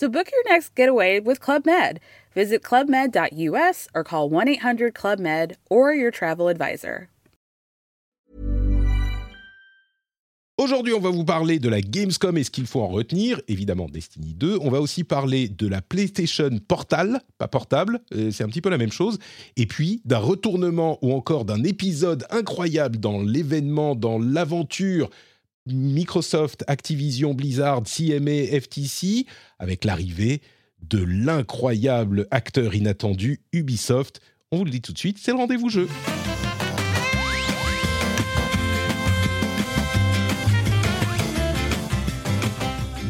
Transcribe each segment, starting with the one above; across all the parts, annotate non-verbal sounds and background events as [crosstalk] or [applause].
So book your next getaway with Club. Visit clubmed.us or call 1 800 Club Med or your travel advisor. Aujourd'hui, on va vous parler de la Gamescom et ce qu'il faut en retenir. Évidemment, Destiny 2. On va aussi parler de la PlayStation Portal, pas portable, euh, c'est un petit peu la même chose. Et puis d'un retournement ou encore d'un épisode incroyable dans l'événement, dans l'aventure Microsoft, Activision, Blizzard, CMA, FTC, avec l'arrivée de l'incroyable acteur inattendu Ubisoft. On vous le dit tout de suite, c'est le rendez-vous jeu.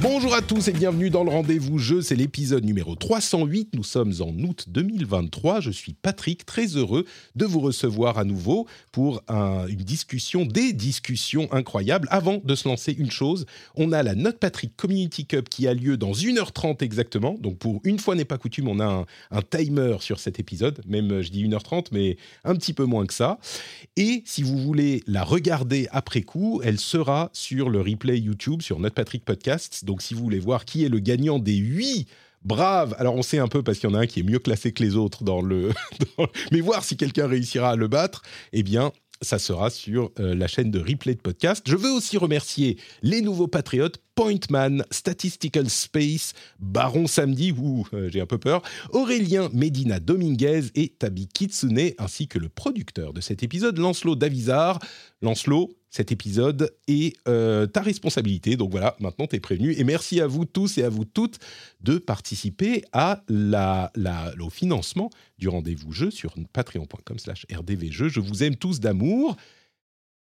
Bonjour à tous et bienvenue dans le rendez-vous jeu, c'est l'épisode numéro 308, nous sommes en août 2023, je suis Patrick, très heureux de vous recevoir à nouveau pour un- une discussion, des discussions incroyables. Avant de se lancer une chose, on a la Note Patrick Community Cup qui a lieu dans 1h30 exactement, donc pour une fois n'est pas coutume, on a un, timer sur cet épisode, même euh, je dis 1h30 mais un petit peu moins que ça. Et si vous voulez la regarder après coup, elle sera sur le replay YouTube, sur Notre Patrick Podcast. Donc si vous voulez voir qui est le gagnant des huit braves, alors on sait un peu parce qu'il y en a un qui est mieux classé que les autres [laughs] dans le... mais voir si quelqu'un réussira à le battre, eh bien... Ça sera sur euh, la chaîne de replay de podcast. Je veux aussi remercier les nouveaux patriotes, Pointman, Statistical Space, Baron Samedi, ouh, euh, j'ai un peu peur, Aurélien Medina Dominguez et Tabi Kitsune, ainsi que le producteur de cet épisode, Lancelot Davizard. Lancelot, cet épisode est euh, ta responsabilité. Donc voilà, maintenant tu es prévenu. Et merci à vous tous et à vous toutes de participer à la, au financement du rendez-vous jeu sur patreon.com slash rdvjeux. Je vous aime tous d'amour.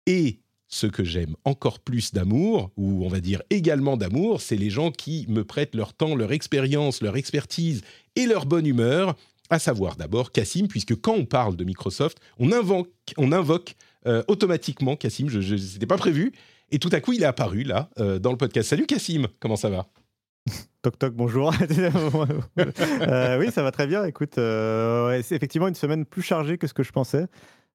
Et ce que j'aime encore plus d'amour, ou on va dire également d'amour, c'est les gens qui me prêtent leur temps, leur expérience, leur expertise et leur bonne humeur. À savoir d'abord Cassim, puisque quand on parle de Microsoft, on invoque euh, automatiquement Cassim. Je, je, c'était pas prévu. Et tout à coup, il est apparu là euh, dans le podcast. Salut Cassim, comment ça va? [laughs] Toc toc, bonjour. [laughs] Euh, oui, ça va très bien. Écoute, ouais, c'est effectivement une semaine plus chargée que ce que je pensais.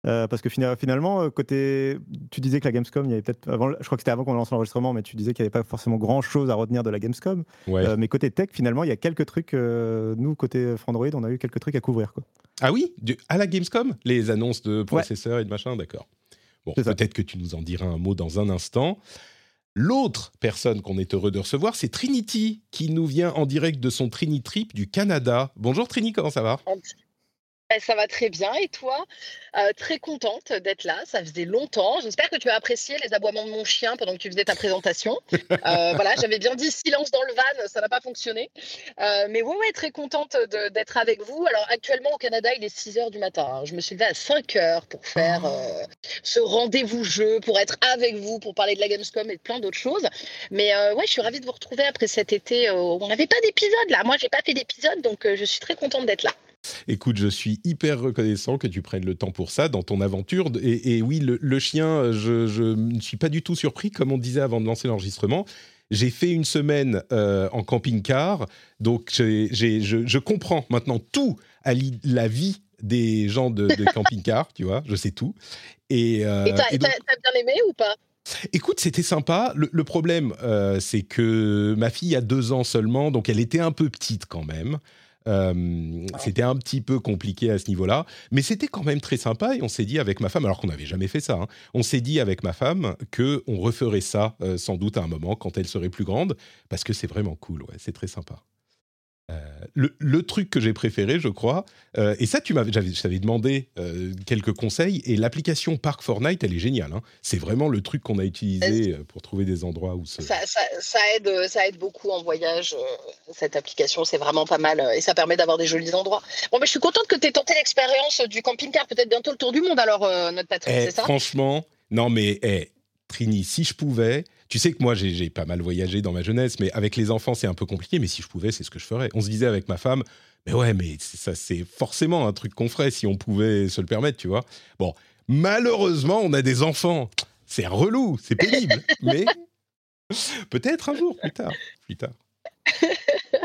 Euh, parce que fina- finalement, côté, tu disais que la Gamescom, il y avait peut-être avant, je crois que c'était avant qu'on lance l'enregistrement, mais tu disais qu'il n'y avait pas forcément grand-chose à retenir de la Gamescom. Ouais. Euh, mais côté tech, finalement, il y a quelques trucs. euh, nous, côté Frandroid, on a eu quelques trucs à couvrir. Quoi. Ah oui, du- à la Gamescom, les annonces de processeurs et de machin, d'accord. Bon, peut-être que tu nous en diras un mot dans un instant. L'autre personne qu'on est heureux de recevoir, c'est Trinity, qui nous vient en direct de son Trini Trip du Canada. Bonjour Trini, comment ça va? Ça va très bien et toi? Euh, Très contente d'être là, ça faisait longtemps. J'espère que tu as apprécié les aboiements de mon chien pendant que tu faisais ta présentation. [laughs] Euh, voilà, j'avais bien dit silence dans le van, ça n'a pas fonctionné. Euh, mais ouais, ouais, très contente d'être avec vous. Alors actuellement au Canada, il est 6 heures du matin. hein. Je me suis levée à 5 heures pour faire euh, ce rendez-vous jeu, pour être avec vous, pour parler de la Gamescom et de plein d'autres choses. Mais ouais, je suis ravie de vous retrouver après cet été on n'avait pas d'épisode là. Moi, j'ai pas fait d'épisode, donc je suis très contente d'être là. Écoute, je suis hyper reconnaissant que tu prennes le temps pour ça dans ton aventure. Et, et oui, le, le chien, je, ne suis pas du tout surpris, comme on disait avant de lancer l'enregistrement. J'ai fait une semaine euh, en camping-car, donc je, je comprends maintenant tout à la vie des gens de, de [laughs] camping-car, tu vois, je sais tout. Et, euh, t'as bien aimé ou pas? Écoute, c'était sympa. Le, le problème, euh, c'est que ma fille a deux ans seulement, donc elle était un peu petite quand même. Euh, c'était un petit peu compliqué à ce niveau-là, mais c'était quand même très sympa et on s'est dit avec ma femme, alors qu'on n'avait jamais fait ça, hein, on s'est dit avec ma femme que on referait ça euh, sans doute à un moment quand elle serait plus grande, parce que c'est vraiment cool, ouais, c'est très sympa. Euh, le, le truc que j'ai préféré, je crois, euh, et ça, tu m'avais, j'avais, je t'avais demandé euh, quelques conseils, et l'application Park Fortnite, elle est géniale. hein. C'est vraiment le truc qu'on a utilisé pour trouver des endroits où se. ça, ça- ça aide, ça aide beaucoup en voyage, euh, cette application, c'est vraiment pas mal et ça permet d'avoir des jolis endroits. Bon, mais je suis contente que tu aies tenté l'expérience du camping-car, peut-être bientôt le tour du monde alors, notre patron, Eh, c'est ça? franchement, non mais eh, Trini, si je pouvais, tu sais que moi, j'ai pas mal voyagé dans ma jeunesse, mais avec les enfants, c'est un peu compliqué. Mais si je pouvais, c'est ce que je ferais. On se disait avec ma femme, mais ouais, mais ça, c'est forcément un truc qu'on ferait si on pouvait se le permettre, tu vois. Bon, malheureusement, on a des enfants. C'est relou, c'est pénible, [laughs] mais peut-être un jour, plus tard, plus tard.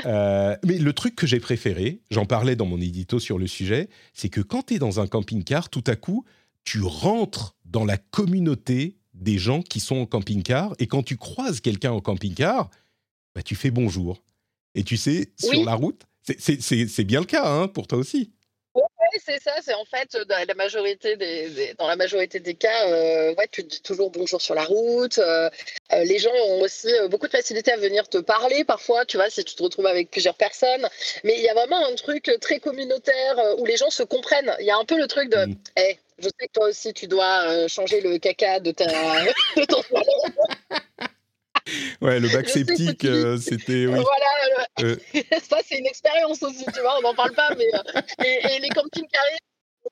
Euh, mais le truc que j'ai préféré, j'en parlais dans mon édito sur le sujet, c'est que quand tu es dans un camping-car, tout à coup, tu rentres dans la communauté des gens qui sont en camping-car. Et quand tu croises quelqu'un en camping-car, bah, tu fais bonjour. Et tu sais, sur la route, c'est bien le cas hein, pour toi aussi. Oui, c'est ça. C'est en fait dans la majorité des, dans la majorité des cas, euh, ouais, tu te dis toujours bonjour sur la route. Euh, euh, les gens ont aussi beaucoup de facilité à venir te parler parfois, tu vois, si tu te retrouves avec plusieurs personnes. Mais il y a vraiment un truc très communautaire où les gens se comprennent. Il y a un peu le truc de, mmh. Eh, je sais que toi aussi, tu dois euh, changer le caca de, ta, [laughs] de ton [laughs] Ouais, le bac sceptique, euh, c'était. Oui. Voilà, euh. [laughs] ça c'est une expérience aussi, tu vois, on n'en parle pas, mais. et, et, les campings carrés,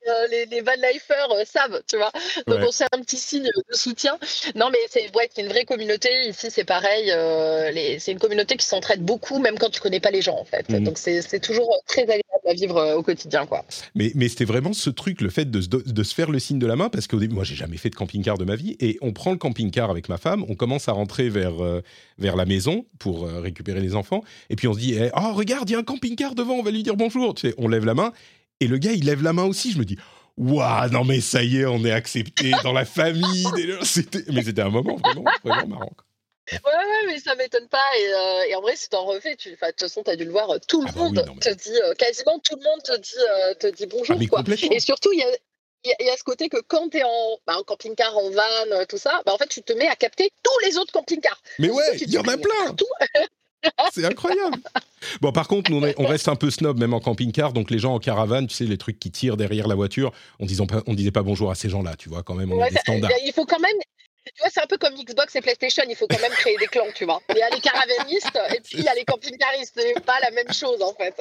euh, les, les van lifers euh, savent, tu vois. Donc on sait un petit signe de soutien. Non, mais c'est ouais, une vraie communauté. Ici, c'est pareil. Euh, c'est une communauté qui s'entraide beaucoup, même quand tu connais pas les gens, en fait. Mhm. Donc c'est toujours très agréable à vivre au quotidien, quoi. Mais, mais c'était vraiment ce truc, le fait de, de, se faire le signe de la main, parce qu'au début, moi, j'ai jamais fait de camping-car de ma vie, et on prend le camping-car avec ma femme, on commence à rentrer vers, vers la maison pour récupérer les enfants, et puis on se dit, eh, oh regarde, il y a un camping-car devant, on va lui dire bonjour. Tu sais, on lève la main, et le gars, il lève la main aussi. Je me dis, waouh, non mais ça y est, on est accepté dans la famille. Mais c'était un moment vraiment, vraiment marrant. Ouais, ouais, mais ça m'étonne pas. Et, euh, et, en vrai, si t'en refais, de toute façon, t'as dû le voir, tout le ah bah monde te dit, euh, quasiment tout le monde te dit, euh, te dit bonjour. Ah, quoi. Et surtout, il y a, il y, a ce côté que quand tu es en, bah, en camping-car, en van, tout ça, bah, en fait, tu te mets à capter tous les autres camping-cars. Mais ouais, il y en a plein. [laughs] C'est incroyable. Bon, par contre, nous, on, reste un peu snob, même en camping-car. Donc, les gens en caravane, tu sais, les trucs qui tirent derrière la voiture, on disait pas, on disait pas bonjour à ces gens-là, tu vois, quand même, on a des standards. Il faut quand même, tu vois, c'est un peu comme Xbox et PlayStation, il faut quand même créer des clans, tu vois. Il y a les caravanistes et puis il y a les camping-caristes, c'est pas la même chose en fait.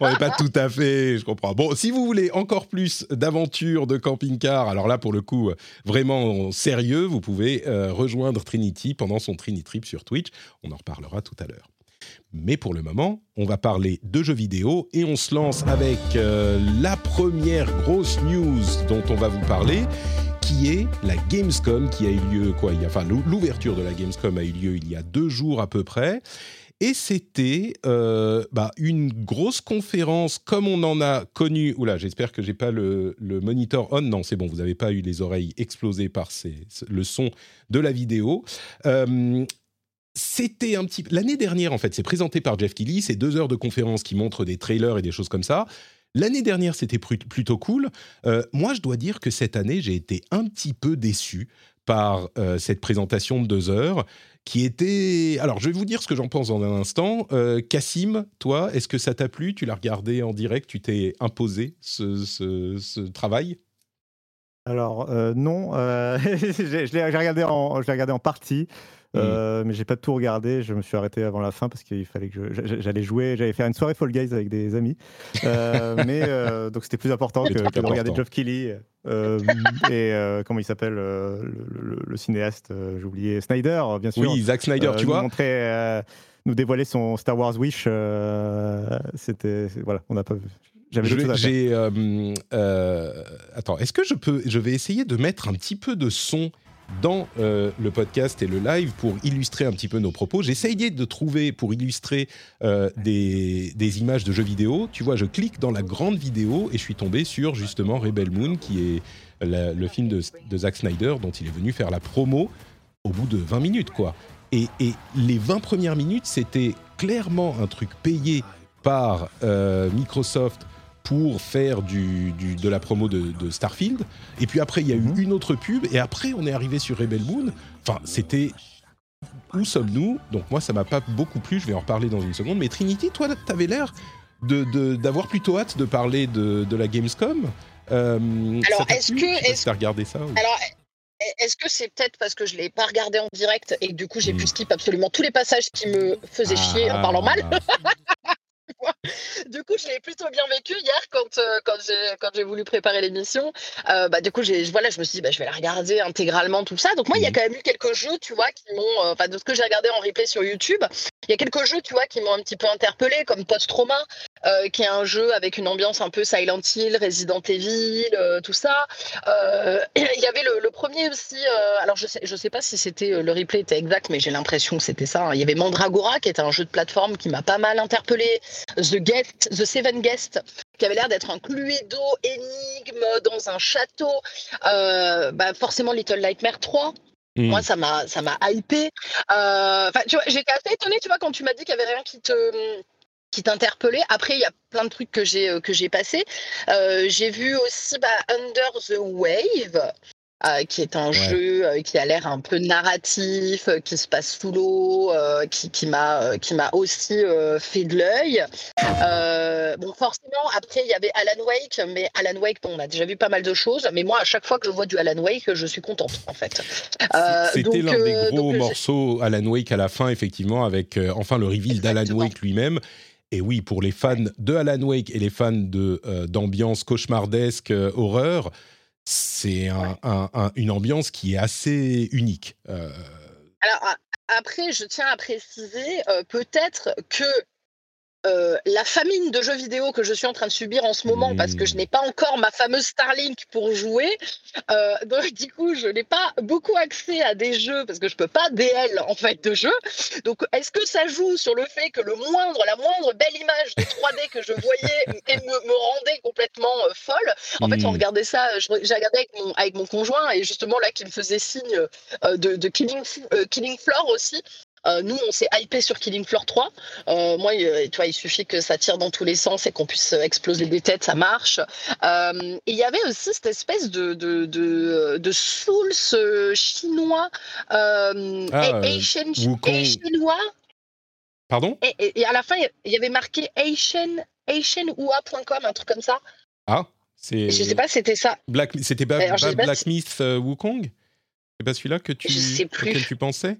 On n'est pas tout à fait, je comprends. Bon, si vous voulez encore plus d'aventures de camping-car, alors là, pour le coup, vraiment sérieux, vous pouvez euh, rejoindre Trinity pendant son Trinity Trip sur Twitch. On en reparlera tout à l'heure. Mais pour le moment, on va parler de jeux vidéo et on se lance avec euh, la première grosse news dont on va vous parler qui est la Gamescom qui a eu lieu quoi il y a, enfin l'ouverture de la Gamescom a eu lieu il y a deux jours à peu près et c'était euh, bah, une grosse conférence comme on en a connu. Oula, j'espère que j'ai pas le, monitor on. Non, c'est bon, vous n'avez pas eu les oreilles explosées par le son de la vidéo. Euh, c'était un petit l'année dernière en fait, c'est présenté par Jeff Keighley, c'est deux heures de conférence qui montrent des trailers et des choses comme ça. L'année dernière, c'était plutôt cool. Euh, moi, je dois dire que cette année, j'ai été un petit peu déçu par euh, cette présentation de deux heures qui était... Alors, je vais vous dire ce que j'en pense dans un instant. Euh, Cassim, toi, est-ce que ça t'a plu? Tu l'as regardé en direct Tu t'es imposé ce, travail? Alors, non. [laughs] je l'ai regardé, regardé en partie. Mmh. Euh, mais j'ai pas tout regardé. Je me suis arrêté avant la fin parce qu'il fallait que j'allais jouer. J'allais faire une soirée Fall Guys avec des amis. Euh, mais euh, donc c'était plus important que, de regarder Geoff Keighley [laughs] et comment il s'appelle le, cinéaste. J'ai oublié Snyder, bien sûr. Oui, Zack Snyder. tu vois. Montrer, nous dévoiler son Star Wars Wish. c'était voilà, on n'a pas. J'avais j'ai attends, est-ce que je peux je vais essayer de mettre un petit peu de son dans euh, le podcast et le live pour illustrer un petit peu nos propos. Essayé de trouver pour illustrer euh, des, images de jeux vidéo. Tu vois, je clique dans la grande vidéo et je suis tombé sur justement Rebel Moon, qui est le film de, Zack Snyder dont il est venu faire la promo au bout de 20 minutes, quoi. Et, les 20 premières minutes, c'était clairement un truc payé par euh, Microsoft pour faire du, de la promo de, Starfield. Et puis après, il y a eu mhm. une autre pub. Et après, on est arrivé sur Rebel Moon. Enfin, c'était. Où sommes-nous? Donc, moi, ça m'a pas beaucoup plu. Je vais en reparler dans une seconde. Mais Trinity, toi, t'avais l'air d'avoir de, plutôt hâte de parler de, de la Gamescom. Euh, Alors, est-ce que. Est-ce que regardé ça Alors, est-ce que c'est peut-être parce que je l'ai pas regardé en direct et que du coup j'ai pu hmm. skip absolument tous les passages qui me faisaient chier en parlant mal ah. [laughs] [laughs] du coup, je l'ai plutôt bien vécu hier quand, euh, quand j'ai quand j'ai voulu préparer l'émission. Euh, bah, du coup, j'ai voilà, je me suis dit, bah, je vais la regarder intégralement, tout ça. Donc, moi, il y a Mhm. quand même eu quelques jeux, tu vois, qui m'ont. euh, Enfin, de ce que j'ai regardé en replay sur YouTube, il y a quelques jeux, tu vois, qui m'ont un petit peu interpellé, comme Post Trauma, euh, qui est un jeu avec une ambiance un peu Silent Hill, Resident Evil, euh, tout ça. Euh, [clears throat] il y avait le, premier aussi. alors, je sais, je sais pas si c'était le replay était exact, mais j'ai l'impression que c'était ça. hein. Il y avait Mandragora, qui était un jeu de plateforme qui m'a pas mal interpellé. The Guest, The Seven Guest, qui avait l'air d'être un Cluedo énigme dans un château. Bah, forcément, Little Nightmare 3. Mm. Moi, ça m'a, ça m'a hypé. Euh, j'étais assez étonnée, tu vois, quand tu m'as dit qu'il y avait rien qui te, qui t'interpellait. Après, il y a plein de trucs que j'ai, euh, que j'ai passé. Euh, j'ai vu aussi bah, Under the Wave. Euh, qui est un jeu euh, qui a l'air un peu narratif, euh, qui se passe sous l'eau, qui, qui m'a qui m'a aussi fait de l'œil. Bon, forcément, après il y avait Alan Wake, mais Alan Wake, bon, on a déjà vu pas mal de choses. Mais moi, à chaque fois que je vois du Alan Wake, je suis contente en fait. C'était l'un des gros donc, morceaux Alan Wake à la fin, effectivement, avec enfin le reveal d'Alan. Wake lui-même. Et oui, pour les fans de Alan Wake et les fans de d'ambiance cauchemardesque, horreur, c'est un- un- un- une ambiance qui est assez unique. Euh, Alors après, je tiens à préciser euh, peut-être que euh, la famine de jeux vidéo que je suis en train de subir en ce moment, parce que je n'ai pas encore ma fameuse Starlink pour jouer, euh, donc du coup, je n'ai pas beaucoup accès à des jeux parce que je peux pas DL en fait de jeux. Donc, est-ce que ça joue sur le fait que le moindre, la moindre belle image de 3D que je voyais [laughs] et me, me rendait complètement euh, folle? En fait, on Mm. regardait ça, j'ai regardé avec mon, avec mon conjoint et justement là, qui me faisait signe de, de Killing, Killing Floor aussi. Euh, nous, on s'est hypé sur Killing Floor 3. Euh, moi, euh, tu vois, il suffit que ça tire dans tous les sens et qu'on puisse exploser des têtes, ça marche. Euh, et il y avait aussi cette espèce de, de, de, de Souls chinois, Ah, et- Asian, Wukong. chinois. Pardon? Et, et- et à la fin, il y avait marqué Asian, un truc comme ça. Ah, c'est Je sais pas, c'était ça. Black, c'était pas, Alors, pas Black Myth Wukong? C'est pas celui-là que tu, Je sais plus. auquel tu pensais?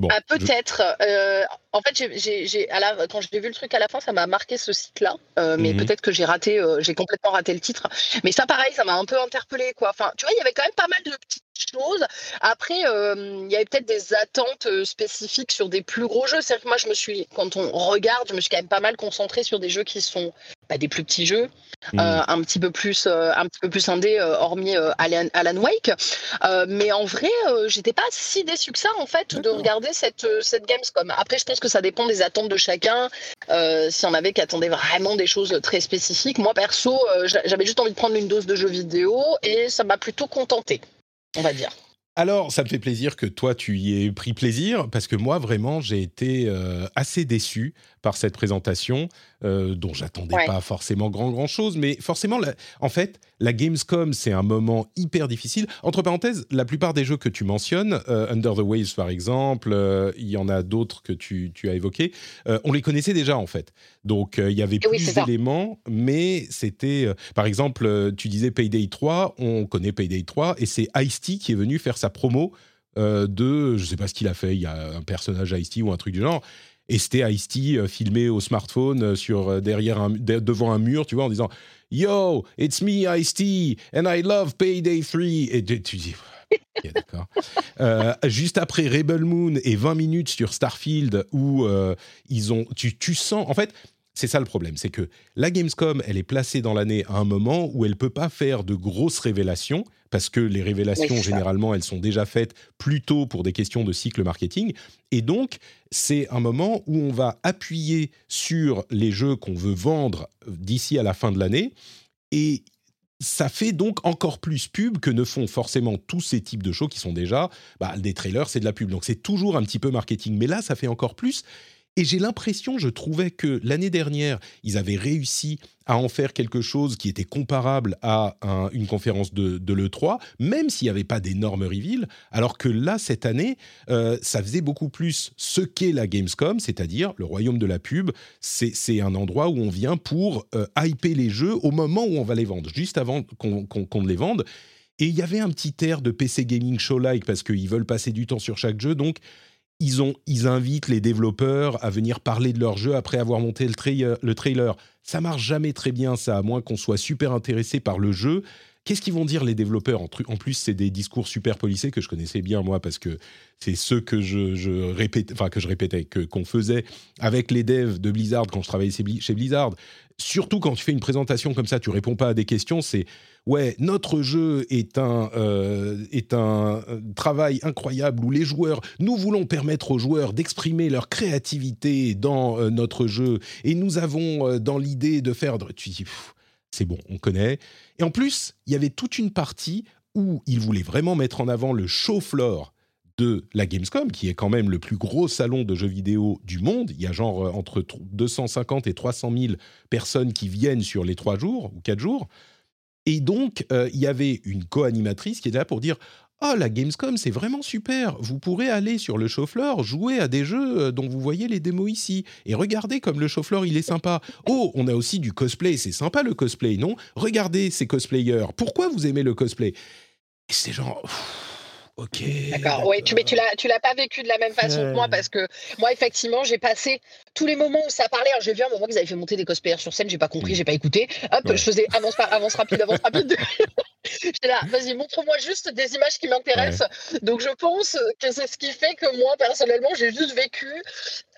Bon, Ah, je- peut-être. Euh, en fait, j'ai- quand j'ai vu le truc à la fin, ça m'a marqué ce site-là. Euh, mais Mhm. peut-être que j'ai raté, euh, j'ai complètement raté le titre. Mais ça, pareil, ça m'a un peu interpellé, quoi. Enfin, tu vois, il y avait quand même pas mal de petites choses. Après, il y avait peut-être des attentes spécifiques sur des plus gros jeux. C'est-à-dire que moi, je me suis, quand on regarde, je me suis quand même pas mal concentrée sur des jeux qui sont bah, des plus petits jeux, Mm. euh, un petit peu plus, euh, un petit peu plus indé, euh, hormis Alan, Alan Wake. Mais en vrai, j'étais pas si déçue que ça en fait de regarder cette cette Gamescom. Après, je pense que ça dépend des attentes de chacun. Si on avait qui attendait vraiment des choses très spécifiques, moi perso, j'a- j'avais juste envie de prendre une dose de jeux vidéo et ça m'a plutôt contenté, on va dire. Alors, ça me fait plaisir que toi, tu y aies pris plaisir, parce que moi, vraiment, j'ai été euh, assez déçu par cette présentation, euh, dont j'attendais Ouais. pas forcément grand, grand chose, mais forcément, la- en fait, la Gamescom, c'est un moment hyper difficile. Entre parenthèses, la plupart des jeux que tu mentionnes, euh, Under the Waves par exemple, euh, il y en a d'autres que tu, tu as évoqués, on les connaissait déjà, en fait. Donc, il y avait plus d'éléments, mais c'était, par exemple, tu disais Payday 3, on connaît Payday 3, et c'est Ice-T qui est venu faire sa promo euh, de, je sais pas ce qu'il a fait, il y a un personnage Ice-T ou un truc du genre, et c'était Ice-T euh, filmé au smartphone euh, sur, euh, derrière un, de- devant un mur, tu vois, en disant « Yo, it's me Ice-T, and I love Payday 3 », et tu, dis... D'accord. [laughs] Euh, juste après Rebel Moon et 20 minutes sur Starfield où euh, ils ont, tu, tu sens, en fait, c'est ça le problème, c'est que la Gamescom, elle est placée dans l'année à un moment où elle peut pas faire de grosses révélations parce que les révélations Oui, généralement elles sont déjà faites plus tôt pour des questions de cycle marketing et donc c'est un moment où on va appuyer sur les jeux qu'on veut vendre d'ici à la fin de l'année et ça fait donc encore plus pub que ne font forcément tous ces types de shows qui sont déjà bah, des trailers, c'est de la pub. Donc c'est toujours un petit peu marketing. Mais là, ça fait encore plus. Et j'ai l'impression, je trouvais que l'année dernière, ils avaient réussi à en faire quelque chose qui était comparable à un- une conférence de, de l'E3, même s'il n'y avait pas d'énormes reveals, alors que là, cette année, euh, ça faisait beaucoup plus ce qu'est la Gamescom, c'est-à-dire le royaume de la pub. C'est un endroit où on vient pour euh, hyper les jeux au moment où on va les vendre, juste avant qu'on qu'on les vende. Et il y avait un petit air de PC Gaming Show-like, parce qu'ils veulent passer du temps sur chaque jeu, donc ils, invitent les développeurs à venir parler de leur jeu après avoir monté le, trailer. le trailer. Ça marche jamais très bien, ça, à moins qu'on soit super intéressé par le jeu. Qu'est-ce qu'ils vont dire les développeurs? En plus, c'est des discours super polissés que je connaissais bien moi parce que c'est ceux que je, répétais, enfin que je répétais, que qu'on faisait avec les devs de Blizzard quand je travaillais chez Blizzard. Surtout quand tu fais une présentation comme ça, tu réponds pas à des questions. C'est ouais, notre jeu est un euh, est un euh, travail incroyable où les joueurs, nous voulons permettre aux joueurs d'exprimer leur créativité dans euh, notre jeu et nous avons dans l'idée de faire. Tu dis, c'est bon, on connaît. Et en plus, il y avait toute une partie où il voulait vraiment mettre en avant le show floor de la Gamescom, qui est quand même le plus gros salon de jeux vidéo du monde. Il y a genre entre 250 et 300 000 personnes qui viennent sur les trois jours ou quatre jours. Et donc, euh, il y avait une co-animatrice qui était là pour dire oh, la Gamescom, c'est vraiment super. Vous pourrez aller sur le floor, jouer à des jeux euh, dont vous voyez les démos ici. Et regardez comme le floor, il est sympa. Oh, on a aussi du cosplay. C'est sympa le cosplay, non? Regardez ces cosplayers. Pourquoi vous aimez le cosplay? Et c'est genre. Ok. D'accord. Oui, tu, mais tu l'as, tu l'as pas vécu de la même façon que moi parce que moi, effectivement, j'ai passé tous les moments où ça parlait. j'ai vu un moment qu'ils avaient fait monter des cosplayers sur scène. J'ai pas compris, j'ai pas écouté. Hop, je faisais avance, avance rapide, avance rapide. [laughs] J'étais là, vas-y, montre-moi juste des images qui m'intéressent. Donc, je pense que c'est ce qui fait que moi, personnellement, j'ai juste vécu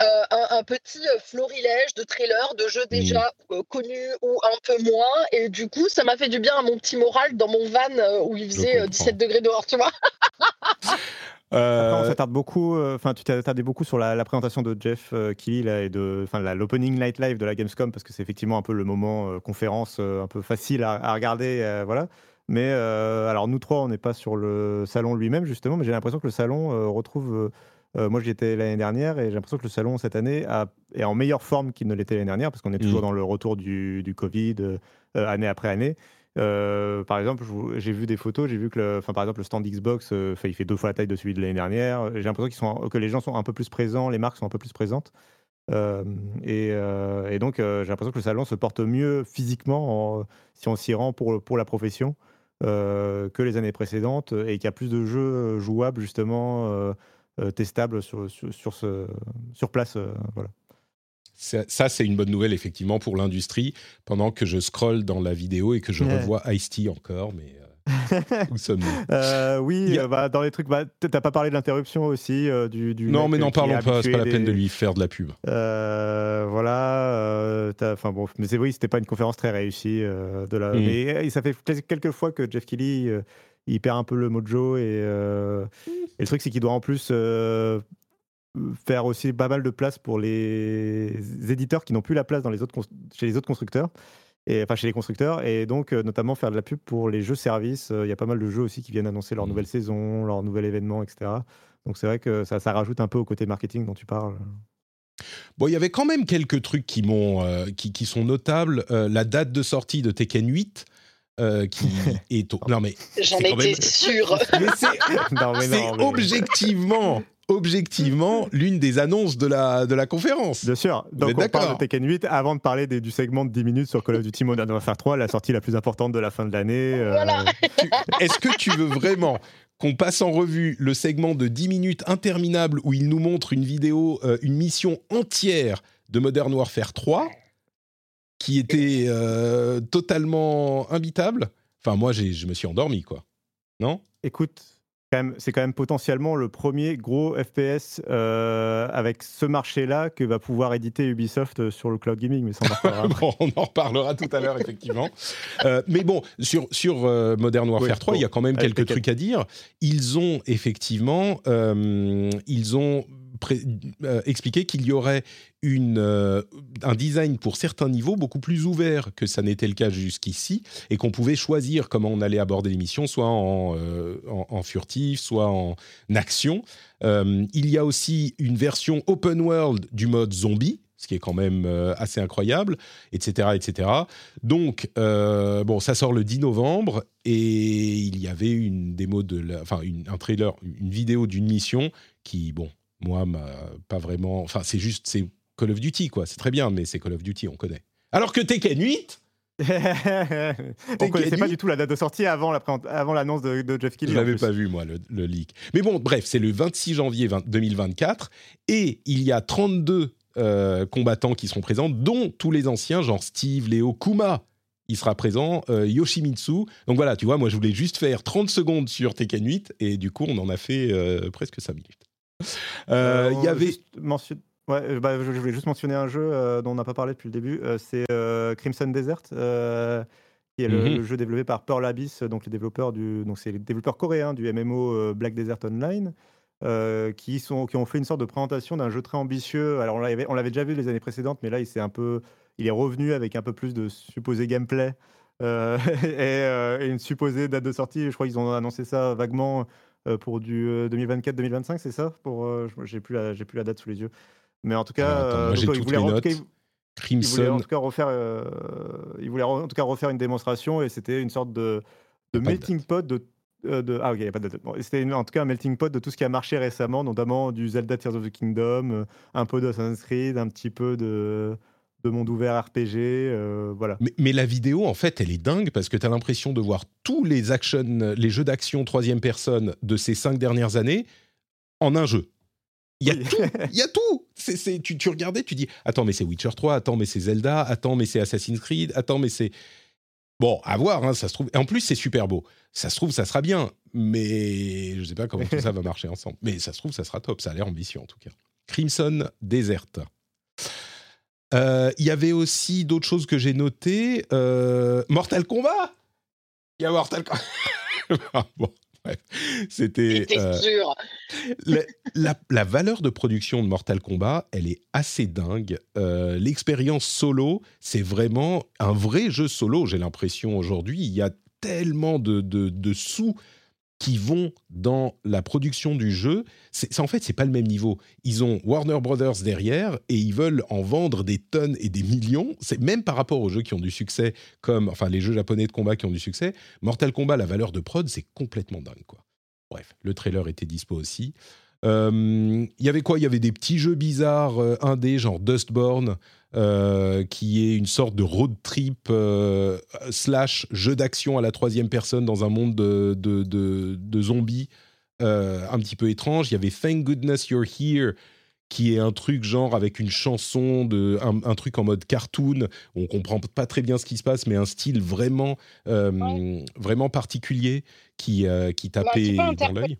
euh, un, petit euh, florilège de trailers, de jeux déjà euh, connus ou un peu moins. Et du coup, ça m'a fait du bien à mon petit moral dans mon van où il faisait 17 degrés dehors, tu vois. [laughs] Euh... on s'attarde beaucoup, euh, enfin, tu t'es attardé beaucoup sur la, présentation de Jeff euh, et de, enfin, l'opening night live de la Gamescom parce que c'est effectivement un peu le moment euh, conférence un peu facile à, regarder, voilà. Mais alors nous trois, on n'est pas sur le salon lui-même justement, mais j'ai l'impression que le salon retrouve. moi, j'y étais l'année dernière et j'ai l'impression que le salon cette année est en meilleure forme qu'il ne l'était l'année dernière parce qu'on est toujours mmh. dans le retour du, du Covid année après année. Euh, par exemple, j'ai vu des photos, j'ai vu que, le, par exemple, le stand Xbox, euh, il fait deux fois la taille de celui de l'année dernière. J'ai l'impression que les gens sont un peu plus présents, les marques sont un peu plus présentes. Euh, et, donc, j'ai l'impression que le salon se porte mieux physiquement si on s'y rend pour, pour la profession que les années précédentes et qu'il y a plus de jeux jouables, justement, testables sur, sur, sur, ce, sur place. voilà ça, c'est une bonne nouvelle, effectivement, pour l'industrie, pendant que je scrolle dans la vidéo et que je revois Ice-T encore, mais... Euh, [laughs] où sommes-nous? Euh, Oui, euh, bah, dans les trucs, bah, t'as pas parlé de l'interruption aussi du, du, Non, mais n'en parlons pas. C'est pas la peine de lui faire de la pub. voilà. Enfin bon, mais c'est oui, c'était pas une conférence très réussie. de la... Mm. Mais ça fait quelques fois que Jeff Kelly il perd un peu le mojo et, et le truc c'est qu'il doit en plus faire aussi pas mal de place pour les éditeurs qui n'ont plus la place dans les autres chez les autres constructeurs. Et, enfin, chez les constructeurs, et donc euh, notamment faire de la pub pour les jeux services. Euh, il y a pas mal de jeux aussi qui viennent annoncer leur mmh. nouvelle saison, leur nouvel événement, etc. Donc c'est vrai que ça, ça, rajoute un peu au côté marketing dont tu parles. Bon, il y avait quand même quelques trucs qui, m'ont, euh, qui, qui, sont notables. la date de sortie de Tekken 8, qui [laughs] est non mais j'en étais sûr c'est [laughs] objectivement objectivement [laughs] l'une des annonces de la, de la conférence. Bien sûr. Donc on, parle de Tekken 8 avant de parler du segment de 10 minutes sur Call of Duty Modern Warfare 3, la sortie la plus importante de la fin de l'année. Euh. Est-ce que tu veux vraiment qu'on passe en revue le segment de 10 minutes interminable où il nous montre une vidéo, euh, une mission entière de Modern Warfare 3 qui était euh, totalement imbitable? Enfin, moi, je me suis endormi, quoi. Non? Écoute, c'est quand même potentiellement le premier gros FPS euh, avec ce marché-là que va pouvoir éditer Ubisoft euh, sur le cloud gaming. Mais ça, on, en [laughs] reparlera tout à l'heure, effectivement. Euh, mais bon, sur, sur Modern Warfare 3, il y a quand même quelques trucs à dire. Ils ont effectivement, ils ont expliquer qu'il y aurait une, euh, un design pour certains niveaux beaucoup plus ouvert que ça n'était le cas jusqu'ici, et qu'on pouvait choisir comment on allait aborder l'émission, soit en, euh, en, furtif, soit en action. il y a aussi une version open world du mode zombie, ce qui est quand même assez incroyable, etc., etc. Donc, bon, ça sort le 10 novembre et il y avait une démo de, enfin, un trailer, une vidéo d'une mission qui, bon, moi, pas vraiment. Enfin, c'est juste, c'est Call of Duty, quoi. C'est très bien, mais c'est Call of Duty, on connaît. Alors que Tekken 8, [laughs] On connaissait pas du tout la date de sortie avant l'annonce de, de, Jeff Keighley. Je l'avais pas vu moi le, le, leak. Mais bon, bref, c'est le 26 janvier 2024 et il y a 32 euh, combattants qui seront présents, dont tous les anciens, genre Steve, Léo, Kuma. Il sera présent, euh, Yoshimitsu. Donc voilà, tu vois, moi je voulais juste faire 30 secondes sur Tekken 8 et du coup on en a fait euh, presque 5 minutes. Il y avait. Ouais, bah, je voulais juste mentionner un jeu dont on n'a pas parlé depuis le début. c'est Crimson Desert, qui est le, mhm. jeu développé par Pearl Abyss, donc les développeurs du, donc c'est les développeurs coréens du MMO Black Desert Online. Euh, qui, sont, qui ont fait une sorte de présentation d'un jeu très ambitieux. Alors, on l'avait, on l'avait déjà vu les années précédentes, mais là, il, un peu, il est revenu avec un peu plus de supposé gameplay euh, [laughs] euh, et, une supposée date de sortie. Je crois qu'ils ont annoncé ça vaguement pour du 2024-2025, c'est ça? Pour, J'ai plus, la, j'ai plus la date sous les yeux. Mais en tout cas, il voulait, en, tout cas refaire, il voulait en tout cas refaire une démonstration et c'était une sorte de, de melting pot de euh, ah ok, il a pas de C'était en tout cas un melting pot de tout ce qui a marché récemment, notamment du Zelda Tears of the Kingdom, euh, un peu de Assassin's Creed, un petit peu de, de monde ouvert RPG, euh, voilà. Mais, la vidéo, en fait, elle est dingue parce que tu as l'impression de voir tous les action, les jeux d'action troisième personne de ces cinq dernières années en un jeu. [laughs] Il y a tout, il y a tout. Tu, tu regardais, tu dis, attends, mais c'est Witcher 3, attends, mais c'est Zelda, attends, mais c'est Assassin's Creed, attends, mais c'est... Bon, à voir, hein, ça se trouve. En plus, c'est super beau. Ça se trouve, ça sera bien, mais je ne sais pas comment tout ça va marcher ensemble. Mais ça se trouve, ça sera top. Ça a l'air ambitieux en tout cas. Crimson Desert. Euh, il y avait aussi d'autres choses que j'ai notées. Euh, Mortal Kombat Il y a Mortal Kombat. [laughs] Ah, [laughs] c'était. Euh, sûr. La, valeur de production de Mortal Kombat, elle est assez dingue. Euh, l'expérience solo, c'est vraiment un vrai jeu solo, j'ai l'impression aujourd'hui. Il y a tellement de, de sous qui vont dans la production du jeu, c'est en fait c'est pas le même niveau. Ils ont Warner Brothers derrière et ils veulent en vendre des tonnes et des millions. C'est même par rapport aux jeux qui ont du succès, comme enfin les jeux japonais de combat qui ont du succès. Mortal Kombat, la valeur de prod, c'est complètement dingue quoi. Bref, le trailer était dispo aussi. Euh, il y avait quoi? Il y avait des petits jeux bizarres euh, indés, genre Dustborn, euh, qui est une sorte de road trip slash jeu d'action à la troisième personne dans un monde de, de, zombies un petit peu étrange. Il y avait Thank Goodness You're Here, qui est un truc genre avec une chanson, de, un, truc en mode cartoon. On comprend pas très bien ce qui se passe, mais un style vraiment, vraiment particulier qui, qui bah, tapait dans l'œil.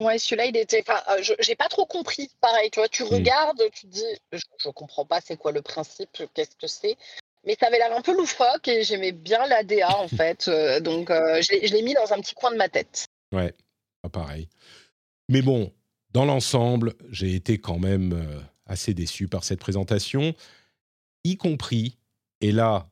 Ouais, celui-là, il était. Enfin, euh, j'ai pas trop compris. Pareil, tu vois, tu mmh. regardes, tu te dis, je, je comprends pas, c'est quoi le principe, qu'est-ce que c'est. Mais ça avait l'air un peu loufoque et j'aimais bien l'ADA en [laughs] fait. Euh, donc, euh, je l'ai mis dans un petit coin de ma tête. Ouais, pas pareil. Mais bon, dans l'ensemble, j'ai été quand même assez déçu par cette présentation, y compris, et là,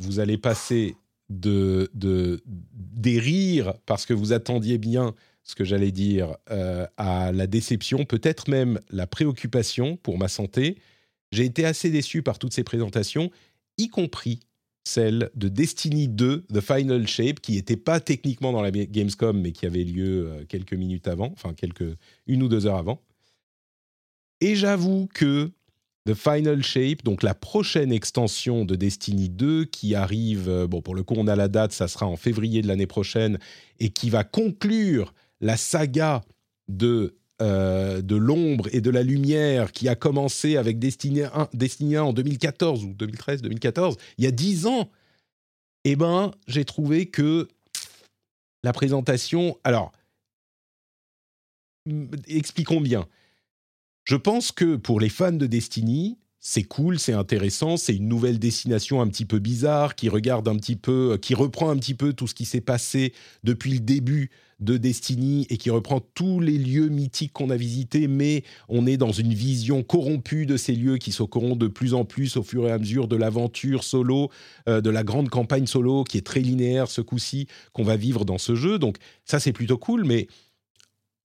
vous allez passer de, de, des rires parce que vous attendiez bien ce que j'allais dire, euh, à la déception, peut-être même la préoccupation pour ma santé. J'ai été assez déçu par toutes ces présentations, y compris celle de Destiny 2, The Final Shape, qui n'était pas techniquement dans la Gamescom, mais qui avait lieu euh, quelques minutes avant, enfin quelques une ou deux heures avant. Et j'avoue que The Final Shape, donc la prochaine extension de Destiny 2 qui arrive, euh, bon pour le coup on a la date, ça sera en février de l'année prochaine, et qui va conclure la saga de, euh, de l'ombre et de la lumière qui a commencé avec Destiny 1, Destiny en 2014 ou 2013, 2014, il y a dix ans, eh ben, j'ai trouvé que la présentation. Alors, expliquons bien. Je pense que pour les fans de Destiny, c'est cool, c'est intéressant, c'est une nouvelle destination un petit peu bizarre qui regarde un petit peu, qui reprend un petit peu tout ce qui s'est passé depuis le début de Destiny et qui reprend tous les lieux mythiques qu'on a visités, mais on est dans une vision corrompue de ces lieux qui se corrompent de plus en plus au fur et à mesure de l'aventure solo, euh, de la grande campagne solo qui est très linéaire ce coup-ci qu'on va vivre dans ce jeu. Donc ça c'est plutôt cool, mais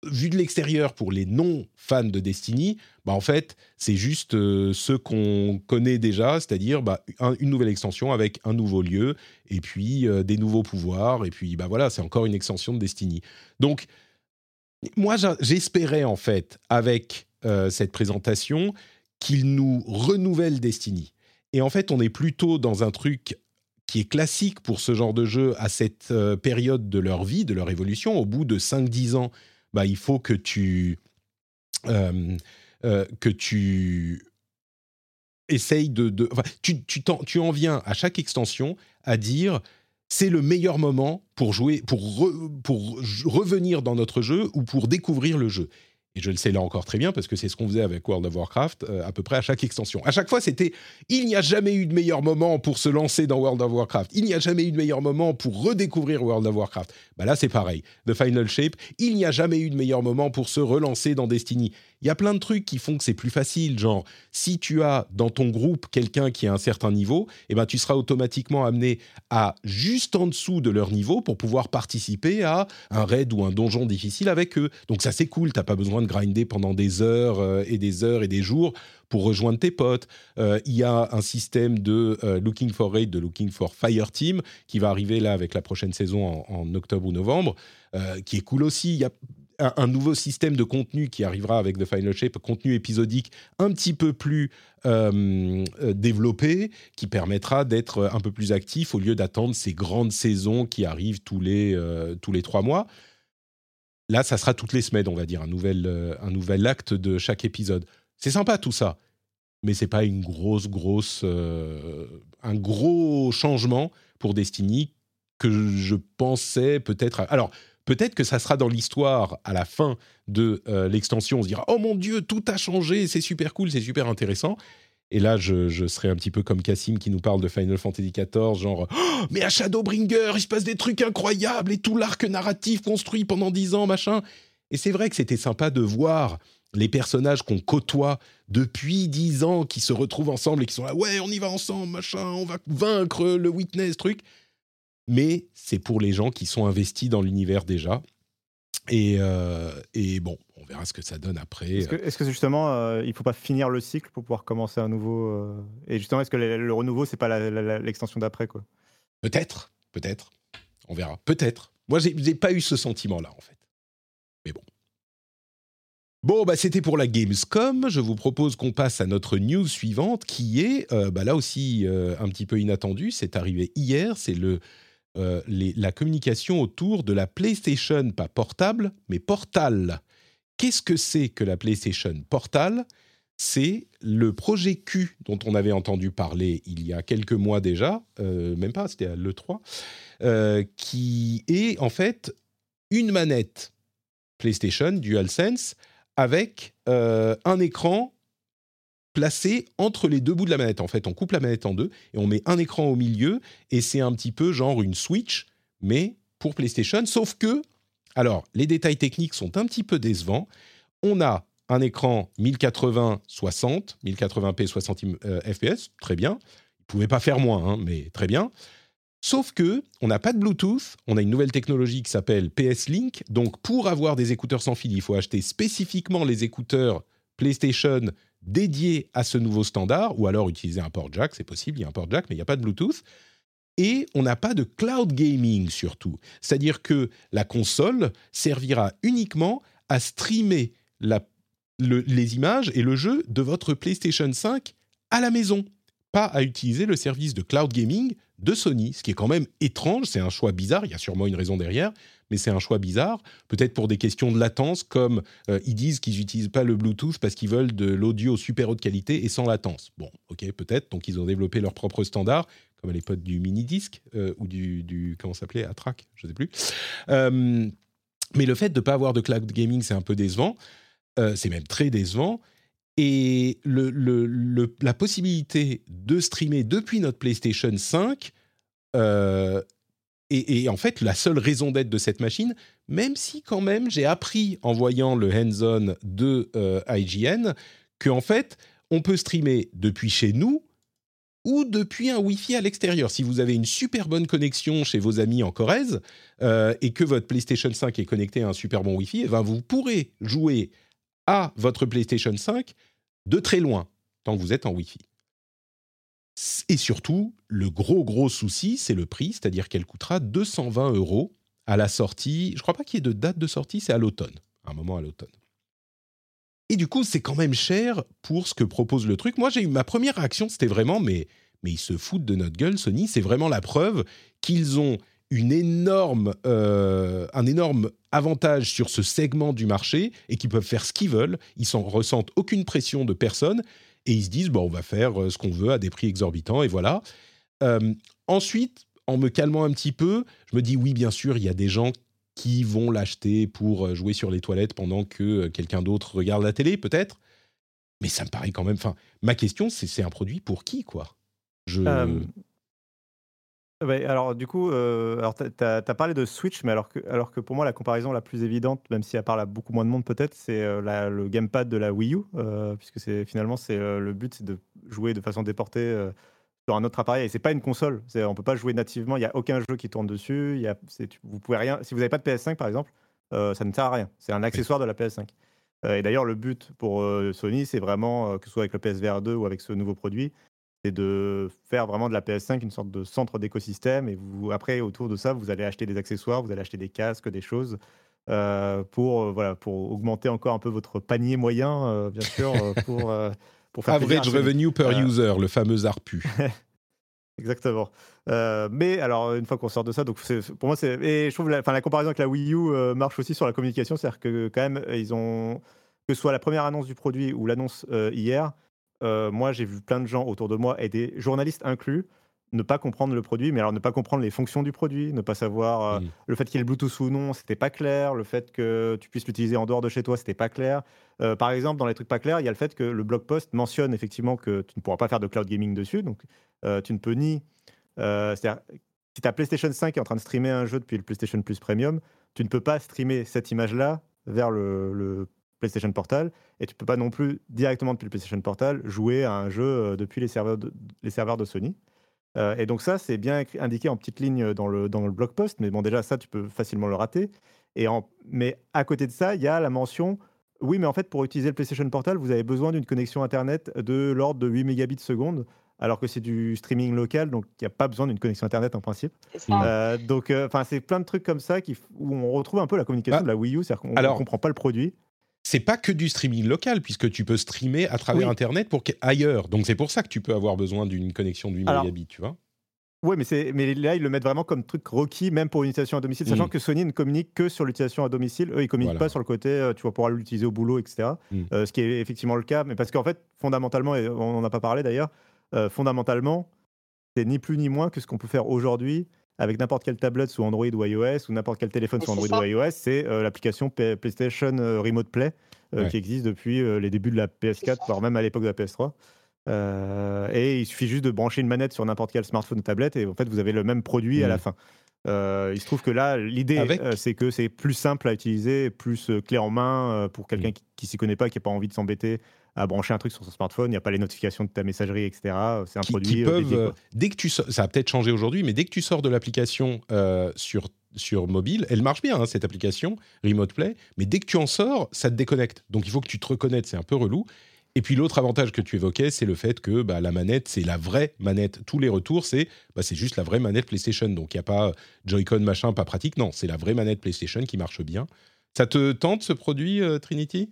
vu de l'extérieur pour les non-fans de Destiny, bah en fait, c'est juste euh, ce qu'on connaît déjà, c'est-à-dire bah, une nouvelle extension avec un nouveau lieu, et puis euh, des nouveaux pouvoirs, et puis bah voilà, c'est encore une extension de Destiny. Donc, moi, j'espérais en fait, avec euh, cette présentation, qu'il nous renouvelle Destiny. Et en fait, on est plutôt dans un truc qui est classique pour ce genre de jeu à cette période de leur vie, de leur évolution. Au bout de 5-10 ans, bah, il faut que tu, euh, euh, essayes de... de tu, en viens à chaque extension à dire c'est le meilleur moment pour jouer, pour revenir dans notre jeu ou pour découvrir le jeu. Et je le sais là encore très bien parce que c'est ce qu'on faisait avec World of Warcraft euh, à peu près à chaque extension. À chaque fois, c'était il n'y a jamais eu de meilleur moment pour se lancer dans World of Warcraft. Il n'y a jamais eu de meilleur moment pour redécouvrir World of Warcraft. Bah là, c'est pareil. The Final Shape, il n'y a jamais eu de meilleur moment pour se relancer dans Destiny. Il y a plein de trucs qui font que c'est plus facile. Genre, si tu as dans ton groupe quelqu'un qui a un certain niveau, eh ben, tu seras automatiquement amené à juste en dessous de leur niveau pour pouvoir participer à un raid ou un donjon difficile avec eux. Donc ça, c'est cool. T'as pas besoin de grinder pendant des heures euh, et des heures et des jours pour rejoindre tes potes. Euh, il y a un système de euh, Looking for Raid, de Looking for Fire Team qui va arriver là avec la prochaine saison en, octobre ou novembre, qui est cool aussi. Il y a un, nouveau système de contenu qui arrivera avec The Final Shape, contenu épisodique un petit peu plus euh, euh, développé, qui permettra d'être un peu plus actif au lieu d'attendre ces grandes saisons qui arrivent tous les, euh, tous les trois mois. Là, ça sera toutes les semaines, on va dire, un nouvel, un nouvel acte de chaque épisode. C'est sympa tout ça, mais c'est pas une grosse, grosse, un gros changement pour Destiny que je pensais peut-être. Alors, Peut-être que ça sera dans l'histoire à la fin de euh, l'extension. On se dira Oh mon Dieu, tout a changé, c'est super cool, c'est super intéressant. Et là, je, serai un petit peu comme Cassim qui nous parle de Final Fantasy XIV, genre oh, Mais à Shadowbringer, il se passe des trucs incroyables et tout l'arc narratif construit pendant dix ans, machin. Et c'est vrai que c'était sympa de voir les personnages qu'on côtoie depuis dix ans qui se retrouvent ensemble et qui sont là Ouais, on y va ensemble, machin, on va vaincre le Witness, truc mais c'est pour les gens qui sont investis dans l'univers déjà. Et, euh, et, bon, on verra ce que ça donne après. Est-ce que, justement, euh, il ne faut pas finir le cycle pour pouvoir commencer un nouveau euh, Et justement, est-ce que le, renouveau, c'est pas l'extension d'après quoi? Peut-être, peut-être. On verra. Peut-être. Moi, j'ai n'ai pas eu ce sentiment-là, en fait. Mais bon. Bon, bah, c'était pour la Gamescom. Je vous propose qu'on passe à notre news suivante, qui est, bah, là aussi, un petit peu inattendue. C'est arrivé hier. C'est le euh, la communication autour de la PlayStation, pas portable, mais Portal. Qu'est-ce que c'est que la PlayStation Portal C'est le projet Q dont on avait entendu parler il y a quelques mois déjà, euh, même pas, c'était à l'E3, euh, qui est en fait une manette PlayStation DualSense avec un écran placé entre les deux bouts de la manette. En fait, on coupe la manette en deux et on met un écran au milieu et c'est un petit peu genre une Switch, mais pour PlayStation. Sauf que, alors, les détails techniques sont un petit peu décevants. On a un écran 1080-60, 1080p 60 fps, très bien. Il pouvait pas faire moins, hein, mais très bien. Sauf que on n'a pas de Bluetooth, on a une nouvelle technologie qui s'appelle PS Link. Donc pour avoir des écouteurs sans fil, il faut acheter spécifiquement les écouteurs PlayStation dédié à ce nouveau standard, ou alors utiliser un port jack, c'est possible, il y a un port jack, mais il n'y a pas de Bluetooth. Et on n'a pas de cloud gaming surtout. C'est-à-dire que la console servira uniquement à streamer les images et le jeu de votre PlayStation 5 à la maison, pas à utiliser le service de cloud gaming de Sony, ce qui est quand même étrange, c'est un choix bizarre, il y a sûrement une raison derrière, mais c'est un choix bizarre, peut-être pour des questions de latence, comme euh, ils disent qu'ils n'utilisent pas le Bluetooth parce qu'ils veulent de l'audio super haute qualité et sans latence. Bon, ok, peut-être, donc ils ont développé leur propre standard, comme à l'époque du mini-disque euh, ou du, du comment s'appelait, Atrac, je ne sais plus. Euh, mais le fait de ne pas avoir de cloud gaming, c'est un peu décevant, c'est même très décevant. Et la possibilité de streamer depuis notre PlayStation 5 et, en fait, la seule raison d'être de cette machine, même si quand même j'ai appris en voyant le hands-on de euh, IGN, qu'en fait, on peut streamer depuis chez nous ou depuis un Wi-Fi à l'extérieur. Si vous avez une super bonne connexion chez vos amis en Corrèze euh, et que votre PlayStation 5 est connecté à un super bon Wi-Fi, eh ben vous pourrez jouer à votre PlayStation 5 de très loin, tant que vous êtes en Wi-Fi. Et surtout, le gros gros souci, c'est le prix, c'est-à-dire qu'elle coûtera 220 euros à la sortie. Je crois pas qu'il y ait de date de sortie, c'est à l'automne, un moment à l'automne. Et du coup, c'est quand même cher pour ce que propose le truc. Moi, j'ai eu ma première réaction, c'était vraiment, mais mais ils se foutent de notre gueule, Sony. C'est vraiment la preuve qu'ils ont une énorme, euh, un énorme avantage sur ce segment du marché et qu'ils peuvent faire ce qu'ils veulent. Ils s'en ressentent aucune pression de personne et ils se disent bon, on va faire euh, ce qu'on veut à des prix exorbitants et voilà. Euh, ensuite, en me calmant un petit peu, je me dis oui, bien sûr, il y a des gens qui vont l'acheter pour jouer sur les toilettes pendant que quelqu'un d'autre regarde la télé, peut-être. Mais ça me paraît quand même. Enfin, ma question, c'est c'est un produit pour qui, quoi? Je. Alors du coup, alors tu as, parlé de Switch, mais alors que, alors que pour moi la comparaison la plus évidente, même si elle parle à beaucoup moins de monde peut-être, c'est le gamepad de la Wii U, puisque c'est finalement c'est le but c'est de jouer de façon déportée sur un autre appareil. Et c'est pas une console, on peut pas jouer nativement, il y a aucun jeu qui tourne dessus. Il y a, vous pouvez rien, si vous n'avez pas de PS5 par exemple, ça ne sert à rien. C'est un accessoire de la PS5. et d'ailleurs le but pour Sony, c'est vraiment que ce soit avec le PSVR 2 ou avec ce nouveau produit, c'est de faire vraiment de la PS5 une sorte de centre d'écosystème. Et vous, après, autour de ça, vous allez acheter des accessoires, vous allez acheter des casques, des choses. Euh, pour, euh, voilà, pour augmenter encore un peu votre panier moyen, euh, bien sûr, [laughs] pour, pour faire Average revenue per user, le fameux ARPU. [laughs] Exactement. mais alors, une fois qu'on sort de ça, donc pour moi, c'est. Et je trouve la, la comparaison avec la Wii U marche aussi sur la communication. C'est-à-dire que, quand même, ils ont. Que ce soit la première annonce du produit ou l'annonce hier, euh, moi, j'ai vu plein de gens autour de moi, et des journalistes inclus, ne pas comprendre le produit, mais alors ne pas comprendre les fonctions du produit, ne pas savoir euh, mmh. le fait qu'il y ait le Bluetooth ou non, c'était pas clair, le fait que tu puisses l'utiliser en dehors de chez toi, c'était pas clair. Euh, par exemple, dans les trucs pas clairs, il y a le fait que le blog post mentionne effectivement que tu ne pourras pas faire de cloud gaming dessus, donc tu ne peux ni. C'est-à-dire, si ta PlayStation 5 est en train de streamer un jeu depuis le PlayStation Plus Premium, tu ne peux pas streamer cette image-là vers le, le PlayStation Portal, et tu peux pas non plus directement depuis le PlayStation Portal jouer à un jeu euh, depuis les serveurs de, les serveurs de Sony. Euh, et donc ça, c'est bien indiqué en petite ligne dans le, dans le blog post, mais bon déjà ça, tu peux facilement le rater. Et en, mais à côté de ça, il y a la mention, oui, mais en fait, pour utiliser le PlayStation Portal, vous avez besoin d'une connexion Internet de l'ordre de 8 mégabits seconde alors que c'est du streaming local, donc il n'y a pas besoin d'une connexion Internet en principe. Euh, donc, enfin, c'est plein de trucs comme ça qui, où on retrouve un peu la communication ah. de la Wii U, c'est-à-dire qu'on ne comprend pas le produit c'est pas que du streaming local, puisque tu peux streamer à travers Internet pour ailleurs. Donc c'est pour ça que tu peux avoir besoin d'une connexion de 8 mégabits, tu vois. Oui, mais, mais là, ils le mettent vraiment comme truc requis, même pour une utilisation à domicile, sachant mm. que Sony ne communique que sur l'utilisation à domicile. Eux, ils ne communiquent pas sur le côté, euh, tu vas pouvoir l'utiliser au boulot, etc. Mm. Euh, ce qui est effectivement le cas, mais parce qu'en fait, fondamentalement, et on n'en a pas parlé d'ailleurs, euh, fondamentalement, c'est ni plus ni moins que ce qu'on peut faire aujourd'hui avec n'importe quelle tablette sous Android ou iOS ou n'importe quel téléphone sous Android ou iOS, c'est euh, l'application PlayStation euh, Remote Play euh, qui existe depuis les débuts de la PS4, voire même à l'époque de la PS3. et il suffit juste de brancher une manette sur n'importe quel smartphone ou tablette et en fait vous avez le même produit à la mm. fin. il se trouve que là, l'idée, c'est que c'est plus simple à utiliser, plus clé en main pour quelqu'un mm. qui, ne s'y connaît pas, qui n'a pas envie de s'embêter à brancher un truc sur son smartphone, il n'y a pas les notifications de ta messagerie, etc. C'est un produit. Qui euh, peuvent, euh, dès que tu ça a peut-être changé aujourd'hui, mais dès que tu sors de l'application euh, sur sur mobile, elle marche bien hein, cette application Remote Play, mais dès que tu en sors, ça te déconnecte. Donc il faut que tu te reconnectes, c'est un peu relou. Et puis l'autre avantage que tu évoquais, c'est le fait que bah, la manette, c'est la vraie manette. Tous les retours, c'est bah, c'est juste la vraie manette PlayStation. Donc il n'y a pas Joy-Con machin, pas pratique. Non, c'est la vraie manette PlayStation qui marche bien. Ça te tente ce produit, Trinity?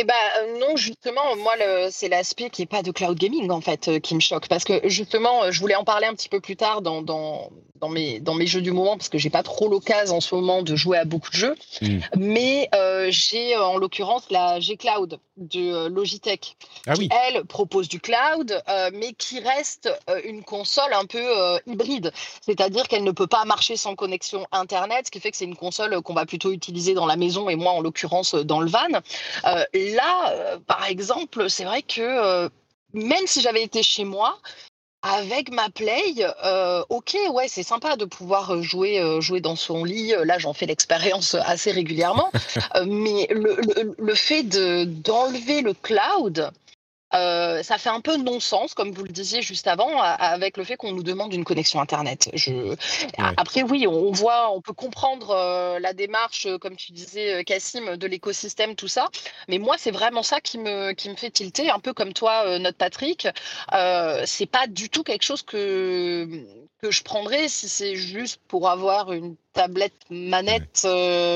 Eh ben non, justement, moi, c'est l'aspect qui n'est pas de cloud gaming, en fait, qui me choque. Parce que, justement, je voulais en parler un petit peu plus tard dans, dans, dans, mes, dans mes jeux du moment, parce que j'ai pas trop l'occasion en ce moment de jouer à beaucoup de jeux. Mmh. Mais j'ai, en l'occurrence, la G-Cloud de Logitech, ah qui, elle, propose du cloud, mais qui reste une console un peu hybride. C'est-à-dire qu'elle ne peut pas marcher sans connexion Internet, ce qui fait que c'est une console qu'on va plutôt utiliser dans la maison, et moi, en l'occurrence, dans le van là, euh, par exemple, c'est vrai que euh, même si j'avais été chez moi, avec ma Play, euh, ok, ouais, c'est sympa de pouvoir jouer, jouer dans son lit. Là, j'en fais l'expérience [laughs] assez régulièrement. mais le, fait d'enlever le cloud, euh, ça fait un peu non-sens, comme vous le disiez juste avant, avec le fait qu'on nous demande une connexion Internet. Je... Après, oui, on voit, on peut comprendre euh, la démarche, euh, comme tu disais, Cassim, de l'écosystème, tout ça. Mais moi, c'est vraiment ça qui me, qui me fait tilter, un peu comme toi, notre Patrick. c'est pas du tout quelque chose que, que je prendrais si c'est juste pour avoir une tablette manette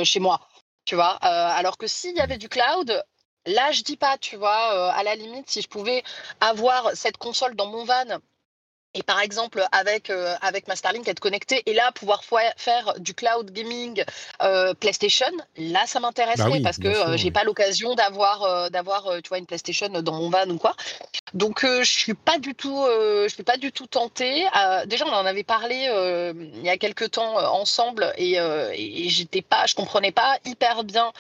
chez moi. Tu vois, alors que s'il y avait du cloud, Là, je dis pas, tu vois, euh, à la limite, si je pouvais avoir cette console dans mon van et par exemple, avec, euh, avec ma Starlink, être connecté et là, pouvoir faire du cloud gaming euh, PlayStation, là, ça m'intéresserait bah parce que euh, j'ai pas l'occasion d'avoir, d'avoir tu vois, une PlayStation dans mon van ou quoi. Donc, je suis pas du tout, je suis pas du tout tentée. déjà, on en avait parlé il y a quelques temps ensemble et, et j'étais pas, je comprenais pas hyper bien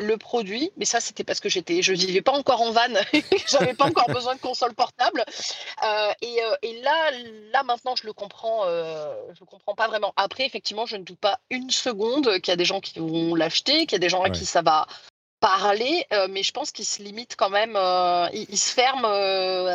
le produit, mais ça c'était parce que j'étais, je vivais pas encore en van, [laughs] j'avais pas encore besoin de console portable. Euh, euh, et, là, là maintenant je le comprends, euh, je comprends pas vraiment. Après effectivement, je ne doute pas une seconde qu'il y a des gens qui vont l'acheter, qu'il y a des gens à qui ça va parler, mais je pense qu'il se limite quand même, il, se ferme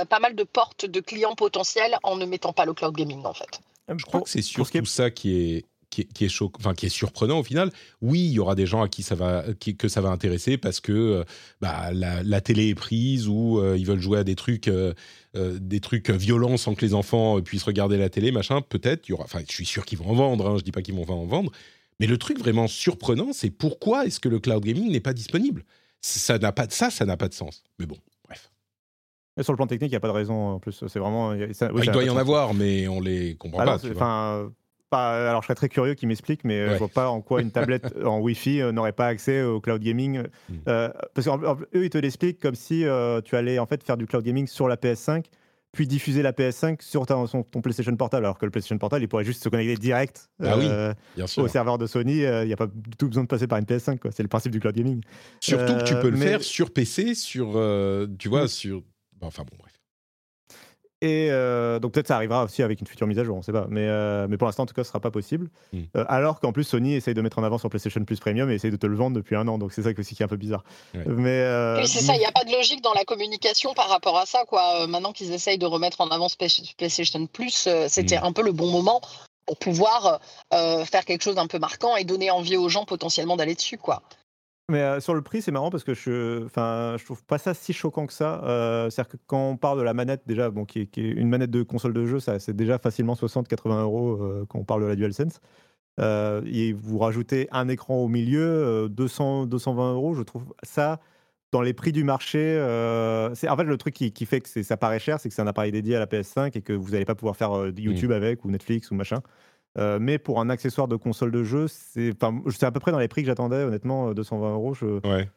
pas mal de portes de clients potentiels en ne mettant pas le cloud gaming en fait. Je crois que c'est surtout ça qui est qui est, enfin, qui est surprenant au final. Oui, il y aura des gens à qui ça va, que ça va intéresser parce que euh, bah, la, télé est prise ou euh, ils veulent jouer à des trucs, euh, des trucs violents sans que les enfants puissent regarder la télé, machin. Peut-être, il y aura. Enfin, je suis sûr qu'ils vont en vendre. Hein, je dis pas qu'ils vont en vendre. Mais le truc vraiment surprenant, c'est pourquoi est-ce que le cloud gaming n'est pas disponible? Ça n'a pas de ça, ça n'a pas de sens. Mais bon, bref. Sur le plan technique, il n'y a pas de raison. En plus, c'est vraiment. il doit y en avoir, mais on les comprend pas. Enfin, alors je serais très curieux qu'ils m'expliquent, mais euh, je vois pas en quoi une tablette [laughs] en Wi-Fi euh, n'aurait pas accès au cloud gaming. Euh, parce qu'eux, ils te l'expliquent comme si tu allais en fait faire du cloud gaming sur la PS5, puis diffuser la PS5 sur ton, PlayStation Portable, alors que le PlayStation Portable, il pourrait juste se connecter direct ah au serveur de Sony. Il n'y a pas tout besoin de passer par une PS5. C'est le principe du cloud gaming. Surtout que tu peux le faire sur PC, sur, tu vois, hmm. sur... enfin bon, bref. Et euh, donc peut-être ça arrivera aussi avec une future mise à jour, on ne sait pas. Mais, euh, mais pour l'instant, en tout cas, ce ne sera pas possible. Hmm. Euh, alors qu'en plus, Sony essaye de mettre en avant sur PlayStation Plus Premium et essaye de te le vendre depuis un an. Donc c'est ça aussi qui est un peu bizarre. Mais, c'est ça, il n'y a pas de logique dans la communication par rapport à ça. Quoi. maintenant qu'ils essayent de remettre en avant PlayStation Plus, c'était hmm. un peu le bon moment pour pouvoir faire quelque chose d'un peu marquant et donner envie aux gens potentiellement d'aller dessus. quoi. Mais euh, sur le prix, c'est marrant parce que je, enfin, je trouve pas ça si choquant que ça. Euh, c'est-à-dire que quand on parle de la manette, déjà, bon, qui, est, une manette de console de jeu, ça, c'est déjà facilement 60-80 euros euh, quand on parle de la DualSense. et vous rajoutez un écran au milieu, 200, 220 euros, je trouve ça dans les prix du marché. c'est en fait le truc qui, fait que ça paraît cher, c'est que c'est un appareil dédié à la PS5 et que vous n'allez pas pouvoir faire mmh. YouTube avec ou Netflix ou machin. Euh, mais pour un accessoire de console de jeu, c'est à peu près dans les prix que j'attendais, honnêtement, 220 euros. Je... Ouais.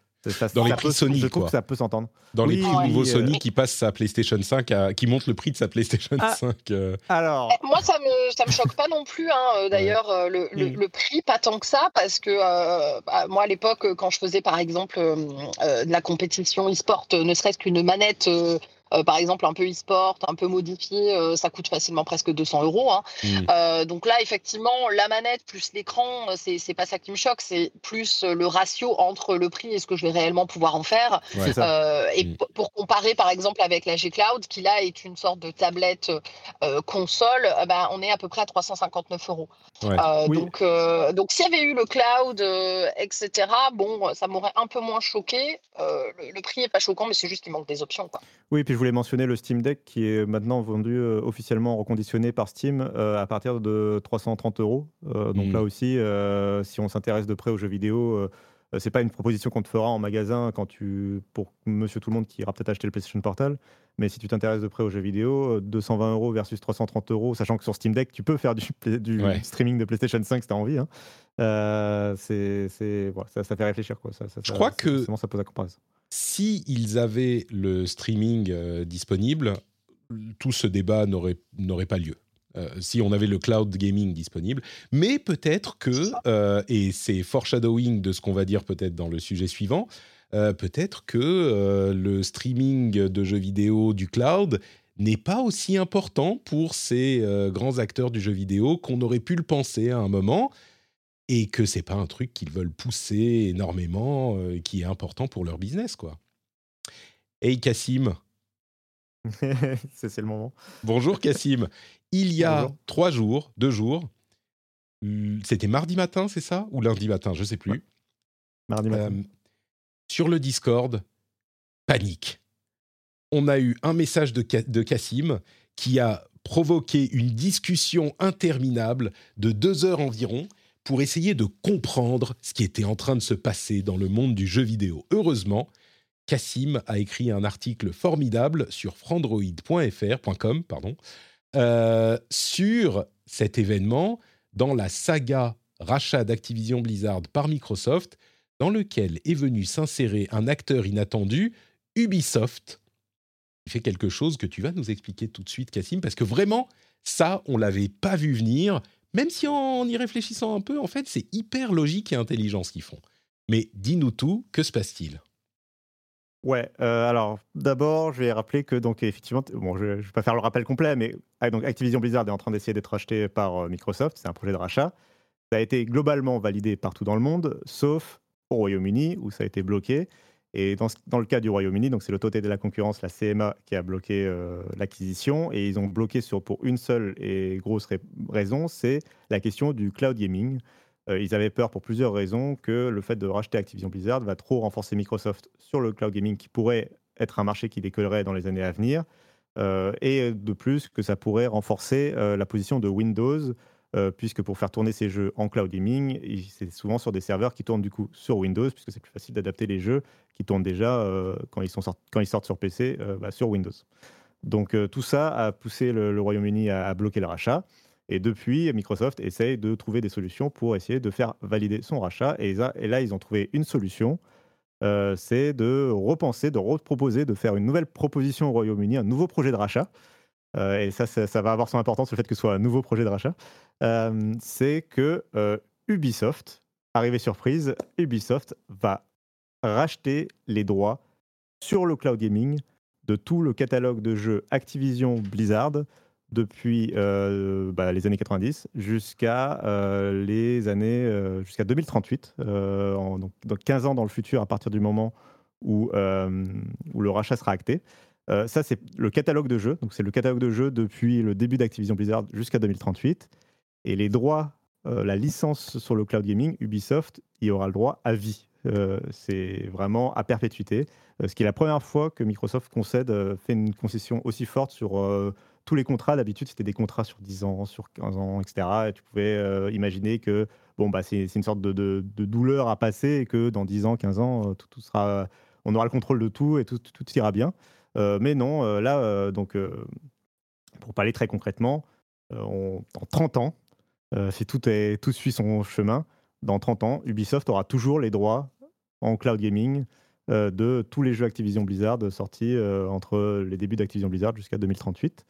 dans les prix Sony, je trouve que ça peut s'entendre. Dans les prix nouveau Sony euh, qui passe sa PlayStation 5, à, qui monte le prix de sa PlayStation 5. Ah, euh. Alors, eh, moi ça me ça me choque pas non plus. Hein, D'ailleurs, le, mm. le, prix pas tant que ça parce que bah, moi à l'époque quand je faisais par exemple de la compétition e-sport, ne serait-ce qu'une manette euh, par exemple, un peu e-sport, un peu modifié, euh, ça coûte facilement presque 200 euros. Hein. Mmh. Euh, donc là, effectivement, la manette plus l'écran, c'est pas ça qui me choque, c'est plus le ratio entre le prix et ce que je vais réellement pouvoir en faire. et mmh. pour comparer, par exemple, avec la G-Cloud, qui là est une sorte de tablette console, ben, on est à peu près à 359 euros. Donc, donc s'il y avait eu le cloud, etc., bon, ça m'aurait un peu moins choqué. Le, prix est pas choquant, mais c'est juste qu'il manque des options. Quoi. Oui, puis voulais mentionner le Steam Deck qui est maintenant vendu euh, officiellement reconditionné par Steam euh, à partir de 330 euros. Euh, donc mmh. là aussi, si on s'intéresse de près aux jeux vidéo, c'est pas une proposition qu'on te fera en magasin quand tu pour Monsieur Tout le Monde qui ira peut-être acheter le PlayStation Portal. Mais si tu t'intéresses de près aux jeux vidéo, 220 euros versus 330 euros, sachant que sur Steam Deck tu peux faire du, [laughs] du streaming de PlayStation 5 si tu as envie. Hein. c'est, ça, ça, fait réfléchir quoi. Ça, je crois que ça pose à comparaison si ils avaient le streaming euh, disponible, tout ce débat n'aurait pas lieu. Euh, si on avait le cloud gaming disponible. Mais peut-être que, euh, et c'est foreshadowing de ce qu'on va dire peut-être dans le sujet suivant, peut-être que le streaming de jeux vidéo du cloud n'est pas aussi important pour ces grands acteurs du jeu vidéo qu'on aurait pu le penser à un moment et que c'est pas un truc qu'ils veulent pousser énormément, euh, qui est important pour leur business, quoi. Hey Cassim. [laughs] c'est le moment. Bonjour Cassim. Il y a trois jours, deux jours, c'était mardi matin, c'est ça? Ou lundi matin, je sais plus. Mardi matin. Euh, sur le Discord, panique. On a eu un message de, de Cassim qui a provoqué une discussion interminable de deux heures environ pour essayer de comprendre ce qui était en train de se passer dans le monde du jeu vidéo. Heureusement, Cassim a écrit un article formidable sur frandroid.fr.com euh, sur cet événement dans la saga rachat d'Activision Blizzard par Microsoft, dans lequel est venu s'insérer un acteur inattendu, Ubisoft, qui fait quelque chose que tu vas nous expliquer tout de suite, Cassim, parce que vraiment, ça, on l'avait pas vu venir, même si en y réfléchissant un peu, en fait, c'est hyper logique et intelligent ce qu'ils font. Mais dis-nous tout, que se passe-t-il? Ouais, euh, alors d'abord, je vais rappeler que, donc, effectivement, bon, je ne vais pas faire le rappel complet, mais ah, donc, Activision Blizzard est en train d'essayer d'être acheté par euh, Microsoft, c'est un projet de rachat. Ça a été globalement validé partout dans le monde, sauf au Royaume-Uni, où ça a été bloqué. Et dans, le cas du Royaume-Uni, c'est l'autorité de la concurrence, la CMA, qui a bloqué euh, l'acquisition. Et ils ont bloqué pour une seule et grosse raison, c'est la question du cloud gaming. Euh, ils avaient peur pour plusieurs raisons que le fait de racheter Activision Blizzard va trop renforcer Microsoft sur le cloud gaming, qui pourrait être un marché qui décollerait dans les années à venir. Euh, et de plus, que ça pourrait renforcer la position de Windows euh, puisque pour faire tourner ces jeux en cloud gaming, c'est souvent sur des serveurs qui tournent du coup sur Windows, puisque c'est plus facile d'adapter les jeux qui tournent déjà euh, quand, ils sont sortent sur PC euh, bah, sur Windows. Donc tout ça a poussé le, Royaume-Uni à, bloquer le rachat. Et depuis, Microsoft essaye de trouver des solutions pour essayer de faire valider son rachat. Et, et là, ils ont trouvé une solution. c'est de repenser, de reproposer, de faire une nouvelle proposition au Royaume-Uni, un nouveau projet de rachat. et ça, ça, ça, va avoir son importance, le fait que ce soit un nouveau projet de rachat. C'est que Ubisoft, arrivé surprise, Ubisoft va racheter les droits sur le cloud gaming de tout le catalogue de jeux Activision Blizzard depuis bah, les années 90 jusqu'à les années jusqu'à 2038, donc, 15 ans dans le futur à partir du moment où, où le rachat sera acté. ça, c'est le catalogue de jeux. Donc, c'est le catalogue de jeux depuis le début d'Activision Blizzard jusqu'à 2038. Et les droits, euh, la licence sur le cloud gaming, Ubisoft y aura le droit à vie. Euh, c'est vraiment à perpétuité. Euh, ce qui est la première fois que Microsoft concède, fait une concession aussi forte sur tous les contrats. D'habitude, c'était des contrats sur 10 ans, sur 15 ans, etc. Et tu pouvais imaginer que bon, bah, c'est une sorte de, douleur à passer et que dans 10 ans, 15 ans, tout, sera, on aura le contrôle de tout et tout, tout ira bien. mais non, là, donc, pour parler très concrètement, en 30 ans, euh, si tout, est, tout suit son chemin, dans 30 ans, Ubisoft aura toujours les droits en cloud gaming euh, de tous les jeux Activision Blizzard sortis euh, entre les débuts d'Activision Blizzard jusqu'à 2038.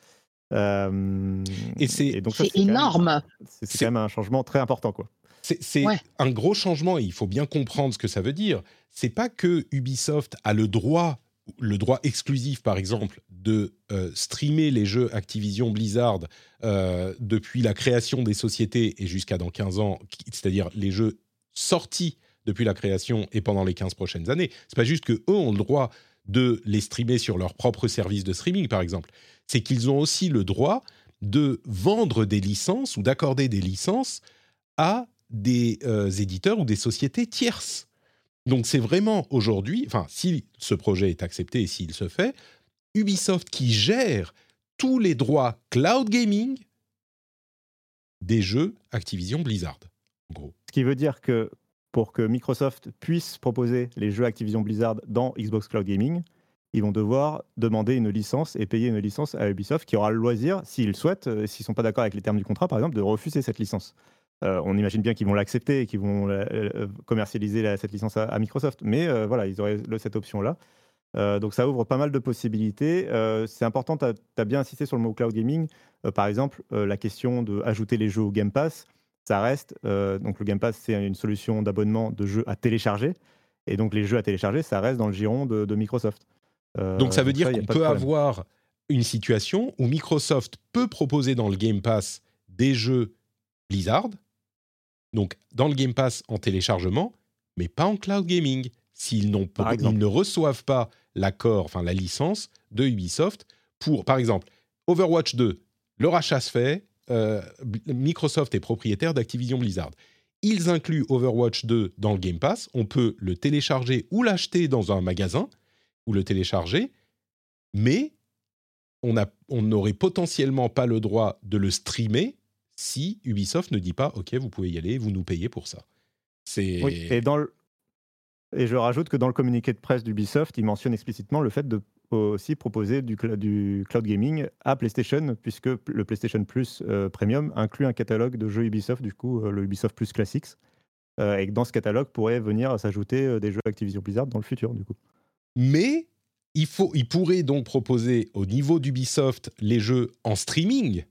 et c'est énorme. C'est quand même un changement très important, quoi. C'est un gros changement et il faut bien comprendre ce que ça veut dire. C'est pas que Ubisoft a le droit le droit exclusif, par exemple, de euh, streamer les jeux Activision Blizzard euh, depuis la création des sociétés et jusqu'à dans 15 ans, c'est-à-dire les jeux sortis depuis la création et pendant les 15 prochaines années. C'est pas juste que eux ont le droit de les streamer sur leur propre service de streaming, par exemple. C'est qu'ils ont aussi le droit de vendre des licences ou d'accorder des licences à des euh, éditeurs ou des sociétés tierces. Donc c'est vraiment aujourd'hui, enfin si ce projet est accepté et s'il se fait, Ubisoft qui gère tous les droits cloud gaming des jeux Activision Blizzard. gros. Ce qui veut dire que pour que Microsoft puisse proposer les jeux Activision Blizzard dans Xbox Cloud Gaming, ils vont devoir demander une licence et payer une licence à Ubisoft qui aura le loisir, s'ils souhaitent, euh, s'ils ne sont pas d'accord avec les termes du contrat par exemple, de refuser cette licence. Euh, on imagine bien qu'ils vont l'accepter et qu'ils vont euh, commercialiser cette licence à, Microsoft. Mais euh, voilà, ils auraient cette option-là. donc ça ouvre pas mal de possibilités. c'est important, tu as, bien insisté sur le mot cloud gaming. par exemple, la question d'ajouter les jeux au Game Pass, ça reste. donc le Game Pass, c'est une solution d'abonnement de jeux à télécharger. Et donc les jeux à télécharger, ça reste dans le giron de, Microsoft. donc ça veut dire qu'on peut avoir une situation où Microsoft peut proposer dans le Game Pass des jeux Blizzard, donc dans le Game Pass en téléchargement, mais pas en cloud gaming, s'ils n'ont ne reçoivent pas l'accord, enfin la licence de Ubisoft pour, par exemple, Overwatch 2, le rachat se fait, euh, Microsoft est propriétaire d'Activision Blizzard. Ils incluent Overwatch 2 dans le Game Pass, on peut le télécharger ou l'acheter dans un magasin, ou le télécharger, mais on n'aurait potentiellement pas le droit de le streamer si Ubisoft ne dit pas OK, vous pouvez y aller, vous nous payez pour ça. C'est oui, et dans le... et je rajoute que dans le communiqué de presse d'Ubisoft, il mentionne explicitement le fait de aussi proposer du, du cloud gaming à PlayStation, puisque le PlayStation Plus Premium inclut un catalogue de jeux Ubisoft, du coup le Ubisoft Plus Classics. et que dans ce catalogue pourrait venir s'ajouter des jeux Activision Blizzard dans le futur, du coup. Mais il, faut, il pourrait donc proposer au niveau d'Ubisoft les jeux en streaming,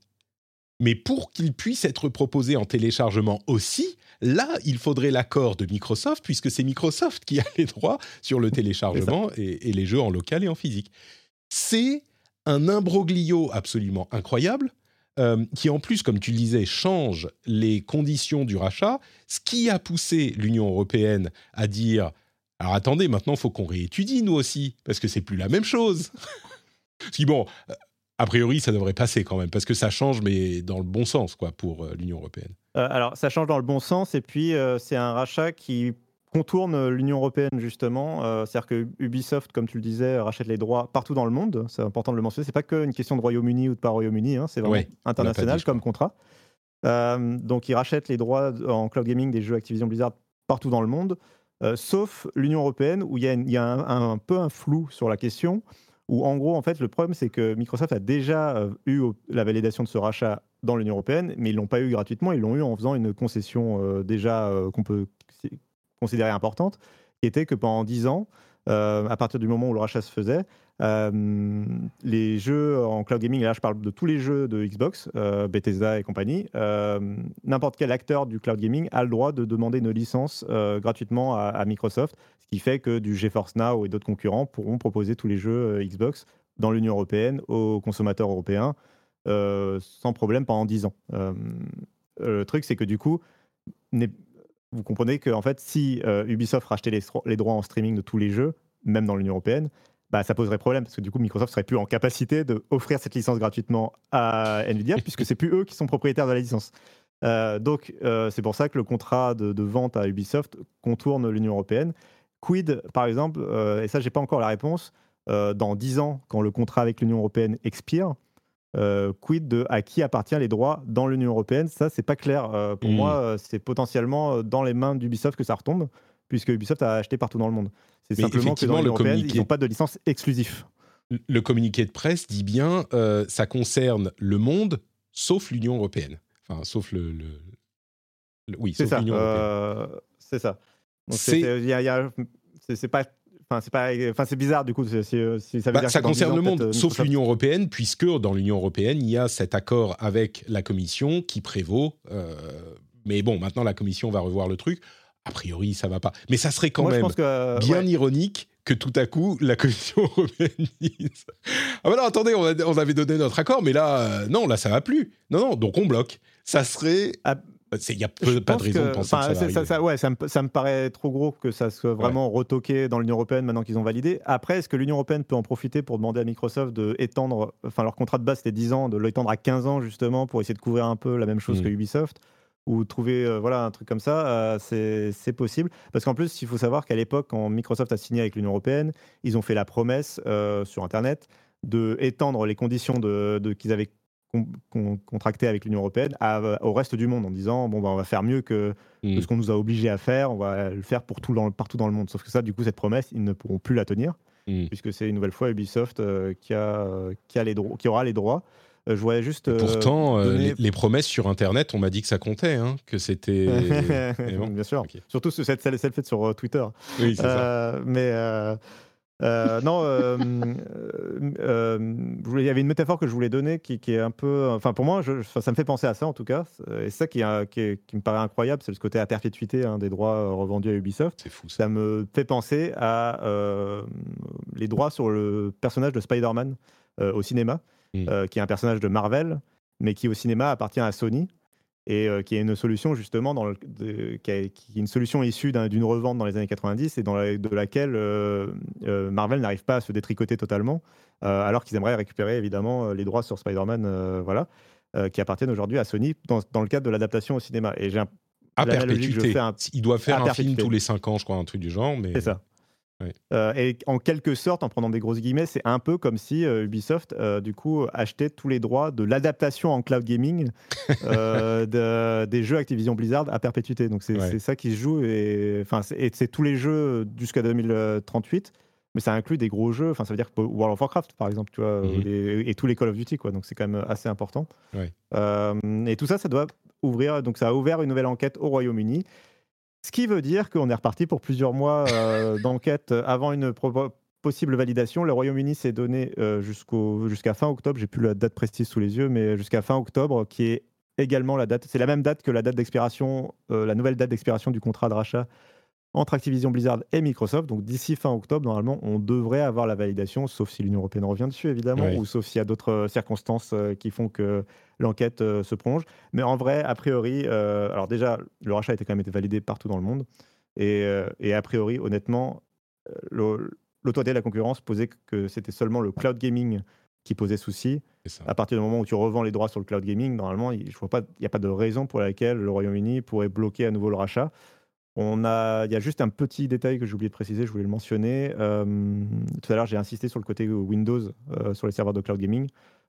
mais pour qu'ils puissent être proposés en téléchargement aussi, là, il faudrait l'accord de Microsoft, puisque c'est Microsoft qui a les droits sur le téléchargement et, les jeux en local et en physique. C'est un imbroglio absolument incroyable. Euh, qui en plus, comme tu le disais, change les conditions du rachat, ce qui a poussé l'Union européenne à dire alors attendez, maintenant, il faut qu'on réétudie, nous aussi, parce que c'est plus la même chose. [laughs] si bon, a priori, ça devrait passer quand même, parce que ça change, mais dans le bon sens, quoi, pour euh, l'Union européenne. Euh, alors, ça change dans le bon sens, et puis euh, c'est un rachat qui contourne l'Union européenne justement. C'est-à-dire que Ubisoft, comme tu le disais, rachète les droits partout dans le monde. C'est important de le mentionner. C'est pas qu'une question de Royaume-Uni ou de pas Royaume-Uni. Hein, c'est vraiment international comme contrat. donc, ils rachètent les droits en cloud gaming des jeux Activision Blizzard partout dans le monde. Sauf l'Union européenne où il y a, un, peu un flou sur la question. Où en gros, le problème, c'est que Microsoft a déjà euh, eu la validation de ce rachat dans l'Union européenne, mais ils l'ont pas eu gratuitement, ils l'ont eu en faisant une concession euh, déjà qu'on peut considérer importante, qui était que pendant 10 ans, à partir du moment où le rachat se faisait, euh, les jeux en cloud gaming, là je parle de tous les jeux de Xbox, euh, Bethesda et compagnie, euh, n'importe quel acteur du cloud gaming a le droit de demander une licence gratuitement à, Microsoft, ce qui fait que du GeForce Now et d'autres concurrents pourront proposer tous les jeux Xbox dans l'Union européenne aux consommateurs européens sans problème pendant 10 ans. le truc, c'est que du coup, vous comprenez que en fait, si Ubisoft rachetait les, les, droits en streaming de tous les jeux, même dans l'Union européenne, bah, ça poserait problème parce que du coup Microsoft serait plus en capacité d'offrir cette licence gratuitement à Nvidia puisque c'est plus eux qui sont propriétaires de la licence. Euh, donc euh, c'est pour ça que le contrat de, vente à Ubisoft contourne l'Union européenne. Quid, par exemple, euh, et ça j'ai pas encore la réponse, dans 10 ans quand le contrat avec l'Union européenne expire, quid de à qui appartient les droits dans l'Union européenne? Ça c'est pas clair. pour hmm. moi c'est potentiellement dans les mains d'Ubisoft que ça retombe puisque Ubisoft a acheté partout dans le monde. C'est simplement que dans le communiqué... ils n'ont pas de licence exclusive. Le communiqué de presse dit bien euh, ça concerne le monde sauf l'Union européenne. Enfin, sauf le. Oui, sauf l'Union européenne. Euh, c'est ça. C'est pas Enfin, c'est pas, enfin, c'est bizarre du coup. ça, bah, ça concerne le monde, euh, sauf l'Union européenne, puisque dans l'Union européenne, il y a cet accord avec la Commission qui prévaut. mais bon, maintenant la Commission va revoir le truc a priori, ça va pas. Mais ça serait quand même bien ironique que tout à coup, la Commission [laughs] européenne dise Ah, ben non, attendez, on, avait donné notre accord, mais là, euh, non, là, ça va plus. Non, non, donc on bloque. Ça serait. Ah, il n'y a pas de raison de penser que ça, ça, ouais, ça, me, paraît trop gros que ça soit vraiment retoqué dans l'Union européenne maintenant qu'ils ont validé. Après, est-ce que l'Union européenne peut en profiter pour demander à Microsoft de étendre, enfin leur contrat de base c'était 10 ans, de l'étendre à 15 ans justement pour essayer de couvrir un peu la même chose mmh. que Ubisoft? Ou trouver euh, voilà, un truc comme ça, euh, c'est possible. Parce qu'en plus, il faut savoir qu'à l'époque, quand Microsoft a signé avec l'Union européenne, ils ont fait la promesse euh, sur Internet de étendre les conditions de, qu'ils avaient contractées avec l'Union européenne au reste du monde en disant bon, bah, on va faire mieux que, mmh. ce qu'on nous a obligé à faire, on va le faire pour tout partout dans le monde. Sauf que ça, du coup, cette promesse, ils ne pourront plus la tenir. Mmh. Puisque c'est une nouvelle fois Ubisoft qui, a, qui, a les qui aura les droits je voyais juste. pourtant, euh, les, promesses sur Internet, on m'a dit que ça comptait, hein, que c'était. [laughs] [laughs] Bien sûr. Surtout celle, celle, faite sur euh, Twitter. Oui, c'est ça. Mais. non, [laughs] il y avait une métaphore que je voulais donner qui, est un peu. Enfin, pour moi, je, ça me fait penser à ça en tout cas. Et ça qui, qui, qui me paraît incroyable, c'est ce côté à perpétuité hein, des droits revendus à Ubisoft. C'est fou. Ça. me fait penser à les droits sur le personnage de Spider-Man au cinéma. Mm. Euh, qui est un personnage de Marvel, mais qui au cinéma appartient à Sony et euh, qui est une solution justement dans le, qui, est, une solution issue d'une revente dans les années 90 et dans de laquelle euh, Marvel n'arrive pas à se détricoter totalement, alors qu'ils aimeraient récupérer évidemment les droits sur Spider-Man, voilà, qui appartiennent aujourd'hui à Sony dans, dans, le cadre de l'adaptation au cinéma. Et j'ai à perpétuité. Il doit faire un film tous les 5 ans, je crois, un truc du genre. Mais... C'est ça. Euh, et en quelque sorte, en prenant des grosses guillemets, c'est un peu comme si euh, Ubisoft, euh, du coup, achetait tous les droits de l'adaptation en cloud gaming [laughs] des jeux Activision Blizzard à perpétuité. Donc c'est ça qui se joue. Et c'est tous les jeux jusqu'à 2038 mais ça inclut des gros jeux. Enfin, ça veut dire World of Warcraft, par exemple, tu vois, Mhm. et, et tous les Call of Duty, quoi. Donc c'est quand même assez important. Ouais. Et tout ça, ça doit ouvrir. Donc ça a ouvert une nouvelle enquête au Royaume-Uni. Ce qui veut dire qu'on est reparti pour plusieurs mois euh, [laughs] d'enquête avant une possible validation. Le Royaume-Uni s'est donné euh, jusqu'au jusqu'à fin octobre. J'ai plus la date précise sous les yeux, mais jusqu'à fin octobre, qui est également la date. C'est la même date que la date d'expiration, euh, la nouvelle date d'expiration du contrat de rachat entre Activision Blizzard et Microsoft. Donc d'ici fin octobre, normalement, on devrait avoir la validation, sauf si l'Union européenne revient dessus, évidemment, ou sauf s'il y a d'autres euh, circonstances euh, qui font que l'enquête euh, se prolonge. Mais en vrai, a priori, euh, alors déjà, le rachat a été quand même été validé partout dans le monde. Et, et a priori, honnêtement, l'autorité de la concurrence posait que c'était seulement le cloud gaming qui posait souci. À partir du moment où tu revends les droits sur le cloud gaming, normalement, il n'y a pas de raison pour laquelle le Royaume-Uni pourrait bloquer à nouveau le rachat. On a, il y a juste un petit détail que j'ai oublié de préciser, je voulais le mentionner. Euh, tout à l'heure, j'ai insisté sur le côté Windows euh, sur les serveurs de cloud gaming.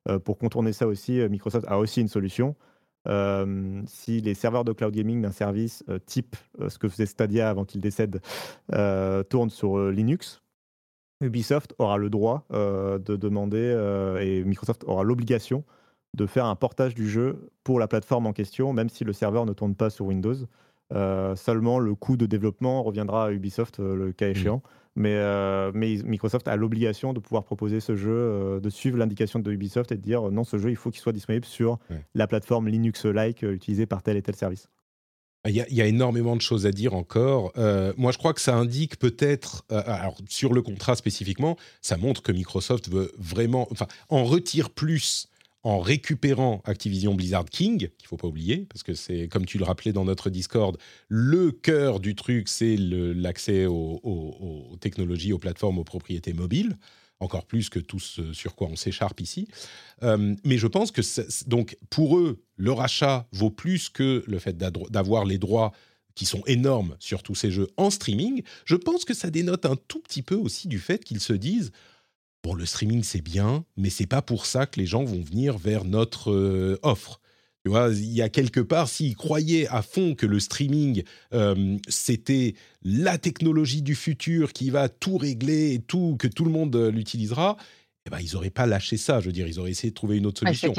Euh, pour contourner ça aussi, Microsoft a aussi une solution. Si les serveurs de cloud gaming d'un service type ce que faisait Stadia avant qu'il décède tournent sur Linux, Ubisoft aura le droit de demander et Microsoft aura l'obligation de faire un portage du jeu pour la plateforme en question, même si le serveur ne tourne pas sur Windows. Euh, seulement, le coût de développement reviendra à Ubisoft euh, le cas échéant. Mais, euh, mais Microsoft a l'obligation de pouvoir proposer ce jeu, euh, de suivre l'indication de Ubisoft et de dire euh, non, ce jeu, il faut qu'il soit disponible sur Ouais. la plateforme Linux-like utilisée par tel et tel service. Il y, a, il y a énormément de choses à dire encore. Moi, je crois que ça indique peut-être, alors sur le contrat spécifiquement, ça montre que Microsoft veut vraiment, enfin, en retire plus en récupérant Activision Blizzard King, qu'il faut pas oublier, parce que c'est, comme tu le rappelais dans notre Discord, le cœur du truc, c'est l'accès aux, technologies, aux plateformes, aux propriétés mobiles, encore plus que tout ce sur quoi on s'écharpe ici. Euh, mais je pense que donc pour eux, le rachat vaut plus que le fait d'avoir les droits qui sont énormes sur tous ces jeux en streaming. Je pense que ça dénote un tout petit peu aussi du fait qu'ils se disent bon, le streaming c'est bien, mais c'est pas pour ça que les gens vont venir vers notre euh, offre. Tu vois, il y a quelque part, s'ils croyaient à fond que le streaming, euh, c'était la technologie du futur qui va tout régler et tout, que tout le monde euh, l'utilisera, eh ben, ils n'auraient pas lâché ça. Je veux dire, ils auraient essayé de trouver une autre solution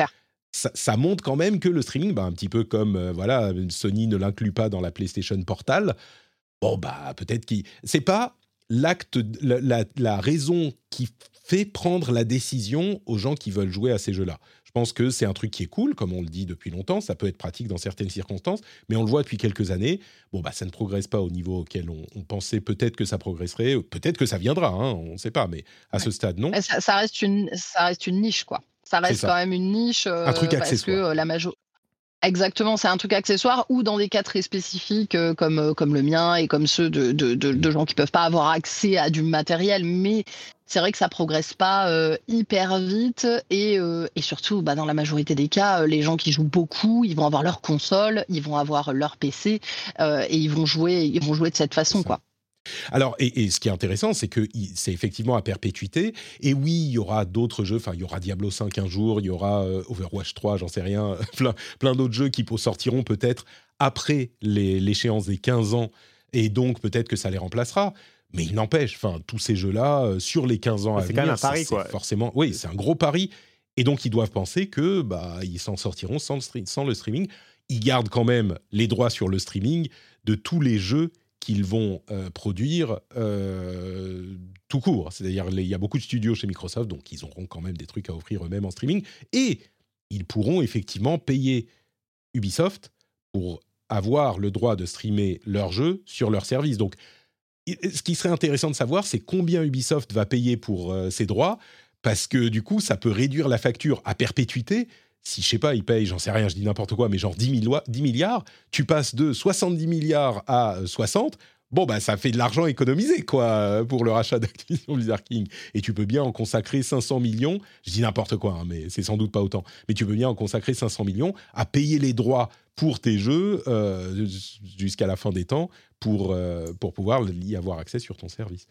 ça, ça montre quand même que le streaming, bah, un petit peu comme euh, voilà, Sony ne l'inclut pas dans la PlayStation Portal. Bon bah peut-être qu'il c'est pas l'acte, la, la- la raison qui fait prendre la décision aux gens qui veulent jouer à ces jeux-là. Je pense que c'est un truc qui est cool, comme on le dit depuis longtemps. Ça peut être pratique dans certaines circonstances, mais on le voit depuis quelques années. Bon bah ça ne progresse pas au niveau auquel on, on pensait peut-être que ça progresserait. Peut-être que ça viendra, hein, on ne sait pas, mais à ce stade non. Ça, ça reste une, ça reste une niche, quoi. Ça reste ça. quand même une niche. Un truc euh, parce que accessoire. euh, la major... Exactement, c'est un truc accessoire ou dans des cas très spécifiques euh, comme, euh, comme le mien et comme ceux de, de, de, de gens qui peuvent pas avoir accès à du matériel. Mais c'est vrai que ça progresse pas euh, hyper vite et, euh, et surtout, bah, dans la majorité des cas, les gens qui jouent beaucoup, ils vont avoir leur console, ils vont avoir leur PC euh, et ils vont jouer, ils vont jouer de cette façon, quoi. Alors, et, et ce qui est intéressant, c'est que c'est effectivement à perpétuité. Et oui, il y aura d'autres jeux. Enfin, il y aura Diablo 5 un jour, il y aura euh, Overwatch 3, j'en sais rien. [laughs] plein plein d'autres jeux qui sortiront peut-être après l'échéance des 15 ans. Et donc, peut-être que ça les remplacera. Mais il n'empêche, enfin, tous ces jeux-là, euh, sur les 15 ans à C'est venir, quand même un pari, c'est quoi. Forcément, oui, c'est un gros pari. Et donc, ils doivent penser que bah, ils s'en sortiront sans le, sans le streaming. Ils gardent quand même les droits sur le streaming de tous les jeux qu'ils vont euh, produire euh, tout court. C'est-à-dire, il y a beaucoup de studios chez Microsoft, donc ils auront quand même des trucs à offrir eux-mêmes en streaming. Et ils pourront effectivement payer Ubisoft pour avoir le droit de streamer leurs jeux sur leur service. Donc, ce qui serait intéressant de savoir, c'est combien Ubisoft va payer pour euh, ses droits, parce que du coup, ça peut réduire la facture à perpétuité. Si, je sais pas, ils payent, j'en sais rien, je dis n'importe quoi, mais genre 10, millo- 10 milliards, tu passes de 70 milliards à euh, 60, bon, bah, ça fait de l'argent économisé, quoi, euh, pour le rachat d'Activision Blizzard King. Et tu peux bien en consacrer 500 millions, je dis n'importe quoi, hein, mais c'est sans doute pas autant, mais tu peux bien en consacrer 500 millions à payer les droits pour tes jeux euh, jusqu'à la fin des temps pour, euh, pour pouvoir y avoir accès sur ton service.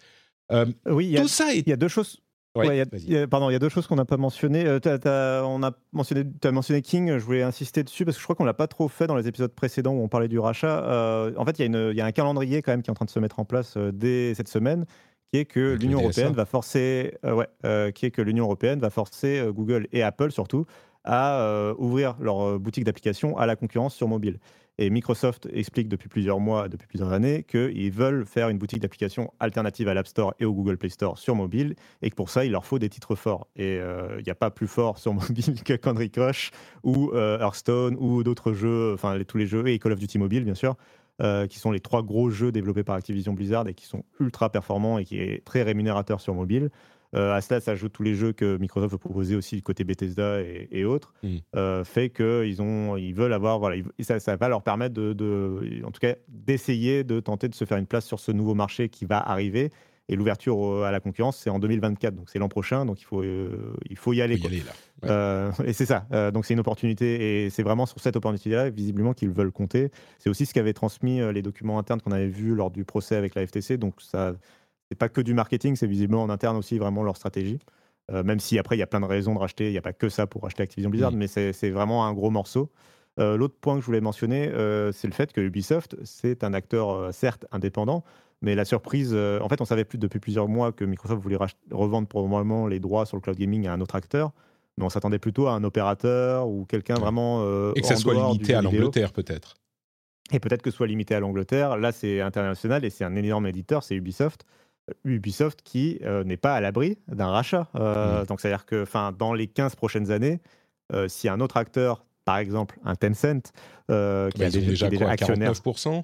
Euh, Oui, il y a, tout ça est... il y a deux choses. Ouais, Ouais, il y a- vas-y. il y a- pardon, il y a deux choses qu'on n'a pas mentionnées. Euh, on a mentionné, tu as mentionné King, je voulais insister dessus parce que je crois qu'on l'a pas trop fait dans les épisodes précédents où on parlait du rachat. Euh, en fait, il y, a y un calendrier quand même qui est en train de se mettre en place euh, dès cette semaine qui est que l'Union européenne va forcer, ouais, qui est que l'Union européenne va forcer Google et Apple surtout à ouvrir leur boutique d'applications à la concurrence sur mobile. Et Microsoft explique depuis plusieurs mois, depuis plusieurs années, qu'ils veulent faire une boutique d'applications alternative à l'App Store et au Google Play Store sur mobile, et que pour ça, il leur faut des titres forts. Et euh, il n'y a pas plus fort sur [laughs] mobile que Candy Crush ou euh, Hearthstone ou d'autres jeux, enfin tous les jeux, et Call of Duty Mobile, bien sûr. Euh, qui sont les trois gros jeux développés par Activision Blizzard et qui sont ultra performants et qui est très rémunérateur sur mobile. Euh, à cela s'ajoutent tous les jeux que Microsoft veut proposer aussi côté Bethesda et, autres, mm. euh, fait qu'ils ont, ils veulent avoir, voilà, ça, ça, va leur permettre de, en tout cas, d'essayer de tenter de se faire une place sur ce nouveau marché qui va arriver. Et l'ouverture à la concurrence, c'est en 2024, donc c'est l'an prochain, donc il faut, euh, il faut y aller. y aller là. et c'est ça, donc c'est une opportunité, et c'est vraiment sur cette opportunité-là, visiblement, qu'ils veulent compter. C'est aussi ce qu'avaient transmis les documents internes qu'on avait vus lors du procès avec la FTC, donc ça, c'est pas que du marketing, c'est visiblement en interne aussi vraiment leur stratégie. Euh, même si après, il y a plein de raisons de racheter, il n'y a pas que ça pour racheter Activision Blizzard, mais c'est vraiment un gros morceau. Euh, l'autre point que je voulais mentionner, euh, c'est le fait que Ubisoft, c'est un acteur certes indépendant, mais la surprise, en fait, on savait plus depuis plusieurs mois que Microsoft voulait revendre probablement les droits sur le cloud gaming à un autre acteur, mais on s'attendait plutôt à un opérateur ou quelqu'un vraiment. Et que ça soit limité à l'Angleterre, peut-être. Et peut-être que ce soit limité à l'Angleterre. Là, c'est international et c'est un énorme éditeur, c'est Ubisoft. Ubisoft qui euh, n'est pas à l'abri d'un rachat. Euh, mmh. Donc, c'est-à-dire que dans les 15 prochaines années, euh, si un autre acteur, par exemple un Tencent, qui a déjà, déjà 49%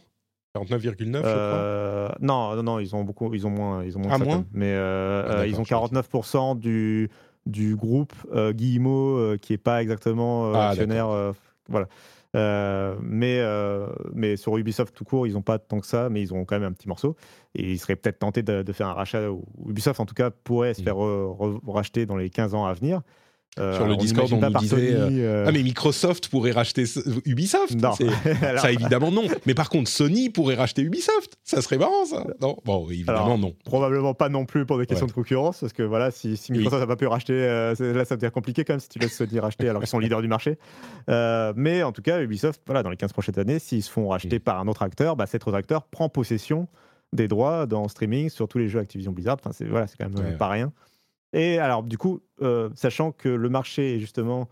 49,9 je crois. Non, non, non, ils ont beaucoup, ils ont moins, ils ont moins. Ah, moins mais ah, ils ont 49% du du groupe Guillemot qui est pas exactement ah, actionnaire. voilà. Euh, mais, euh, mais sur Ubisoft tout court, ils n'ont pas tant que ça, mais ils ont quand même un petit morceau. Et ils seraient peut-être tentés de, faire un rachat. Ubisoft, en tout cas, pourrait se mm. faire racheter dans les 15 ans à venir. Euh, Sur le Discord, on, nous disait euh, euh, Ah, mais Microsoft pourrait racheter Ubisoft Non. [laughs] ça, évidemment, non. [laughs] Mais par contre, Sony pourrait racheter Ubisoft. Ça serait marrant, ça. Non Bon, évidemment, non. Probablement pas non plus pour des questions de concurrence, parce que voilà, si, Microsoft n'a pas pu racheter, là, ça devient compliqué quand même si tu laisses Sony racheter alors qu'ils sont leaders du marché. mais en tout cas, Ubisoft, voilà, dans les 15 prochaines années, s'ils se font racheter par un autre acteur, bah, cet autre acteur prend possession des droits dans streaming sur tous les jeux Activision Blizzard. Enfin, c'est voilà, quand même pas rien. Et alors, du coup, euh, sachant que le marché est justement,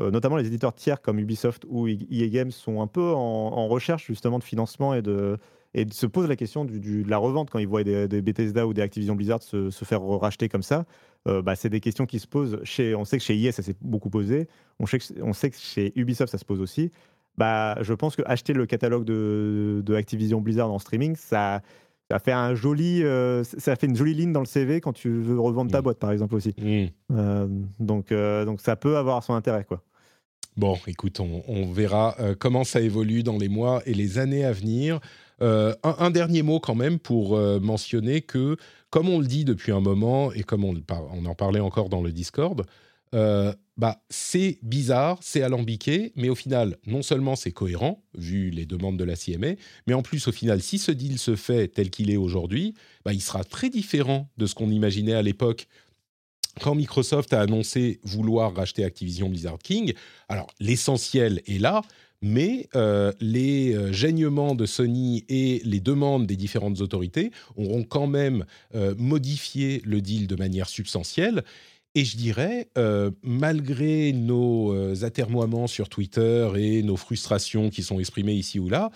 euh, notamment les éditeurs tiers comme Ubisoft ou EA Games, sont un peu en, recherche justement de financement et de, et se posent la question de la revente quand ils voient des, Bethesda ou des Activision Blizzard se, faire racheter comme ça. Euh, bah, c'est des questions qui se posent chez. On sait que chez EA, ça s'est beaucoup posé. On sait, que, on sait que chez Ubisoft, ça se pose aussi. Bah, je pense que acheter le catalogue de, de Activision Blizzard en streaming, ça ça fait un joli, euh, ça fait une jolie ligne dans le CV quand tu veux revendre ta mm. boîte, par exemple aussi. Mm. Euh, donc, euh, donc ça peut avoir son intérêt, quoi. Bon, écoute, on, verra comment ça évolue dans les mois et les années à venir. Un, dernier mot quand même pour mentionner que, comme on le dit depuis un moment et comme on, on en parlait encore dans le Discord, euh, bah, c'est bizarre, c'est alambiqué, mais au final, non seulement c'est cohérent, vu les demandes de la CMA, mais en plus, au final, si ce deal se fait tel qu'il est aujourd'hui, bah, il sera très différent de ce qu'on imaginait à l'époque quand Microsoft a annoncé vouloir racheter Activision Blizzard King. Alors, l'essentiel est là, mais euh, les euh, gênements de Sony et les demandes des différentes autorités auront quand même modifié le deal de manière substantielle. Et je dirais, euh, malgré nos euh, atermoiements sur Twitter et nos frustrations qui sont exprimées ici ou là,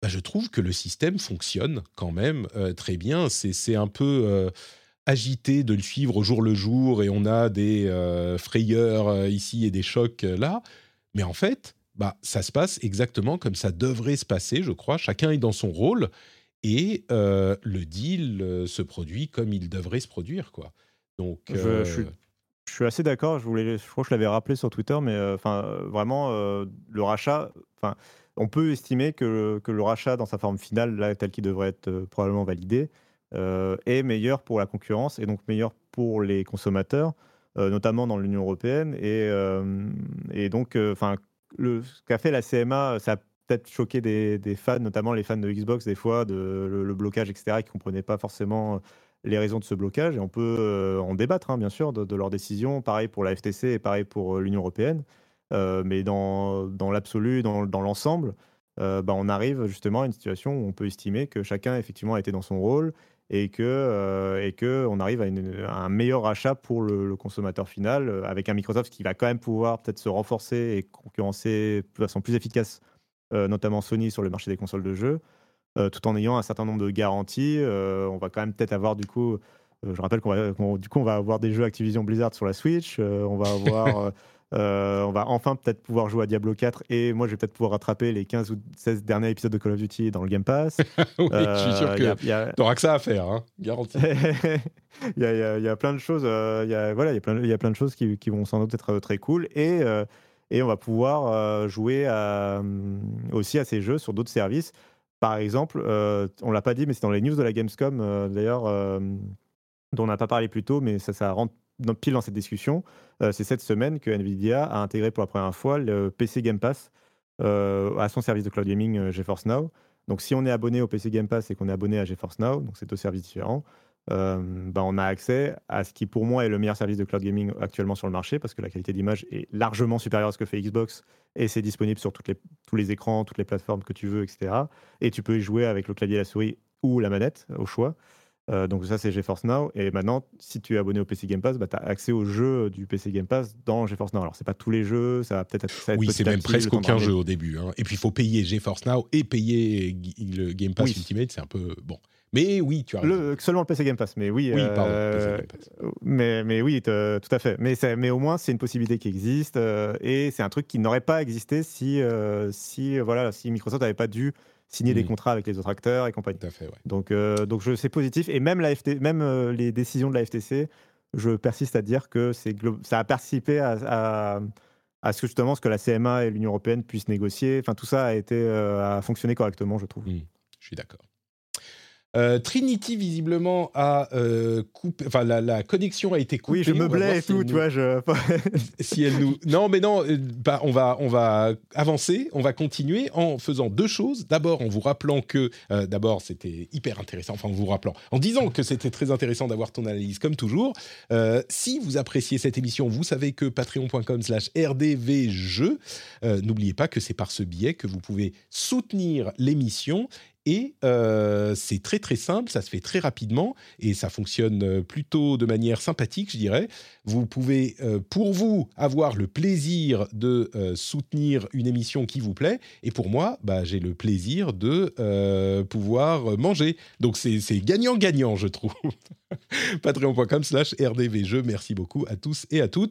bah, je trouve que le système fonctionne quand même euh, très bien. C'est un peu agité de le suivre au jour le jour et on a des frayeurs ici et des chocs là. Mais en fait, bah, ça se passe exactement comme ça devrait se passer, je crois. Chacun est dans son rôle et le deal se produit comme il devrait se produire. quoi. Donc, je, suis je suis assez d'accord. Je voulais, je crois que je l'avais rappelé sur Twitter, mais euh, euh, vraiment, euh, le rachat. On peut estimer que, que, le rachat dans sa forme finale, là, tel qu'il devrait être probablement validé, est meilleur pour la concurrence et donc meilleur pour les consommateurs, notamment dans l'Union européenne. Et, et donc, enfin, le, ce qu'a fait la CMA, ça a peut-être choqué des, fans, notamment les fans de Xbox des fois, de le, blocage, etc., qui comprenaient pas forcément les raisons de ce blocage et on peut euh, en débattre, hein, bien sûr, de, leurs décisions. Pareil pour la FTC et pareil pour euh, l'Union européenne. Euh, mais dans, l'absolu, dans, l'ensemble, bah, on arrive justement à une situation où on peut estimer que chacun effectivement a été dans son rôle et que, et que on arrive à, un meilleur achat pour le, consommateur final avec un Microsoft qui va quand même pouvoir peut-être se renforcer et concurrencer de façon plus efficace, notamment Sony sur le marché des consoles de jeux. Tout en ayant un certain nombre de garanties. on va quand même peut-être avoir du coup je rappelle qu'on va, du coup, on va avoir des jeux Activision Blizzard sur la Switch. on va avoir [laughs] Euh, on va enfin peut-être pouvoir jouer à Diablo 4 et moi je vais peut-être pouvoir rattraper les 15 ou 16 derniers épisodes de Call of Duty dans le Game Pass. [laughs] oui, je suis sûr euh, que tu n'auras que ça à faire, hein, garanti. [laughs] il, y a, plein de choses, euh, il y a, voilà, il y a plein, il y a plein de choses qui, vont sans doute être très cool et, et on va pouvoir jouer aussi à ces jeux sur d'autres services. Par exemple, on l'a pas dit, mais c'est dans les news de la Gamescom d'ailleurs dont on n'a pas parlé plus tôt, mais ça, rentre pile dans cette discussion, euh, c'est cette semaine que Nvidia a intégré pour la première fois le PC Game Pass euh, à son service de cloud gaming euh, GeForce Now. Donc si on est abonné au PC Game Pass et qu'on est abonné à GeForce Now, donc c'est deux services différents, ben on a accès à ce qui pour moi est le meilleur service de cloud gaming actuellement sur le marché parce que la qualité d'image est largement supérieure à ce que fait Xbox et c'est disponible sur toutes les, tous les écrans, toutes les plateformes que tu veux, etc. Et tu peux y jouer avec le clavier, la souris ou la manette au choix. Euh, donc ça c'est GeForce Now et maintenant si tu es abonné au PC Game Pass bah, tu as accès aux jeux du PC Game Pass dans GeForce Now alors c'est pas tous les jeux ça va peut-être être oui c'est même presque aucun jeu au début hein. et puis il faut payer GeForce Now et payer le Game Pass Ultimate c'est un peu bon mais oui tu as le, seulement le PC Game Pass mais oui oui pardon euh, mais, mais oui tout à fait mais, mais au moins c'est une possibilité qui existe euh, et c'est un truc qui n'aurait pas existé si, si, voilà, si Microsoft n'avait pas dû signer des mmh. contrats avec les autres acteurs et compagnie. Tout à fait, ouais. Donc, euh, donc c'est positif. Et même, la FT, même euh, les décisions de la FTC, je persiste à dire que c'est ça a participé à, à, ce que justement ce que la CMA et l'Union européenne puissent négocier. Enfin, tout ça a été euh, a fonctionné correctement, je trouve. Mmh. je suis d'accord. Euh, Trinity visiblement a euh, coupé, enfin la, connexion a été coupée. Oui, je me blais et tout, tu vois. Je... [laughs] si elle nous, non, mais non, euh, bah, on va on va avancer, on va continuer en faisant deux choses. D'abord, en vous rappelant que, d'abord, c'était hyper intéressant. Enfin, en vous rappelant, en disant que c'était très intéressant d'avoir ton analyse comme toujours. si vous appréciez cette émission, vous savez que patreon.com/rdvjeux. N'oubliez pas que c'est par ce biais que vous pouvez soutenir l'émission et euh, c'est très très simple, ça se fait très rapidement et ça fonctionne euh, plutôt de manière sympathique, je dirais. Vous pouvez, euh, pour vous, avoir le plaisir de soutenir une émission qui vous plaît. Et pour moi, bah, j'ai le plaisir de pouvoir manger. Donc c'est gagnant-gagnant, je trouve. [laughs] Patreon.com slash rdvjeux. Merci beaucoup à tous et à toutes.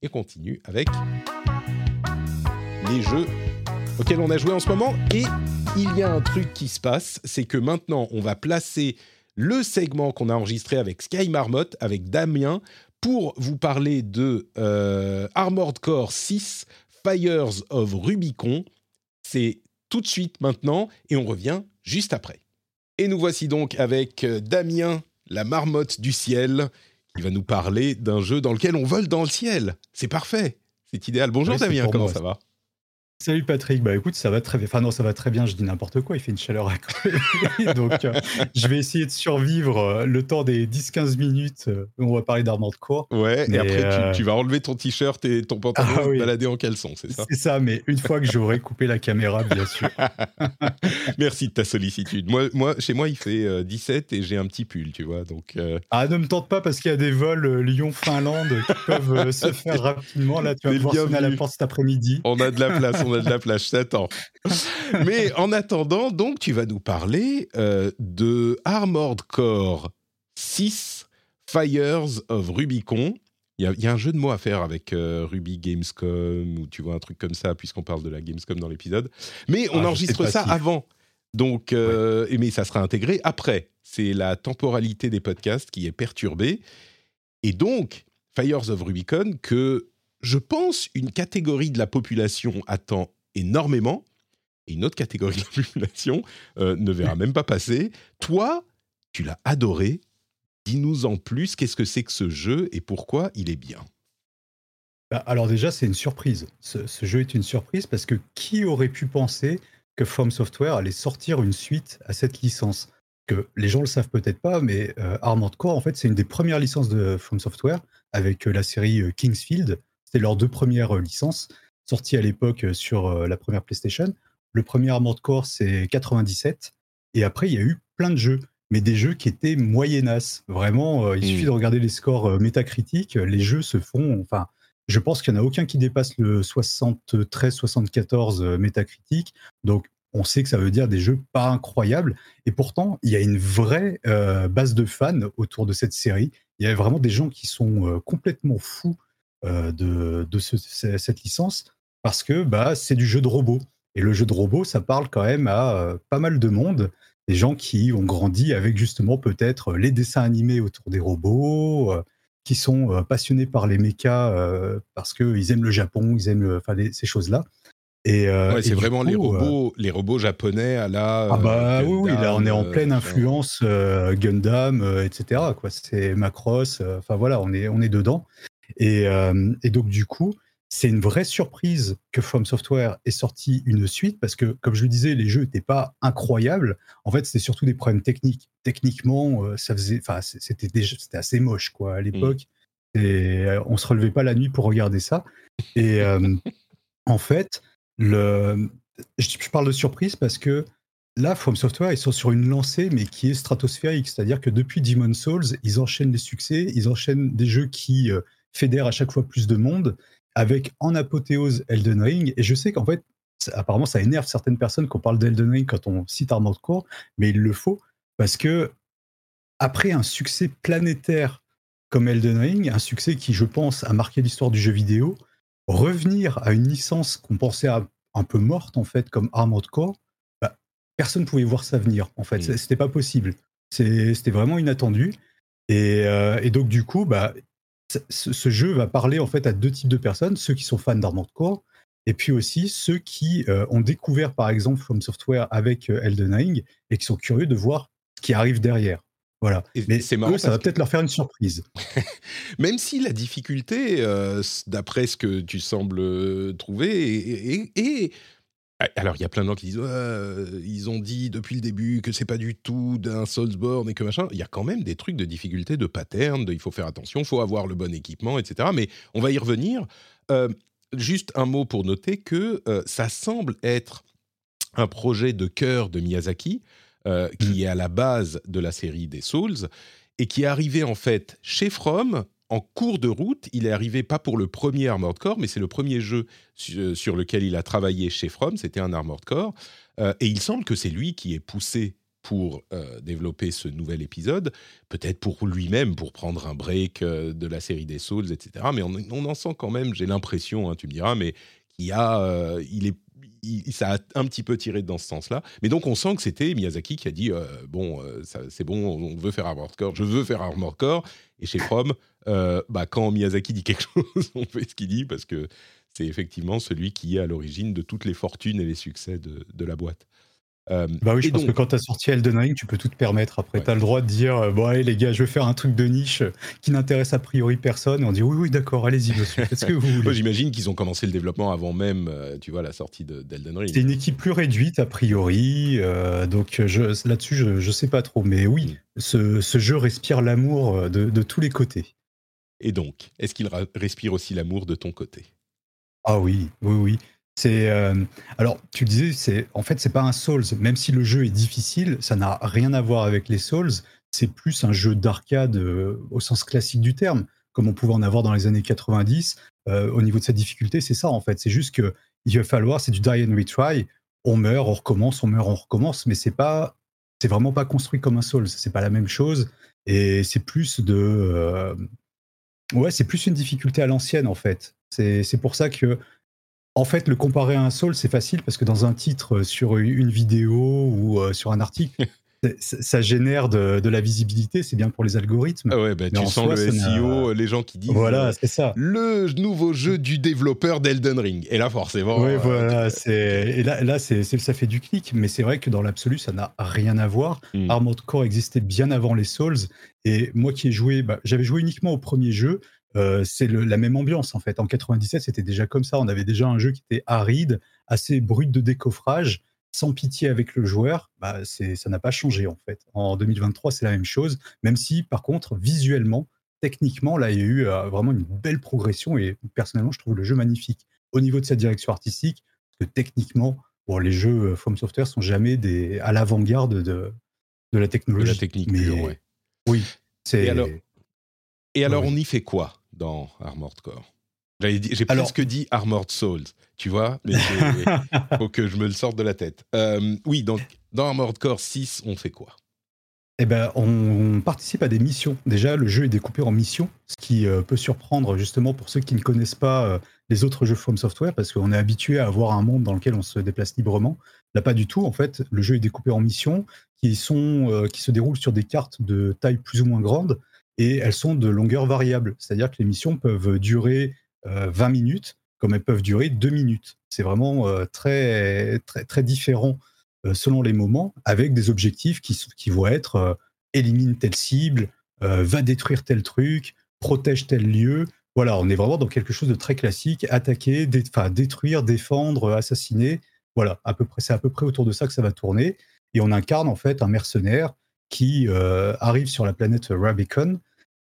Et continue avec les jeux auxquels on a joué en ce moment. Et il y a un truc qui se passe, c'est que maintenant, on va placer le segment qu'on a enregistré avec Sky Marmot, avec Damien, pour vous parler de euh, Armored Core 6 Fires of Rubicon. C'est tout de suite maintenant et on revient juste après. Et nous voici donc avec euh, Damien, la marmotte du ciel, qui va nous parler d'un jeu dans lequel on vole dans le ciel. C'est parfait, c'est idéal. Bonjour Damien, comment ça va? Salut Patrick, bah écoute, ça va très bien. Enfin non, ça va très bien, je dis n'importe quoi, il fait une chaleur incroyable. [laughs] Donc euh, je vais essayer de survivre euh, le temps des 10-15 minutes où euh, on va parler d'Armored Core. Ouais, et après tu, vas enlever ton t-shirt et ton pantalon ah, et balader en caleçon, c'est ça? C'est ça, mais une fois que j'aurai coupé la caméra, bien sûr. [laughs] Merci de ta sollicitude. Moi, moi, chez moi, il fait 17 et j'ai un petit pull, tu vois, donc... Ah, ne me tente pas parce qu'il y a des vols Lyon-Finlande qui peuvent se [laughs] faire rapidement. Là, tu vas me voir sonner à la porte cet après-midi. On a de la place, on a de la plage, t'attends. Mais en attendant, donc, tu vas nous parler euh, de Armored Core 6 Fires of Rubicon. Il y, a, il y a un jeu de mots à faire avec euh, Ruby Gamescom ou tu vois un truc comme ça puisqu'on parle de la Gamescom dans l'épisode. Mais on Ah, enregistre ça si. avant. Donc, euh, mais ça sera intégré après. C'est la temporalité des podcasts qui est perturbée. Et donc, Fires of Rubicon, que je pense une catégorie de la population attend énormément, et une autre catégorie de la population euh, ne verra même pas passer. Toi, tu l'as adoré. Dis-nous en plus, qu'est-ce que c'est que ce jeu et pourquoi il est bien? Bah, alors déjà, c'est une surprise. Ce, jeu est une surprise parce que qui aurait pu penser que From Software allait sortir une suite à cette licence? Que les gens le savent peut-être pas, mais euh, Armored Core, en fait, c'est une des premières licences de From Software avec euh, la série euh, Kingsfield. C'était leurs deux premières euh, licences sorties à l'époque euh, sur euh, la première PlayStation. Le premier Armored Core, c'est 97. Et après, il y a eu plein de jeux, mais des jeux qui étaient moyennas. Vraiment, il Mm. suffit de regarder les scores métacritiques. Les jeux se font. Enfin, je pense qu'il n'y en a aucun qui dépasse le 73-74 euh, métacritique. Donc, on sait que ça veut dire des jeux pas incroyables. Et pourtant, il y a une vraie euh, base de fans autour de cette série. Il y a vraiment des gens qui sont euh, complètement fous de, de ce- ce- cette licence parce que bah, c'est du jeu de robot. Et le jeu de robot, ça parle quand même à euh, pas mal de monde. Des gens qui ont grandi avec justement peut-être les dessins animés autour des robots, euh, qui sont euh, passionnés par les mechas euh, parce qu'ils aiment le Japon, ils aiment enfin, ces choses-là. Et, euh, Ouais, c'est vraiment les coup, euh, robots, les robots japonais à la. ah bah euh, oui, là on est en pleine euh, influence euh, Gundam, euh, etc. Quoi, c'est Macross. euh, Enfin voilà, on est on est dedans. Et, euh, et donc du coup, c'est une vraie surprise que From Software ait sorti une suite parce que, comme je le disais, les jeux n'étaient pas incroyables. En fait, c'était surtout des problèmes techniques. Techniquement, euh, ça faisait, enfin, c- c'était assez moche quoi à l'époque. Et euh, on se relevait pas la nuit pour regarder ça. Et euh, [laughs] en fait, le, je, je parle de surprise parce que là, From Software, ils sont sur une lancée, mais qui est stratosphérique. C'est-à-dire que depuis Demon Souls, ils enchaînent les succès, ils enchaînent des jeux qui fédèrent à chaque fois plus de monde, avec en apothéose Elden Ring. Et je sais qu'en fait, ça- apparemment, ça énerve certaines personnes qu'on parle d'Elden Ring quand on cite Armored Core, mais il le faut parce que après un succès planétaire comme Elden Ring, un succès qui, je pense, a marqué l'histoire du jeu vidéo, revenir à une licence qu'on pensait à- un peu morte, en fait, comme Armored Core, bah, personne ne pouvait voir ça venir, en fait. Mm. C'est- C'était pas possible. C'était vraiment inattendu. Et, euh, et donc, du coup, bah, ce, ce jeu va parler, en fait, à deux types de personnes, ceux qui sont fans d'Armored Core, et puis aussi ceux qui euh, ont découvert, par exemple, From Software avec euh, Elden Ring, et qui sont curieux de voir ce qui arrive derrière. Voilà. Et Mais c'est marrant eux, ça va que- peut-être leur faire une surprise. [laughs] Même si la difficulté, euh, d'après ce que tu sembles trouver, et- alors il y a plein de gens qui disent Ouais, euh, ils ont dit depuis le début que c'est pas du tout d'un Soulsborne et que machin. Il y a quand même des trucs de difficulté, de pattern, de, il faut faire attention, il faut avoir le bon équipement, etc. Mais on va y revenir. Euh, juste un mot pour noter que euh, ça semble être un projet de cœur de Miyazaki, euh, qui est à la base de la série des Souls, et qui est arrivé en fait chez From en cours de route. Il est arrivé pas pour le premier Armored Core, mais c'est le premier jeu su- sur lequel il a travaillé chez From, c'était un Armored Core. Euh, et il semble que c'est lui qui est poussé pour euh, développer ce nouvel épisode, peut-être pour lui-même, pour prendre un break euh, de la série des Souls, etc. Mais on, en sent quand même, j'ai l'impression, hein, tu me diras, mais euh, il est, ça a un petit peu tiré dans ce sens-là. Mais donc on sent que c'était Miyazaki qui a dit euh, bon, euh, c'est bon, on veut faire Armored Core, je veux faire Armored Core. Et chez From, euh, bah, quand Miyazaki dit quelque [laughs] chose, on fait ce qu'il dit parce que c'est effectivement celui qui est à l'origine de toutes les fortunes et les succès de la boîte. Euh, Bah oui, je pense donc- que quand tu as sorti Elden Ring, tu peux tout te permettre. Après, Ouais. tu as le droit de dire euh, Bon, allez, les gars, je vais faire un truc de niche euh, qui n'intéresse a priori personne. Et on dit Oui, oui, d'accord, allez-y, monsieur, que vous [laughs] Moi, j'imagine qu'ils ont commencé le développement avant même, tu vois, la sortie de- d'Elden Ring. C'est une équipe plus réduite, a priori. euh, donc je- là-dessus, je ne sais pas trop. Mais oui, Mm. ce, ce jeu respire l'amour de, de tous les côtés. Et donc, est-ce qu'il respire aussi l'amour de ton côté? Ah oui, oui, oui. Euh, alors tu disais, c'est en fait c'est pas un Souls. Même si le jeu est difficile, ça n'a rien à voir avec les Souls. C'est plus un jeu d'arcade euh, au sens classique du terme, comme on pouvait en avoir dans les années 90. Euh, au niveau de sa difficulté, c'est ça en fait. C'est juste que il va falloir, c'est du die and retry. On meurt, on recommence, on meurt, on recommence. Mais c'est pas, c'est vraiment pas construit comme un Souls. C'est pas la même chose. Et c'est plus de Ouais, c'est plus une difficulté à l'ancienne en fait. C'est pour ça que, en fait, le comparer à un Soul, c'est facile parce que dans un titre sur une vidéo ou euh, sur un article, [laughs] ça génère de, la visibilité, c'est bien pour les algorithmes. Ah ouais, bah, tu sens le SEO, les gens qui disent voilà, c'est ça. le nouveau jeu du développeur d'Elden Ring. Et là, forcément. Oui, euh, voilà, et là, là c'est ça fait du clic, mais c'est vrai que dans l'absolu, ça n'a rien à voir. Hmm. Armored Core existait bien avant les Souls, et moi qui ai joué, bah, j'avais joué uniquement au premier jeu. Euh, c'est la même ambiance en fait. En 97, c'était déjà comme ça. On avait déjà un jeu qui était aride, assez brut de décoffrage sans pitié avec le joueur, bah, ça n'a pas changé en fait. En 2023, c'est la même chose, même si par contre, visuellement, techniquement, là, il y a eu euh, vraiment une belle progression et personnellement, je trouve le jeu magnifique. Au niveau de sa direction artistique, parce que techniquement, bon, les jeux euh, From Software sont jamais des, à l'avant-garde de, de la technologie. De la technique mais, ouais. Oui. Et alors, et alors on y fait quoi? Dans Armored Core j'ai presque dit Armored Souls, tu vois, mais [laughs] il faut que je me le sorte de la tête. Euh, oui, donc dans Armored Core 6, on fait quoi? Eh ben, on participe à des missions. Déjà, le jeu est découpé en missions, ce qui euh, peut surprendre justement pour ceux qui ne connaissent pas euh, les autres jeux From Software, parce qu'on est habitué à avoir un monde dans lequel on se déplace librement. Là, pas du tout. En fait, le jeu est découpé en missions qui sont qui se déroulent sur des cartes de taille plus ou moins grande et elles sont de longueur variable. C'est-à-dire que les missions peuvent durer 20 euh, minutes, comme elles peuvent durer 2 minutes. C'est vraiment euh, très, très, très différent euh, selon les moments, avec des objectifs qui, qui vont être élimine telle cible, va détruire tel truc, protège tel lieu. Voilà, on est vraiment dans quelque chose de très classique, attaquer, détruire, défendre, assassiner. Voilà, à peu près, c'est à peu près autour de ça que ça va tourner. Et on incarne en fait un mercenaire qui arrive sur la planète Rabicon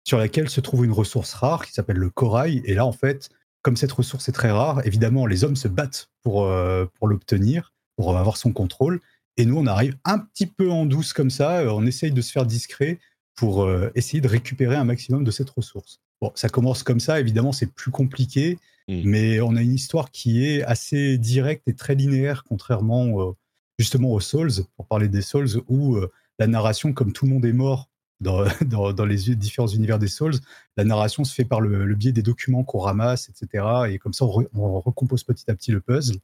sur laquelle se trouve une ressource rare qui s'appelle le corail. Et là, en fait, comme cette ressource est très rare, évidemment, les hommes se battent pour, euh, pour l'obtenir, pour avoir son contrôle. Et nous, on arrive un petit peu en douce comme ça, euh, on essaye de se faire discret pour euh, essayer de récupérer un maximum de cette ressource. Bon, ça commence comme ça, évidemment, c'est plus compliqué, mmh. mais on a une histoire qui est assez directe et très linéaire, contrairement justement aux Souls, pour parler des Souls, où la narration, comme tout le monde est mort, [laughs] dans, les différents univers des Souls, la narration se fait par le, biais des documents qu'on ramasse, etc. Et comme ça, on, recompose petit à petit le puzzle.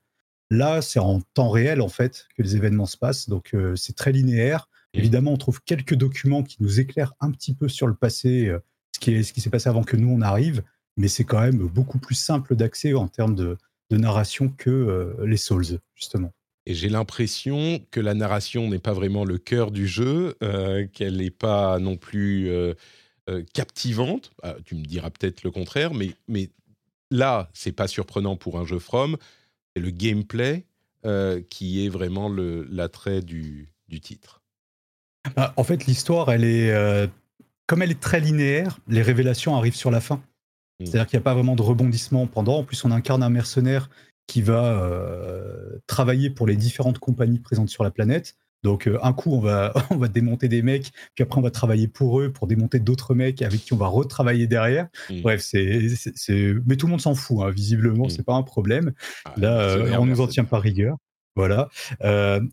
Là, c'est en temps réel, en fait, que les événements se passent. Donc, euh, c'est très linéaire. Évidemment, on trouve quelques documents qui nous éclairent un petit peu sur le passé, euh, ce qui ce qui s'est passé avant que nous, on arrive. Mais c'est quand même beaucoup plus simple d'accès en termes de, narration que euh, les Souls, justement. Et j'ai l'impression que la narration n'est pas vraiment le cœur du jeu, euh, qu'elle n'est pas non plus euh, euh, captivante. Ah, tu me diras peut-être le contraire, mais, mais là, c'est pas surprenant pour un jeu From. C'est le gameplay qui est vraiment l'attrait du, du, titre. Bah, en fait, l'histoire, elle est comme elle est très linéaire, les révélations arrivent sur la fin. Mmh. C'est-à-dire qu'il n'y a pas vraiment de rebondissement pendant. En plus, on incarne un mercenaire qui va euh, travailler pour les différentes compagnies présentes sur la planète. Donc euh, un coup on va [laughs] on va démonter des mecs, puis après on va travailler pour eux pour démonter d'autres mecs avec qui on va retravailler derrière. Mmh. Bref, c'est c'est mais tout le monde s'en fout hein. visiblement, mmh. c'est pas un problème. Ah, Là euh, on nous en tient pas rigueur. Voilà.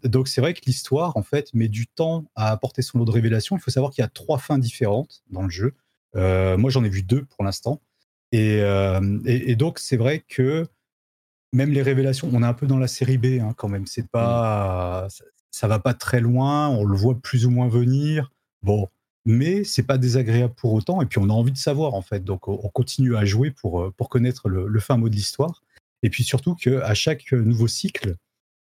donc c'est vrai que l'histoire en fait met du temps à apporter son lot de révélations. Il faut savoir qu'il y a trois fins différentes dans le jeu. moi j'en ai vu deux pour l'instant. Et, et, et, donc c'est vrai que même les révélations, on est un peu dans la série B hein, quand même. C'est pas, ça, va pas très loin. On le voit plus ou moins venir. Bon, mais c'est pas désagréable pour autant. Et puis on a envie de savoir en fait. Donc on continue à jouer pour euh, pour connaître le, fin mot de l'histoire. Et puis surtout qu'à chaque nouveau cycle,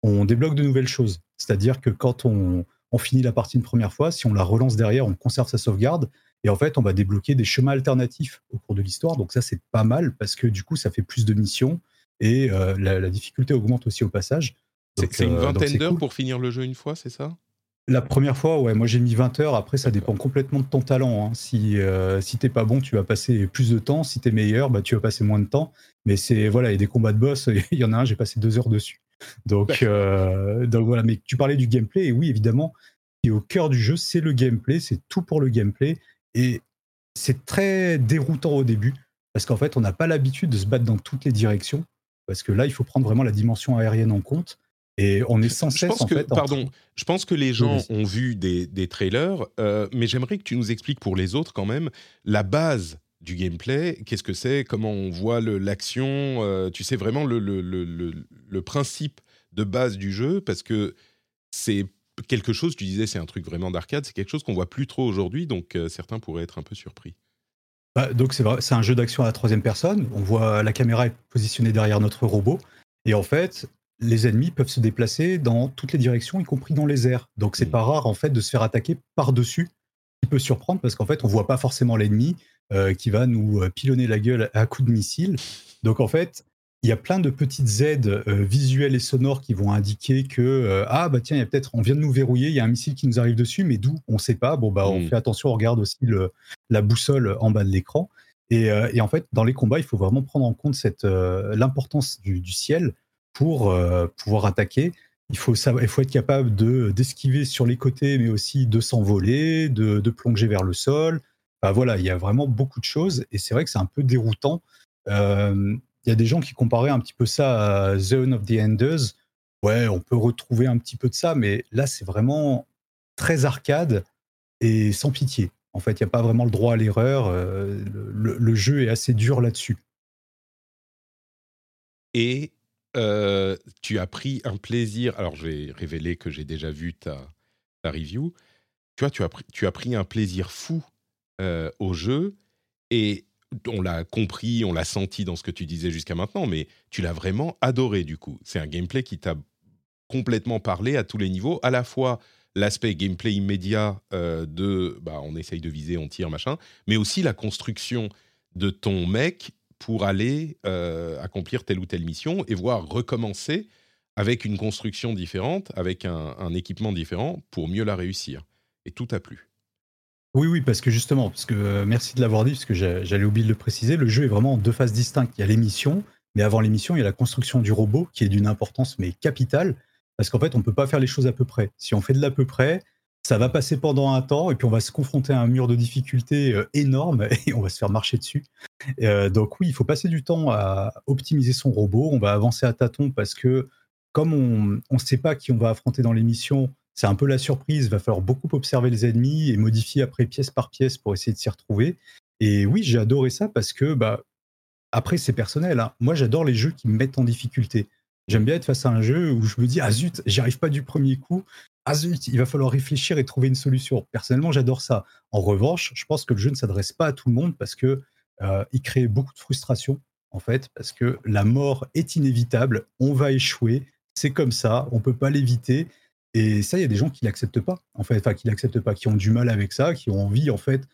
on débloque de nouvelles choses. C'est-à-dire que quand on, on finit la partie une première fois, si on la relance derrière, on conserve sa sauvegarde. Et en fait, on va débloquer des chemins alternatifs au cours de l'histoire. Donc ça, c'est pas mal parce que du coup, ça fait plus de missions et euh, la, difficulté augmente aussi au passage. C'est une euh, vingtaine d'heures pour finir le jeu une fois, c'est ça? La première fois, ouais, moi j'ai mis 20 heures. Après, ça dépend complètement de ton talent. Hein. Si, euh, si t'es pas bon, tu vas passer plus de temps. Si t'es meilleur, bah, tu vas passer moins de temps. Mais c'est voilà, il y a des combats de boss. [laughs] Il y en a un, j'ai passé deux heures dessus. Donc, donc voilà. Mais tu parlais du gameplay, et oui, évidemment, et au cœur du jeu, c'est le gameplay. C'est tout pour le gameplay. Et c'est très déroutant au début parce qu'en fait, on n'a pas l'habitude de se battre dans toutes les directions parce que là, il faut prendre vraiment la dimension aérienne en compte. Et on est sans cesse, en fait, Pardon, je pense que les gens ont vu des, trailers, euh, mais j'aimerais que tu nous expliques pour les autres quand même la base du gameplay. Qu'est-ce que c'est? Comment on voit l'action? Euh, Tu sais vraiment le, le, le, le, principe de base du jeu? Parce que c'est quelque chose, tu disais, c'est un truc vraiment d'arcade, c'est quelque chose qu'on voit plus trop aujourd'hui, donc euh, certains pourraient être un peu surpris. Bah, donc c'est un jeu d'action à la troisième personne. On voit la caméra est positionnée derrière notre robot et en fait les ennemis peuvent se déplacer dans toutes les directions, y compris dans les airs. Donc c'est mmh. pas rare en fait de se faire attaquer par dessus, qui peut surprendre parce qu'en fait on voit pas forcément l'ennemi euh, qui va nous euh, pilonner la gueule à coups de missile. Donc en fait il y a plein de petites aides euh, visuelles et sonores qui vont indiquer que ah bah tiens il y a peut-être on vient de nous verrouiller il y a un missile qui nous arrive dessus mais d'où? On sait pas bon bah on mmh. fait attention on regarde aussi le, la boussole en bas de l'écran et, et, en fait dans les combats il faut vraiment prendre en compte cette l'importance du, du, ciel pour euh, pouvoir attaquer. Il faut, savoir, il faut être capable de d'esquiver sur les côtés, mais aussi de s'envoler, de, de, plonger vers le sol. voilà, il y a vraiment beaucoup de choses et c'est vrai que c'est un peu déroutant. Euh, il y a des gens qui comparaient un petit peu ça à Zone of the Enders. Ouais, on peut retrouver un petit peu de ça, mais là, c'est vraiment très arcade et sans pitié. En fait, il n'y a pas vraiment le droit à l'erreur. Euh, le, jeu est assez dur là-dessus. Et euh, tu as pris un plaisir. Alors, je vais révéler que j'ai déjà vu ta, ta, review. Tu vois, tu as, pris, tu as pris un plaisir fou euh, au jeu et on l'a compris, on l'a senti dans ce que tu disais jusqu'à maintenant, mais tu l'as vraiment adoré du coup. C'est un gameplay qui t'a complètement parlé à tous les niveaux, à la fois l'aspect gameplay immédiat euh, de bah, on essaye de viser, on tire, machin, mais aussi la construction de ton mec pour aller euh, accomplir telle ou telle mission et voir recommencer avec une construction différente, avec un, équipement différent pour mieux la réussir. Et tout a plu. Oui, oui, parce que justement, parce que euh, merci de l'avoir dit, parce que j'allais oublier de le préciser, le jeu est vraiment en deux phases distinctes. Il y a l'émission, mais avant l'émission, il y a la construction du robot qui est d'une importance mais capitale, parce qu'en fait, on ne peut pas faire les choses à peu près. Si on fait de l'à peu près, ça va passer pendant un temps et puis on va se confronter à un mur de difficulté euh, énorme [laughs] et on va se faire marcher dessus. Euh, donc oui, il faut passer du temps à optimiser son robot. On va avancer à tâtons parce que comme on ne sait pas qui on va affronter dans l'émission, c'est un peu la surprise. Il va falloir beaucoup observer les ennemis et modifier après pièce par pièce pour essayer de s'y retrouver. Et oui, j'ai adoré ça parce que bah, après c'est personnel. Hein. Moi, j'adore les jeux qui me mettent en difficulté. J'aime bien être face à un jeu où je me dis ah zut, j'y arrive pas du premier coup ah zut, il va falloir réfléchir et trouver une solution. Personnellement, j'adore ça. En revanche, je pense que le jeu ne s'adresse pas à tout le monde parce que euh, il crée beaucoup de frustration en fait, parce que la mort est inévitable. On va échouer, c'est comme ça, on peut pas l'éviter. Et ça, il y a des gens qui l'acceptent pas, en fait, enfin qui l'acceptent pas, qui ont du mal avec ça, qui ont envie en fait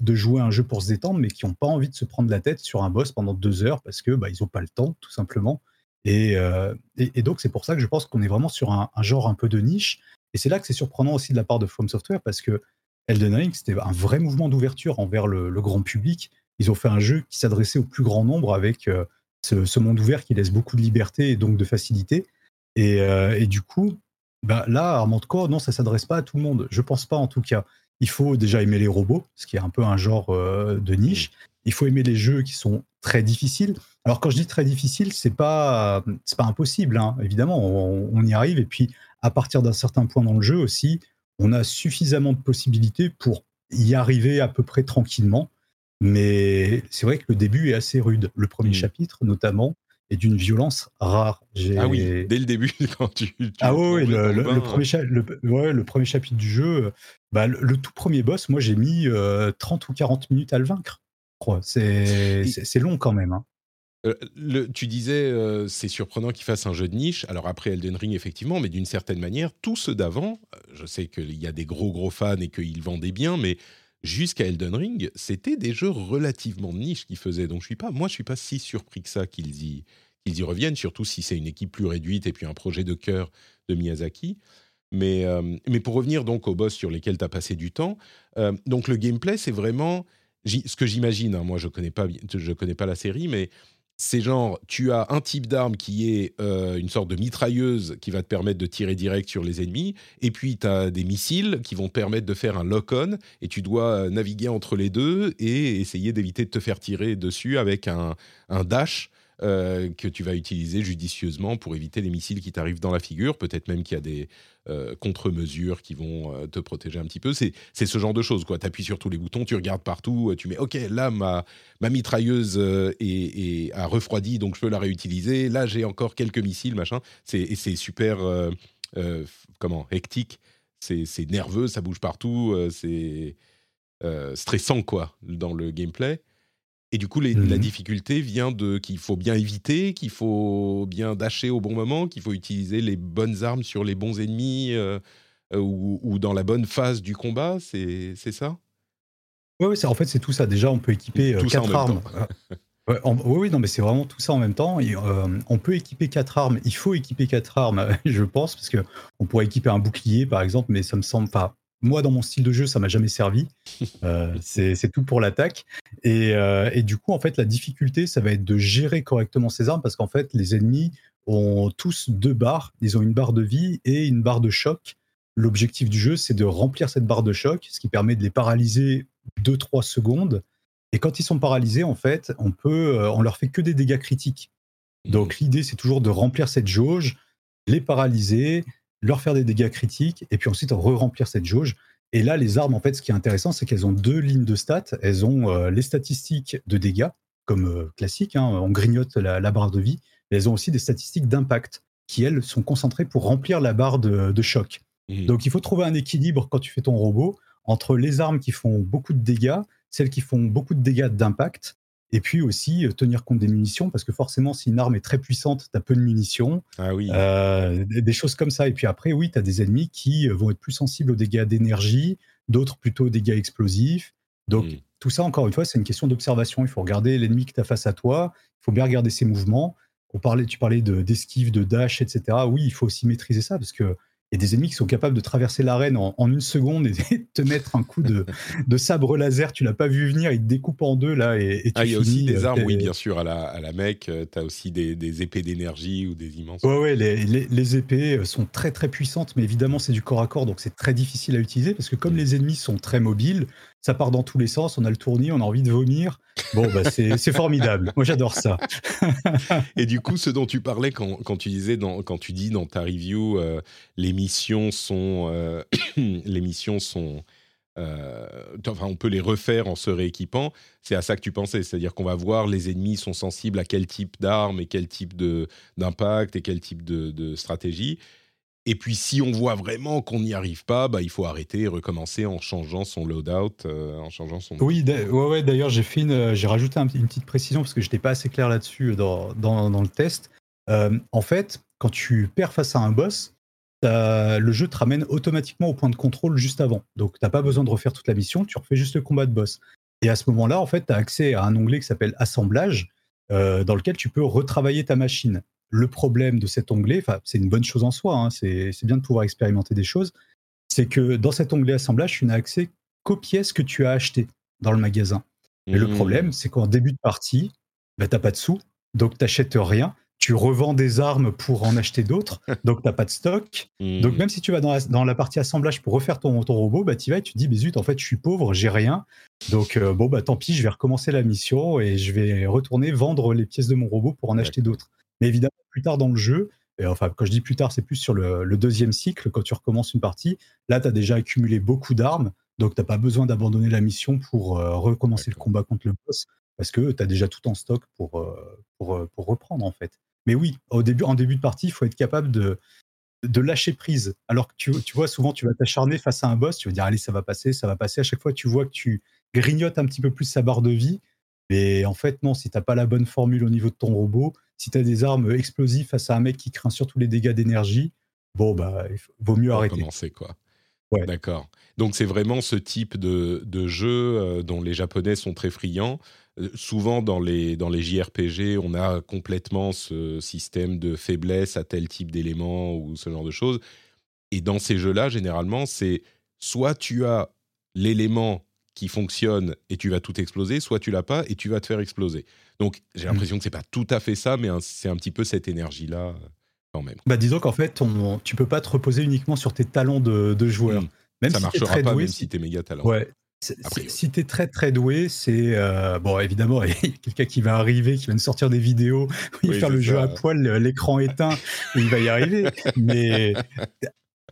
de, jouer un jeu pour se détendre, mais qui n'ont pas envie de se prendre la tête sur un boss pendant deux heures parce que bah, ils n'ont pas le temps, tout simplement. Euh, et, donc, c'est pour ça que je pense qu'on est vraiment sur un, genre un peu de niche. Et c'est là que c'est surprenant aussi de la part de From Software parce que Elden Ring, c'était un vrai mouvement d'ouverture envers le, grand public. Ils ont fait un jeu qui s'adressait au plus grand nombre avec euh, ce, monde ouvert qui laisse beaucoup de liberté et donc de facilité. Et, euh, du coup, bah, là, Armand Core, non, ça s'adresse pas à tout le monde. Je pense pas en tout cas. Il faut déjà aimer les robots, ce qui est un peu un genre de niche. Il faut aimer les jeux qui sont très difficiles. Alors quand je dis très difficile, c'est pas c'est pas impossible, hein. évidemment, on, y arrive. Et puis à partir d'un certain point dans le jeu aussi, on a suffisamment de possibilités pour y arriver à peu près tranquillement. Mais c'est vrai que le début est assez rude. Le premier mmh. chapitre, notamment, est d'une violence rare. Ah oui, dès le début, [laughs] quand tu. ah oui, le, premier le, premier chapitre du jeu, bah, le, tout premier boss, moi j'ai mis 30 euh, ou 40 minutes à le vaincre. C'est long quand même. Hein. Euh, le, tu disais, euh, c'est surprenant qu'il fasse un jeu de niche. Alors après Elden Ring, effectivement, mais d'une certaine manière, tous ceux d'avant, euh, je sais qu'il y a des gros gros fans et qu'ils vendaient bien, mais jusqu'à Elden Ring, c'était des jeux relativement niche qu'ils faisaient. Donc je suis pas, moi, je suis pas si surpris que ça qu'ils y, reviennent, surtout si c'est une équipe plus réduite et puis un projet de cœur de Miyazaki. Mais, mais pour revenir donc aux boss sur lesquels tu as passé du temps, donc le gameplay, c'est vraiment ce que j'imagine. Hein, moi, je connais pas, je connais pas la série, mais c'est genre, tu as un type d'arme qui est euh, une sorte de mitrailleuse qui va te permettre de tirer direct sur les ennemis, et puis tu as des missiles qui vont te permettre de faire un lock-on, et tu dois euh, naviguer entre les deux et essayer d'éviter de te faire tirer dessus avec un, dash euh, que tu vas utiliser judicieusement pour éviter les missiles qui t'arrivent dans la figure. Peut-être même qu'il y a des euh, contre-mesures qui vont euh, te protéger un petit peu. C'est ce genre de choses. Tu appuies sur tous les boutons, tu regardes partout, tu mets OK, là, ma, ma mitrailleuse est, a refroidi, donc je peux la réutiliser. Là, j'ai encore quelques missiles, machin. Et c'est super, comment, hectique. C'est nerveux, ça bouge partout, c'est stressant, quoi, dans le gameplay. Et du coup, la Mhm. difficulté vient de qu'il faut bien éviter, qu'il faut bien dasher au bon moment, qu'il faut utiliser les bonnes armes sur les bons ennemis euh, euh, ou, ou dans la bonne phase du combat. C'est ça? Ouais, ouais, en fait, c'est tout ça. Déjà, on peut équiper euh, Tout quatre armes. [laughs] ouais, en- oui, oui, non, mais c'est vraiment tout ça en même temps. Et, euh, on peut équiper quatre armes. Il faut équiper quatre armes, [laughs] je pense, parce que on pourrait équiper un bouclier, par exemple, mais ça me semble pas. Moi, dans mon style de jeu, ça m'a jamais servi. [laughs] Euh, c'est tout pour l'attaque. Et, euh, et du coup, en fait, la difficulté, ça va être de gérer correctement ces armes, parce qu'en fait, les ennemis ont tous deux barres. Ils ont une barre de vie et une barre de choc. L'objectif du jeu, c'est de remplir cette barre de choc, ce qui permet de les paralyser 2-3 secondes. Et quand ils sont paralysés, en fait, on peut, euh, on leur fait que des dégâts critiques. Donc l'idée, c'est toujours de remplir cette jauge, les paralyser, leur faire des dégâts critiques, et puis ensuite re-remplir cette jauge. Et là, les armes, en fait, ce qui est intéressant, c'est qu'elles ont deux lignes de stats. Elles ont euh, les statistiques de dégâts, comme euh, classique, hein, on grignote la, la barre de vie, mais elles ont aussi des statistiques d'impact, qui, elles, sont concentrées pour remplir la barre de, de choc. Donc il faut trouver un équilibre quand tu fais ton robot entre les armes qui font beaucoup de dégâts, celles qui font beaucoup de dégâts d'impact, et puis aussi euh, tenir compte des munitions, parce que forcément, si une arme est très puissante, tu as peu de munitions, Ah oui. euh, des des choses comme ça. Et puis après, oui, tu as des ennemis qui euh, vont être plus sensibles aux dégâts d'énergie, d'autres plutôt aux dégâts explosifs. Donc Mhm. tout ça, encore une fois, c'est une question d'observation. Il faut regarder l'ennemi que tu as face à toi, il faut bien regarder ses mouvements. On parlait, tu parlais de- d'esquive, de, dash, etc. Oui, il faut aussi maîtriser ça, parce que y a des ennemis qui sont capables de traverser l'arène en, en une seconde et de [laughs] te mettre un coup de, de sabre laser. Tu l'as pas vu venir, il te découpe en deux là et, et tu Ah, il y a aussi des euh, armes, oui, bien sûr, à la, à la mec. tu as aussi des, des épées d'énergie ou des immenses. Ouais, ouais, les, les- les épées euh, sont très très puissantes, mais évidemment c'est du corps à corps, donc c'est très difficile à utiliser parce que comme les ennemis sont très mobiles, ça part dans tous les sens, on a le tournis, on a envie de vomir. Bon, bah, [laughs] c'est formidable. Moi j'adore ça. Et du coup, ce dont tu parlais quand, quand tu disais dans, quand tu dis dans ta review, euh, les missions sont, euh, [clears throat] les missions sont, euh, enfin, on peut les refaire en se rééquipant. C'est à ça que tu pensais, c'est-à-dire qu'on va voir les ennemis sont sensibles à quel type d'armes et quel type d'impact et quel type de, de stratégie. Et puis, si on voit vraiment qu'on n'y arrive pas, bah, il faut arrêter et recommencer en changeant son loadout, euh, en changeant son. Oui, d'a- ouais, d'ailleurs j'ai fait euh, j'ai rajouté une petite précision parce que j'étais pas assez clair là-dessus dans, dans, dans le test. Euh, en fait, quand tu perds face à un boss, le jeu te ramène automatiquement au point de contrôle juste avant. Donc t'as pas besoin de refaire toute la mission, tu refais juste le combat de boss. Et à ce moment-là, en fait, tu as accès à un onglet qui s'appelle Assemblage, euh, dans lequel tu peux retravailler ta machine. Le problème de cet onglet, c'est une bonne chose en soi, hein, c'est bien de pouvoir expérimenter des choses, c'est que dans cet onglet Assemblage, tu n'as accès qu'aux pièces que tu as achetées dans le magasin. Mais le Mmh. problème, c'est qu'en début de partie, bah, t'as pas de sous, donc t'achètes rien. Tu revends des armes pour en acheter d'autres, [laughs] donc t'as pas de stock. Mmh. Donc même si tu vas dans la, dans la partie assemblage pour refaire ton, ton robot, bah tu vas et tu te dis, mais zut, en fait, je suis pauvre, j'ai rien. Donc euh, bon, bah tant pis, je vais recommencer la mission et je vais retourner vendre les pièces de mon robot pour en acheter d'autres. Mais évidemment, plus tard dans le jeu, et enfin quand je dis plus tard, c'est plus sur le, le deuxième cycle, quand tu recommences une partie, là, tu as déjà accumulé beaucoup d'armes, donc t'as pas besoin d'abandonner la mission pour euh, recommencer le combat contre le boss, parce que tu as déjà tout en stock pour, euh, pour, euh, pour reprendre en fait. Mais oui, au début, en début de partie, il faut être capable de, de lâcher prise. Alors que tu, tu vois, souvent, tu vas t'acharner face à un boss, tu vas dire, allez, ça va passer, ça va passer. À chaque fois, tu vois que tu grignotes un petit peu plus sa barre de vie. Mais en fait, non, si t'as pas la bonne formule au niveau de ton robot, si tu as des armes explosives face à un mec qui craint surtout les dégâts d'énergie, bon, bah, il vaut mieux arrêter. recommencer quoi. Ouais. D'accord. Donc c'est vraiment ce type de, de jeu euh, dont les Japonais sont très friands. Euh, souvent dans les, dans les JRPG, on a complètement ce système de faiblesse à tel type d'élément ou ce genre de choses. Et dans ces jeux-là, généralement, c'est soit tu as l'élément qui fonctionne et tu vas tout exploser, soit tu l'as pas et tu vas te faire exploser. Donc j'ai Mm. l'impression que c'est pas tout à fait ça, mais c'est un petit peu cette énergie-là euh, quand même. Bah, disons qu'en fait, on, tu peux pas te reposer uniquement sur tes talents de, de joueur. Mm. Même ça si t'es marchera très pas doué, même si t'es méga talent. Ouais. si tu es très très doué, c'est. euh, bon, évidemment, [laughs] il y a quelqu'un qui va arriver, qui va nous sortir des vidéos, [laughs] Oui, faire le jeu à poil, l'écran éteint, il va y arriver. [laughs] Mais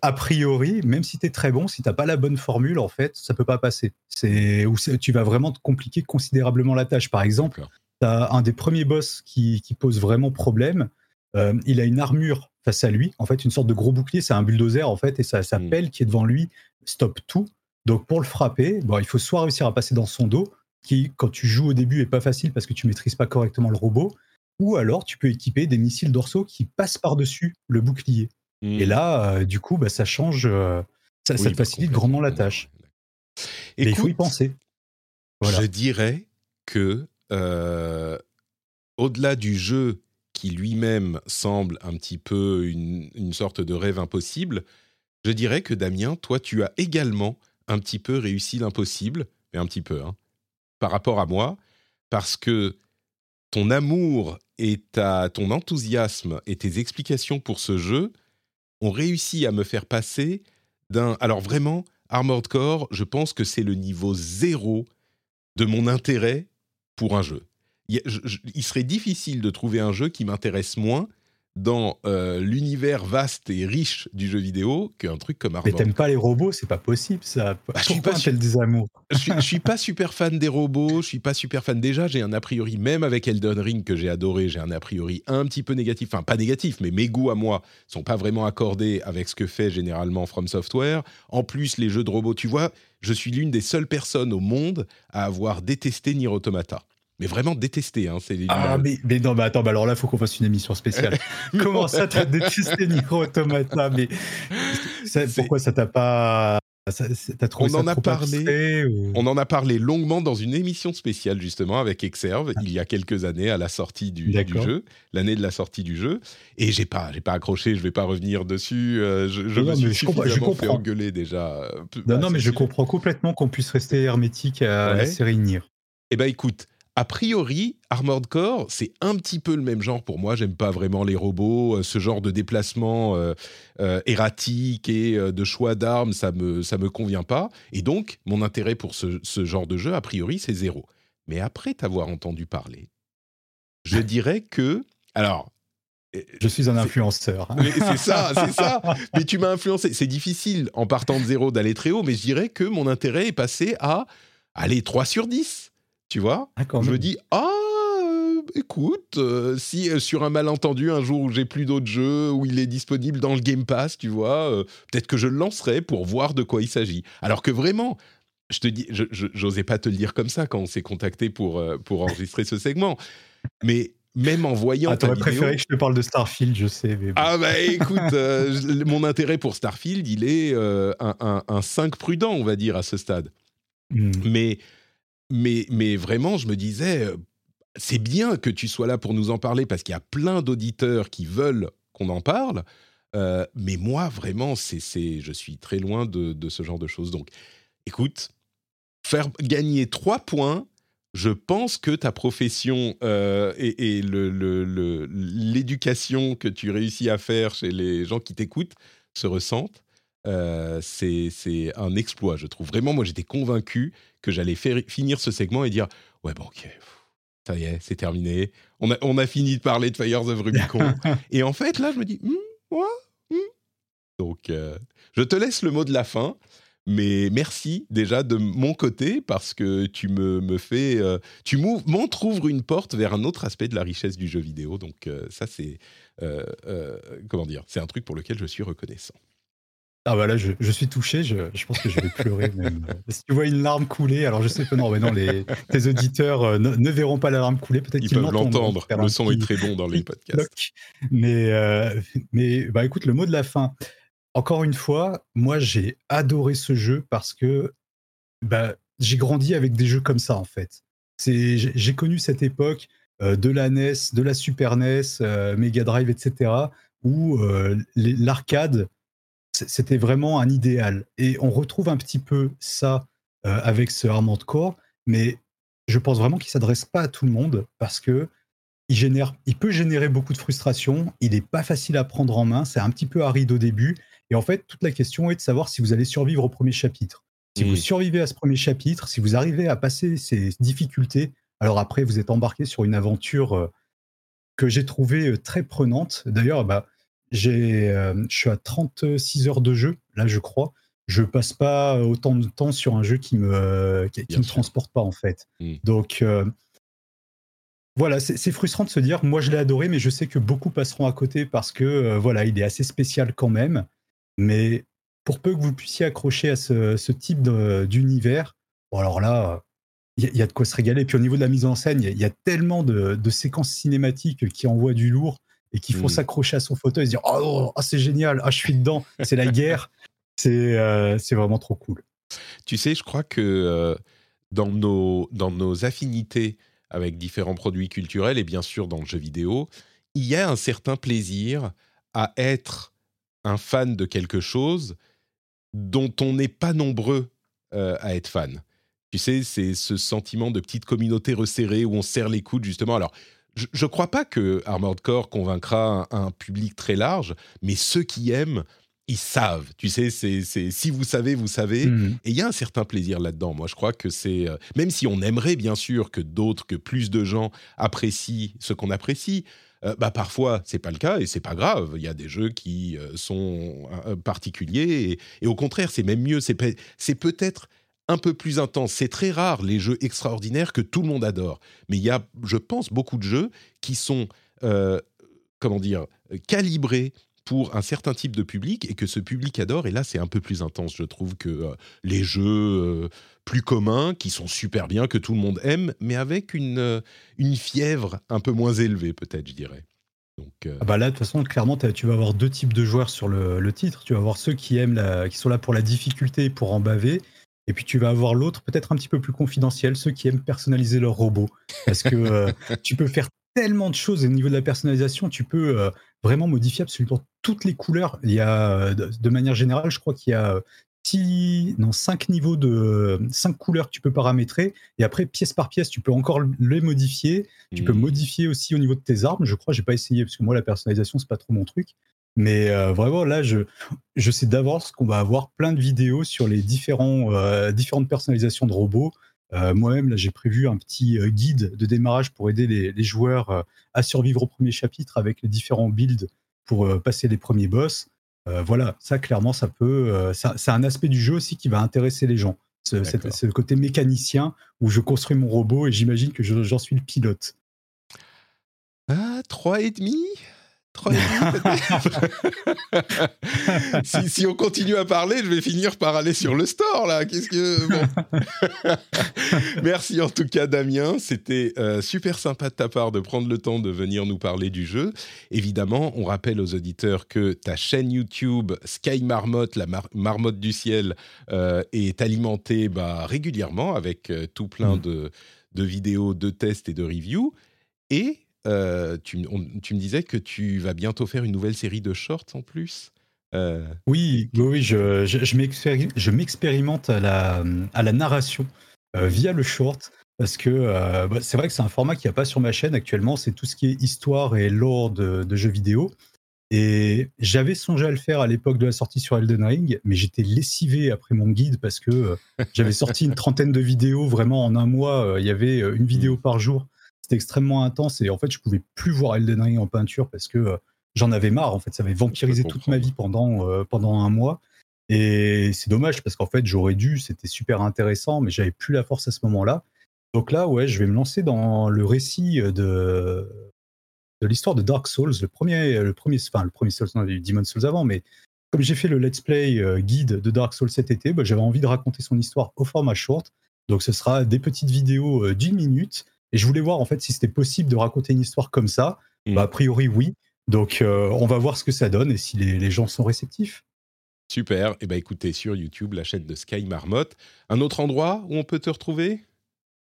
a priori, même si tu es très bon, si tu pas la bonne formule, en fait, ça peut pas passer. C'est ou tu vas vraiment te compliquer considérablement la tâche. Par exemple, tu as un des premiers boss qui, qui pose vraiment problème. Euh, il a une armure face à lui, en fait, une sorte de gros bouclier, c'est un bulldozer, en fait, et sa, sa Mm. pelle qui est devant lui stoppe tout. Donc, pour le frapper, bon, il faut soit réussir à passer dans son dos, qui, quand tu joues au début, est pas facile parce que tu maîtrises pas correctement le robot, ou alors tu peux équiper des missiles dorsaux qui passent par-dessus le bouclier. Hmm. Et là, euh, du coup, bah, ça change, euh, ça, te facilite grandement la tâche. Mais il faut y Écoute, penser. Voilà. Je dirais que, euh, au-delà du jeu qui lui-même semble un petit peu une, une sorte de rêve impossible, je dirais que Damien, toi, tu as également un petit peu réussi l'impossible, mais un petit peu, hein, par rapport à moi, parce que ton amour et ta, ton enthousiasme et tes explications pour ce jeu ont réussi à me faire passer d'un... Alors vraiment, Armored Core, je pense que c'est le niveau zéro de mon intérêt pour un jeu. Il, il serait difficile de trouver un jeu qui m'intéresse moins dans euh, l'univers vaste et riche du jeu vidéo qu'un truc comme Mais Armored t'aimes pas les robots, c'est pas possible ça. Bah, je suis pas sûr. tel désamour? Je suis, je suis pas super fan des robots, je suis pas super fan déjà, j'ai un a priori, même avec Elden Ring que j'ai adoré, j'ai un a priori un petit peu négatif, enfin pas négatif, mais mes goûts à moi sont pas vraiment accordés avec ce que fait généralement From Software. En plus, les jeux de robots, tu vois, je suis l'une des seules personnes au monde à avoir détesté Nier Automata. Mais vraiment détesté, hein, c'est Ah, mais, mais non, mais attends, alors là, faut qu'on fasse une émission spéciale. [laughs] [laughs] Comment ça, t'as détesté Nier Automata Mais ça- pourquoi ça t'a pas. ça- trouvé On en a parlé. ou- On en a parlé longuement dans une émission spéciale justement avec Exerve il y a quelques années à la sortie du, jeu, l'année de la sortie du jeu. Et j'ai pas, j'ai pas accroché. Je vais pas revenir dessus. euh, je je Non, me suis mais je comprends- suffisamment fait engueuler déjà. euh, Non, non, mais je comprends complètement qu'on puisse rester hermétique à la Ouais. série Nier. Eh ben écoute, a priori, Armored Core, c'est un petit peu le même genre pour moi. J'aime pas vraiment les robots, euh, ce genre de déplacement euh, euh, erratique et de choix d'armes, ça me ça me convient pas. Et donc, mon intérêt pour ce, ce genre de jeu, a priori, c'est zéro. Mais après t'avoir entendu parler, je dirais que alors. Je suis un influenceur. hein. mais c'est ça, c'est ça. [laughs] Mais tu m'as influencé. C'est difficile en partant de zéro d'aller très haut, mais je dirais que mon intérêt est passé à, allez, 3 sur 10. Tu vois Ah, Je me dis, ah, euh, écoute, euh, si euh, sur un malentendu, un jour où j'ai plus d'autres jeux, où il est disponible dans le Game Pass, tu vois, peut-être que je le lancerai pour voir de quoi il s'agit. Alors que vraiment, je te dis, j'osais pas te le dire comme ça quand on s'est contacté pour, pour enregistrer ce segment. Mais même en voyant Ah, ta vidéo... préféré que je te parle de Starfield, je sais. Mais bon. Ah bah écoute, euh, mon intérêt pour Starfield, il est euh, un, un- un 5 prudent, on va dire, à ce stade. Hmm. Mais, mais, vraiment, je me disais, euh, c'est bien que tu sois là pour nous en parler, parce qu'il y a plein d'auditeurs qui veulent qu'on en parle. Euh, mais moi, vraiment, c'est, je suis très loin de, ce genre de choses. Donc, écoute, faire gagner 3 points, je pense que ta profession euh, et, l'éducation que tu réussis à faire chez les gens qui t'écoutent se ressentent. Euh, c'est un exploit, je trouve. Vraiment, moi, j'étais convaincu que j'allais finir ce segment et dire Ouais, bon, ok, ça y est, c'est terminé. On a, on a fini de parler de Fires of Rubicon. [laughs] et en fait, là, je me dis Hmm, ouais. Donc, euh, je te laisse le mot de la fin. Mais merci déjà de mon côté parce que tu me, me fais, euh, tu m'entrouvres une porte vers un autre aspect de la richesse du jeu vidéo. Donc euh, ça c'est, comment dire, c'est un truc pour lequel je suis reconnaissant. Ah bah là, je, je suis touché, je, je pense que je vais pleurer même. [laughs] Si tu vois une larme couler, alors je sais que non, mais non, les, tes auditeurs euh, ne, ne verront pas la larme couler, peut-être Ils qu'ils peuvent l'entendre. Le son est très bon dans les [laughs] podcasts. Mais, euh, mais bah écoute, le mot de la fin. Encore une fois, moi j'ai adoré ce jeu parce que bah, j'ai grandi avec des jeux comme ça en fait. J'ai connu cette époque euh, de la NES, de la Super NES, Mega Drive, etc. où l'arcade c'était vraiment un idéal. Et on retrouve un petit peu ça euh, avec ce Armored Core, mais je pense vraiment qu'il s'adresse pas à tout le monde parce que il, génère, il peut générer beaucoup de frustration, il n'est pas facile à prendre en main, c'est un petit peu aride au début, et en fait, toute la question est de savoir si vous allez survivre au premier chapitre. Si vous survivez à ce premier chapitre, si vous arrivez à passer ces difficultés, alors après, vous êtes embarqué sur une aventure euh, que j'ai trouvée euh, très prenante. D'ailleurs, bah, j'ai, euh, je suis à 36 heures de jeu, là, je crois. Je passe pas autant de temps sur un jeu qui me, euh, qui, me transporte pas, en fait. Mm. Donc, euh, voilà, c'est frustrant de se dire, moi, je l'ai adoré, mais je sais que beaucoup passeront à côté parce que, voilà, il est assez spécial quand même. Mais pour peu que vous puissiez accrocher à ce, ce type d'univers, bon, alors là, il y, a- il y a de quoi se régaler. Puis au niveau de la mise en scène, il y a- il y, a tellement de, de séquences cinématiques qui envoient du lourd et qui font Mm. s'accrocher à son fauteuil et se dire Oh, oh, c'est génial, ah, je suis dedans, c'est la guerre. [laughs] C'est euh, vraiment trop cool. Tu sais, je crois que euh, dans, nos, dans nos affinités avec différents produits culturels et bien sûr dans le jeu vidéo, il y a un certain plaisir à être un fan de quelque chose dont on n'est pas nombreux euh, à être fan. Tu sais, c'est ce sentiment de petite communauté resserrée où on se serre les coudes justement. Alors, je ne crois pas que Armored Core convaincra un, un public très large, mais ceux qui aiment, ils savent. Tu sais, c'est si vous savez, vous savez. Mhm. Et il y a un certain plaisir là-dedans. Moi, je crois que c'est. euh, même si on aimerait, bien sûr, que d'autres, que plus de gens apprécient ce qu'on apprécie, euh, bah, parfois, c'est pas le cas et c'est pas grave. Il y a des jeux qui euh, sont euh, particuliers et, et au contraire, c'est même mieux. C'est peut-être un peu plus intense. C'est très rare, les jeux extraordinaires que tout le monde adore. Mais il y a, je pense, beaucoup de jeux qui sont, euh, comment dire, calibrés pour un certain type de public et que ce public adore. Et là, c'est un peu plus intense, je trouve, que euh, les jeux euh, plus communs, qui sont super bien, que tout le monde aime, mais avec une, une fièvre un peu moins élevée, peut-être, je dirais. Donc, Ah bah là, de toute façon, clairement, tu vas avoir deux types de joueurs sur le, titre. Tu vas avoir ceux qui aiment qui sont là pour la difficulté, pour en baver. Et puis tu vas avoir l'autre, peut-être un petit peu plus confidentiel, ceux qui aiment personnaliser leur robot. Parce que euh, [laughs] tu peux faire tellement de choses au niveau de la personnalisation. Tu peux euh, vraiment modifier absolument toutes les couleurs. Il y a, euh, de, manière générale, je crois qu'il y a six, non, cinq niveaux de cinq couleurs que tu peux paramétrer. Et après, pièce par pièce, tu peux encore les modifier. Tu peux hmm. modifier aussi au niveau de tes armes. Je crois, j'ai pas essayé parce que moi la personnalisation c'est pas trop mon truc. Mais euh, vraiment là, je, je sais d'avance qu'on va avoir plein de vidéos sur les différents, euh, différentes personnalisations de robots. Euh, Moi-même, là, j'ai prévu un petit guide de démarrage pour aider les, les joueurs à survivre au premier chapitre avec les différents builds pour passer les premiers boss. Voilà, ça clairement, ça peut. ça- c'est un aspect du jeu aussi qui va intéresser les gens. Ce- C'est le côté mécanicien où je construis mon robot et j'imagine que je- j'en suis le pilote. Ah, trois et demi? [laughs] Si, si on continue à parler, je vais finir par aller sur le store, là. Qu'est-ce que... bon. [laughs] Merci en tout cas, Damien. C'était euh, super sympa de ta part de prendre le temps de venir nous parler du jeu. Évidemment, on rappelle aux auditeurs que ta chaîne YouTube Sky Marmotte, la mar- marmotte du ciel, euh, est alimentée bah, régulièrement avec euh, tout plein Mhm. de, de vidéos, de tests et de reviews. Et euh, tu, m- on- tu me disais que tu vas bientôt faire une nouvelle série de shorts en plus. Euh, Oui, oui, je, je, je m'expéri- je m'expérimente à la, à la narration euh, via le short. Parce que bah, c'est vrai que c'est un format qu'il n'y a pas sur ma chaîne actuellement. C'est tout ce qui est histoire et lore de, de jeux vidéo. Et j'avais songé à le faire à l'époque de la sortie sur Elden Ring, mais j'étais lessivé après mon guide parce que j'avais sorti une trentaine de vidéos vraiment en un mois. Il y avait une vidéo [laughs] par jour. C'était extrêmement intense et en fait, je pouvais plus voir Elden Ring en peinture parce que euh, j'en avais marre. En fait, ça avait vampirisé toute ma vie pendant, euh, pendant un mois. Et c'est dommage parce qu'en fait, j'aurais dû, c'était super intéressant, mais j'avais plus la force à ce moment-là. Donc là, ouais, je vais me lancer dans le récit de, de l'histoire de Dark Souls, le premier, le premier, enfin le premier Souls, non, il y a eu Demon's Souls avant, mais comme j'ai fait le let's play euh, guide de Dark Souls cet été, bah, j'avais envie de raconter son histoire au format short. Donc ce sera des petites vidéos euh, d'une minute. Et je voulais voir en fait si c'était possible de raconter une histoire comme ça. Mm. Bah, a priori, oui. Donc euh, on va voir ce que ça donne et si les, les gens sont réceptifs. super. Et ben écoutez, sur YouTube, la chaîne de Sky Marmotte. Un autre endroit où on peut te retrouver?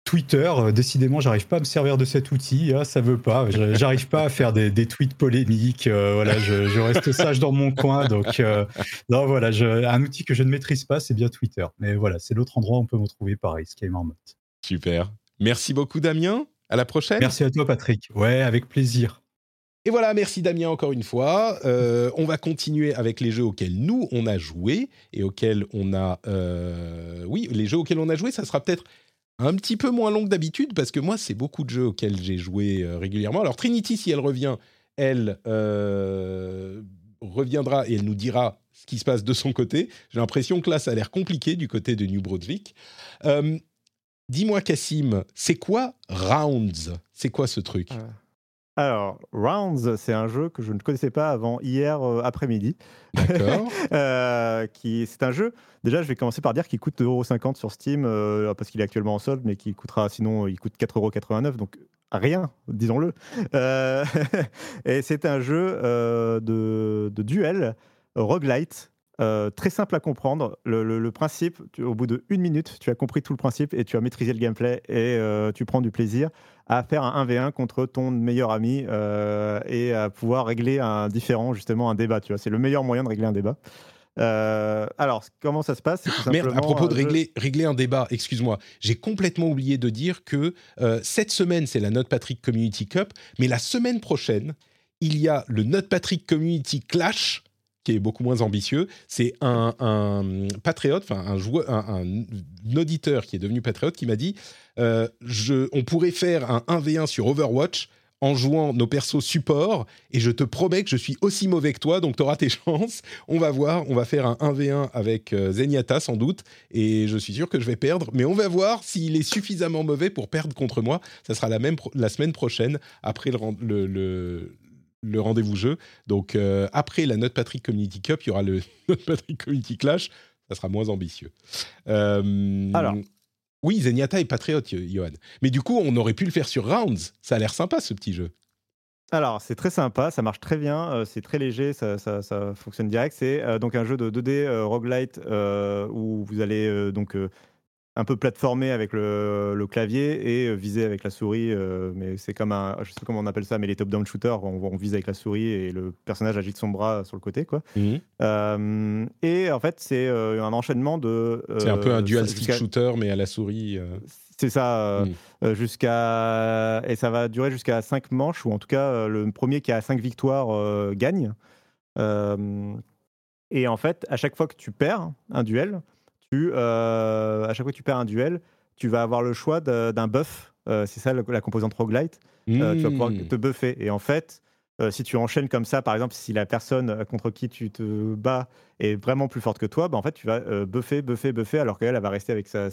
Twitter, euh, décidément, j'arrive pas à me servir de cet outil. hein, ça veut pas. Je- J'arrive pas à faire des, des tweets polémiques. euh, voilà, je, je reste sage dans mon coin. Donc, euh, non, voilà, je- un outil que je ne maîtrise pas, c'est bien Twitter. Mais voilà, c'est l'autre endroit où on peut me trouver pareil, Sky Marmotte. Super. Merci beaucoup, Damien. À la prochaine. Merci à toi, Patrick. Ouais, avec plaisir. Et voilà, merci Damien encore une fois. Euh, on va continuer avec les jeux auxquels nous on a joué et auxquels on a, euh, oui, les jeux auxquels on a joué, ça sera peut-être un petit peu moins long que d'habitude parce que moi c'est beaucoup de jeux auxquels j'ai joué euh, régulièrement. Alors Trinity, si elle revient, elle reviendra et elle nous dira ce qui se passe de son côté. J'ai l'impression que là ça a l'air compliqué du côté de New Brunswick. Dis-moi Cassim, c'est quoi Rounds? C'est quoi ce truc? Alors, Rounds, c'est un jeu que je ne connaissais pas avant hier euh, après-midi. D'accord. [laughs] euh, c'est un jeu, déjà, je vais commencer par dire qu'il coûte 2,50€ sur Steam, euh, parce qu'il est actuellement en solde, mais qu'il coûtera, sinon, il coûte 4,89€, donc rien, disons-le. Euh, [laughs] et c'est un jeu de, de, duel roguelite euh, très simple à comprendre. Le, principe, au bout de une minute, tu as compris tout le principe et tu as maîtrisé le gameplay et euh, tu prends du plaisir à faire un 1v1 contre ton meilleur ami euh, et à pouvoir régler un différent, justement, un débat. Tu vois, c'est le meilleur moyen de régler un débat. alors, comment ça se passe? Merde, à propos de régler, régler un débat, excuse-moi, j'ai complètement oublié de dire que cette semaine, c'est la Note Patrick Community Cup, mais la semaine prochaine, il y a le Note Patrick Community Clash qui est beaucoup moins ambitieux. C'est un, patriote, enfin un, auditeur qui est devenu patriote qui m'a dit euh, on pourrait faire un 1v1 sur Overwatch en jouant nos persos support et je te promets que je suis aussi mauvais que toi donc tu auras tes [laughs] chances. On va voir, on va faire un 1v1 avec euh, Zenyatta sans doute et je suis sûr que je vais perdre mais on va voir s'il est suffisamment mauvais pour perdre contre moi. Ça sera la même la semaine prochaine après le rendez-vous jeu. Donc euh, après la Note Patrick Community Cup, il y aura le [laughs] Note Patrick Community Clash. Ça sera moins ambitieux. Euh, Alors. Oui, Zenyatta est patriote, Johan. Mais du coup, on aurait pu le faire sur Rounds. Ça a l'air sympa, ce petit jeu. Alors, c'est très sympa, ça marche très bien, euh, c'est très léger, ça, fonctionne direct. C'est donc un jeu de 2D roguelite où vous allez donc un peu plateformé avec le, clavier et euh, visé avec la souris. Euh, mais c'est comme un, je sais pas comment on appelle ça, mais les top-down shooters, on, on, vise avec la souris et le personnage agite son bras sur le côté, quoi. Mhm. Euh, et en fait, c'est un enchaînement de. c'est un peu un dual stick shooter, mais à la souris. C'est ça, mhm. jusqu'à et ça va durer jusqu'à 5 manches ou en tout cas le premier qui a 5 victoires gagne. et en fait, à chaque fois que tu perds un duel, euh, à chaque fois que tu perds un duel, tu vas avoir le choix d'un buff. Euh, c'est ça la composante roguelite. Euh, tu vas pouvoir hmm. te buffer. Et en fait, si tu enchaînes comme ça, par exemple, si la personne contre qui tu te bats est vraiment plus forte que toi, bah, en fait, tu vas buffer, buffer, buffer, alors qu'elle, elle va rester avec sa,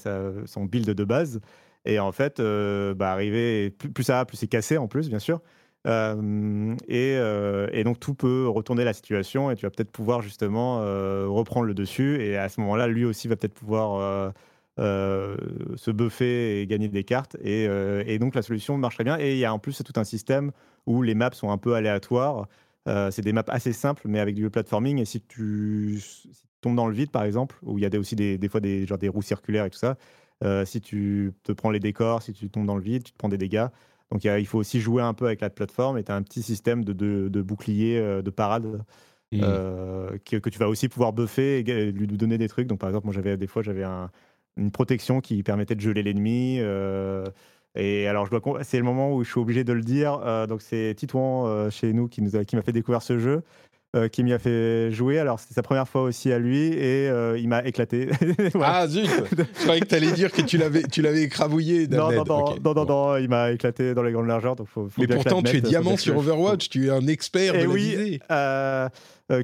son build de base. Et en fait, bah, arriver, plus, plus, ça va, plus c'est cassé en plus, bien sûr. Euh, euh, et, donc tout peut retourner la situation et tu vas peut-être pouvoir justement euh, reprendre le dessus et à ce moment-là, lui aussi va peut-être pouvoir se buffer et gagner des cartes et, donc la solution marche très bien et il y a en plus tout un système où les maps sont un peu aléatoires. c'est des maps assez simples mais avec du platforming et si tu, tombes dans le vide par exemple où il y a aussi des, des fois des, genre des roues circulaires et tout ça, si tu te prends les décors, si tu tombes dans le vide, tu te prends des dégâts. Donc il faut aussi jouer un peu avec la plateforme et tu as un petit système de, de, bouclier, euh, de parade. Mmh. Euh, que, que, tu vas aussi pouvoir buffer et lui donner des trucs. Donc, par exemple, moi, j'avais des fois, j'avais une protection qui permettait de geler l'ennemi. Euh, et alors, je dois, c'est le moment où je suis obligé de le dire. donc, c'est Titouan chez nous qui, nous qui m'a fait découvrir ce jeu. Euh, qui m'y a fait jouer. Alors, c'était sa première fois aussi à lui et euh, il m'a éclaté. [laughs] Ah zut Je croyais que tu allais dire que tu l'avais, tu l'avais écrabouillé. Non non non, non, non, il m'a éclaté dans les grandes largeurs. Donc faut, Mais pourtant, tu es diamant sur Overwatch, tu es un expert et de oui, euh,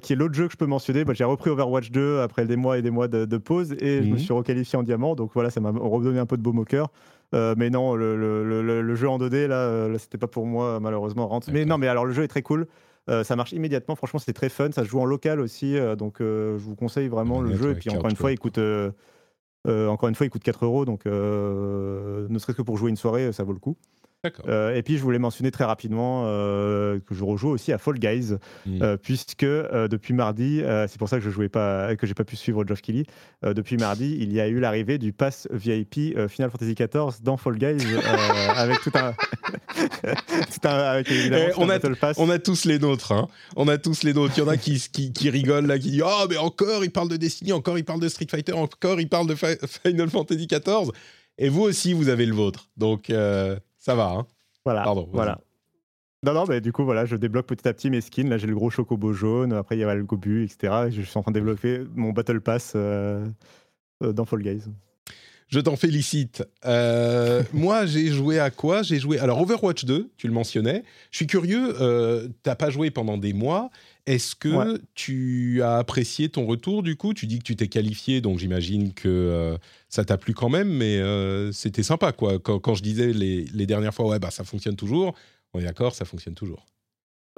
qui est l'autre jeu que je peux mentionner. Bah, j'ai repris Overwatch 2 après des mois et des mois de, pause et je me mhm. suis requalifié en diamant. Donc voilà, ça m'a redonné un peu de baume au cœur. mais non, le, le, le, jeu en 2D, là, là c'était pas pour moi, malheureusement. Mais non, mais alors le jeu est très cool. Euh, ça marche immédiatement. Franchement, c'est très fun. Ça se joue en local aussi. Euh, donc, euh, je vous conseille vraiment le jeu. Et puis, encore une fois, il coûte. encore une fois, il coûte 4 euros, donc ne serait-ce que pour jouer une soirée, ça vaut le coup. Euh, et puis, je voulais mentionner très rapidement euh, que je rejoue aussi à Fall Guys, euh, puisque depuis mardi, c'est pour ça que je jouais pas, que j'ai pas pu suivre Geoff Kelly. depuis mardi, il y a eu l'arrivée du pass VIP Final Fantasy XIV dans Fall Guys, [laughs] avec tout un, [laughs] tout un avec, eh, on, a, on a tous les nôtres, hein. on a tous les nôtres. Il y en a qui, qui, qui rigolent là, qui disent oh mais encore il parle de Destiny, encore il parle de Street Fighter, encore il parle de [laughs] Final Fantasy XIV. Et vous aussi, vous avez le vôtre. Donc, ça va, hein Voilà. Pardon. Voilà. Non, non, mais du coup, voilà, je débloque petit à petit mes skins. Là, j'ai le gros chocobo jaune. Après, il y a le gobu, etc. Et je suis en train de développer mon Battle Pass euh, euh, dans Fall Guys. Je t'en félicite. Euh, [laughs] moi, j'ai joué à quoi? J'ai joué. Alors, Overwatch 2, tu le mentionnais. Je suis curieux, euh, t'as pas joué pendant des mois. Est-ce que Ouais. tu as apprécié ton retour du coup? Tu dis que tu t'es qualifié, donc j'imagine que euh, ça t'a plu quand même, mais euh, c'était sympa quoi. Quand, quand je disais les, les dernières fois, ouais, bah ça fonctionne toujours. On est d'accord, ça fonctionne toujours.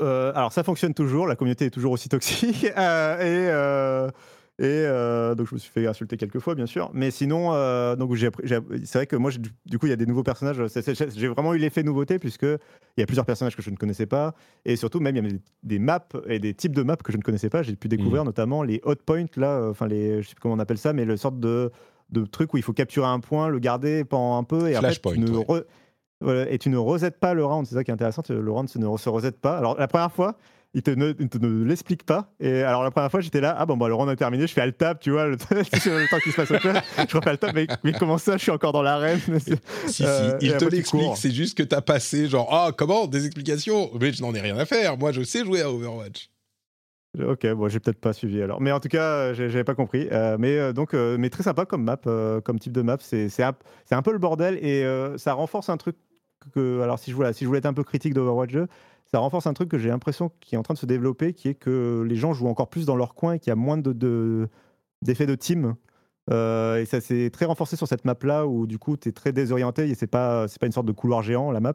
Euh, alors, ça fonctionne toujours. La communauté est toujours aussi toxique. [laughs] Et et euh, donc, je me suis fait insulter quelques fois, bien sûr. Mais sinon, euh, donc j'ai j'ai- c'est vrai que moi, j'ai- du coup, il y a des nouveaux personnages. C'est- c'est- J'ai vraiment eu l'effet nouveauté, puisque il y a plusieurs personnages que je ne connaissais pas. Et surtout, même, il y avait des, des maps et des types de maps que je ne connaissais pas. J'ai pu découvrir notamment les hot points, là, euh, enfin, les, je sais plus comment on appelle ça, mais le sorte de, de truc où il faut capturer un point, le garder pendant un peu. Et après, Flashpoint, tu ne ouais. re- voilà, et tu ne resettes pas le round, c'est ça qui est intéressant, le round se ne se reset pas. Alors la première fois, il te ne, il te ne l'explique pas. Et alors la première fois, j'étais là, ah bon, bah, le round est terminé, je fais alt tab, tu vois, le, [laughs] le temps qu'il se passe autre chose. Je refais alt tab, mais, mais comment ça, je suis encore dans l'arène? [laughs] Si, Euh, si, il te l'explique, c'est juste que t'as passé genre, ah, comment? Des explications Mais je n'en ai rien à faire. Moi, je sais jouer à Overwatch. Ok, bon, j'ai peut-être pas suivi alors. Mais en tout cas, euh, j'avais pas compris. Euh, mais euh, donc, euh, mais très sympa comme map, comme type de map. C'est un, un peu le bordel et ça renforce un truc que. Alors, si je, voulais, si je voulais être un peu critique d'Overwatch 2, ça renforce un truc que j'ai l'impression qui est en train de se développer, qui est que les gens jouent encore plus dans leur coin et qu'il y a moins de, de- d'effets de team. Euh, et ça s'est très renforcé sur cette map là où du coup tu es très désorienté et c'est pas pas une sorte de couloir géant la map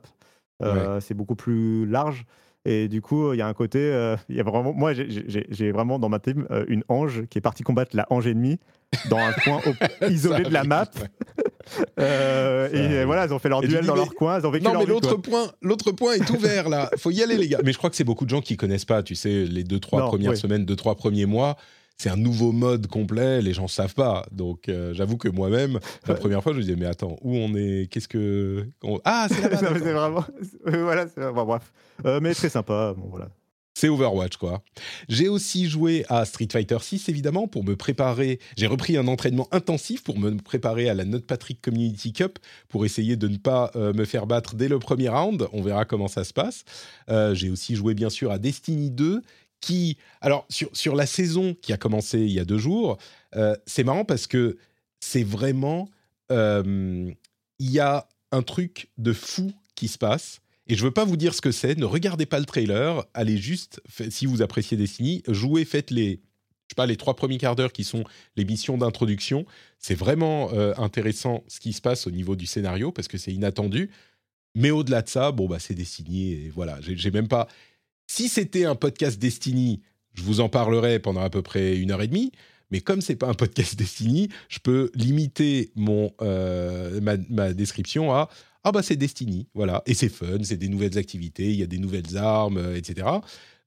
Euh, c'est beaucoup plus large et du coup il y a un côté euh, y a vraiment moi j'ai- vraiment dans ma team euh, une ange qui est partie combattre la ange ennemie dans un coin [laughs] isolé de la map. Euh, et voilà ils ont fait leur Et duel dis, dans mais- leur coin ils ont vécu Non, leur mais l'autre point, l'autre point est ouvert là. [laughs] Faut y aller, les gars. Mais je crois que c'est beaucoup de gens qui connaissent pas. Tu sais, les deux trois Non, premières oui. semaines, deux trois premiers mois, c'est un nouveau mode complet. Les gens savent pas. Donc, euh, j'avoue que moi-même, la première fois, je me disais, mais attends, où on est? Qu'est-ce que on- Ah, c'est [laughs] là-bas. C'est vraiment [laughs] voilà c'est bon, bref Euh, mais très sympa bon voilà C'est Overwatch, quoi. J'ai aussi joué à Street Fighter 6, évidemment, pour me préparer. J'ai repris un entraînement intensif pour me préparer à la Note Patrick Community Cup, pour essayer de ne pas euh, me faire battre dès le premier round. On verra comment ça se passe. Euh, J'ai aussi joué, bien sûr, à Destiny 2, qui... Alors, sur, sur la saison qui a commencé il y a deux jours, euh, c'est marrant parce que c'est vraiment... Il y a un truc de fou qui se passe. Et je veux pas vous dire ce que c'est. Ne regardez pas le trailer. Allez juste, si vous appréciez Destiny, jouez, faites les, je sais pas, les trois premiers quarts d'heure qui sont les missions d'introduction. C'est vraiment euh, intéressant ce qui se passe au niveau du scénario parce que c'est inattendu. Mais au-delà de ça, bon bah c'est Destiny et voilà. J'ai même pas. Si c'était un podcast Destiny, je vous en parlerais pendant à peu près une heure et demie. Mais comme c'est pas un podcast Destiny, je peux limiter mon euh, ma description à ah bah c'est Destiny, voilà, et c'est fun, c'est des nouvelles activités, il y a des nouvelles armes, euh, etc.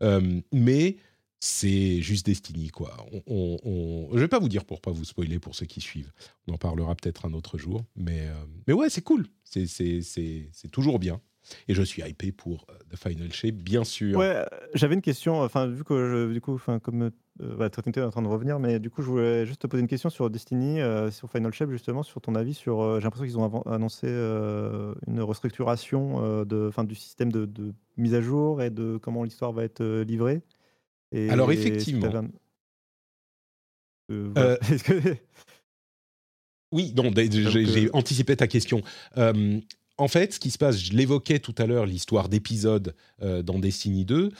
Euh, mais c'est juste Destiny, quoi. On, on, on- Je vais pas vous dire pour pas vous spoiler pour ceux qui suivent. On en parlera peut-être un autre jour, mais euh, mais ouais, c'est cool, c'est toujours bien. Et je suis hypé pour euh, The Final Shape, bien sûr. Ouais, euh, j'avais une question. Enfin, vu que je, du coup, enfin, comme euh, bah, en train de revenir, mais du coup, je voulais juste te poser une question sur Destiny, euh, sur Final Shape justement, sur ton avis sur. euh, J'ai l'impression qu'ils ont annoncé une restructuration de, enfin, du système de, de mise à jour et de comment l'histoire va être livrée. Et Alors, effectivement. voilà. [laughs] Oui, non, j'ai anticipé ta question. Euh, en fait, ce qui se passe, je l'évoquais tout à l'heure, l'histoire d'épisodes euh, dans Destiny 2,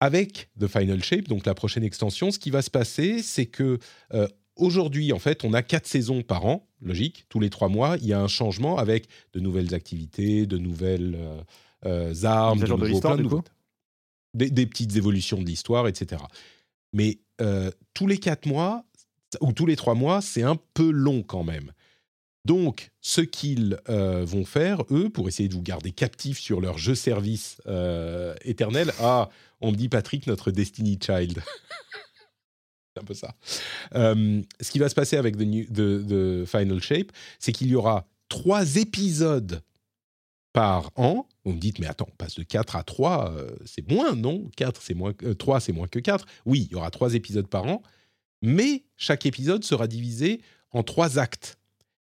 avec The Final Shape, donc la prochaine extension, ce qui va se passer, c'est que euh, aujourd'hui, en fait, on a quatre saisons par an, logique, tous les trois mois, il y a un changement avec de nouvelles activités, de nouvelles euh, armes, de nouveaux- plein de des, des petites évolutions de l'histoire, etc. Mais tous les quatre mois, ou tous les trois mois, c'est un peu long quand même. Donc, ce qu'ils euh, vont faire, eux, pour essayer de vous garder captifs sur leur jeu-service euh, éternel, ah, on me dit Patrick, notre Destiny Child. [laughs] c'est un peu ça. Euh, ce qui va se passer avec The, New- The- The Final Shape, c'est qu'il y aura trois épisodes par an. Vous me dites, mais attends, on passe de 4 à 3, euh, c'est moins, non? 4, c'est moins, que- 3, c'est moins que 4. Oui, il y aura trois épisodes par an, mais chaque épisode sera divisé en trois actes.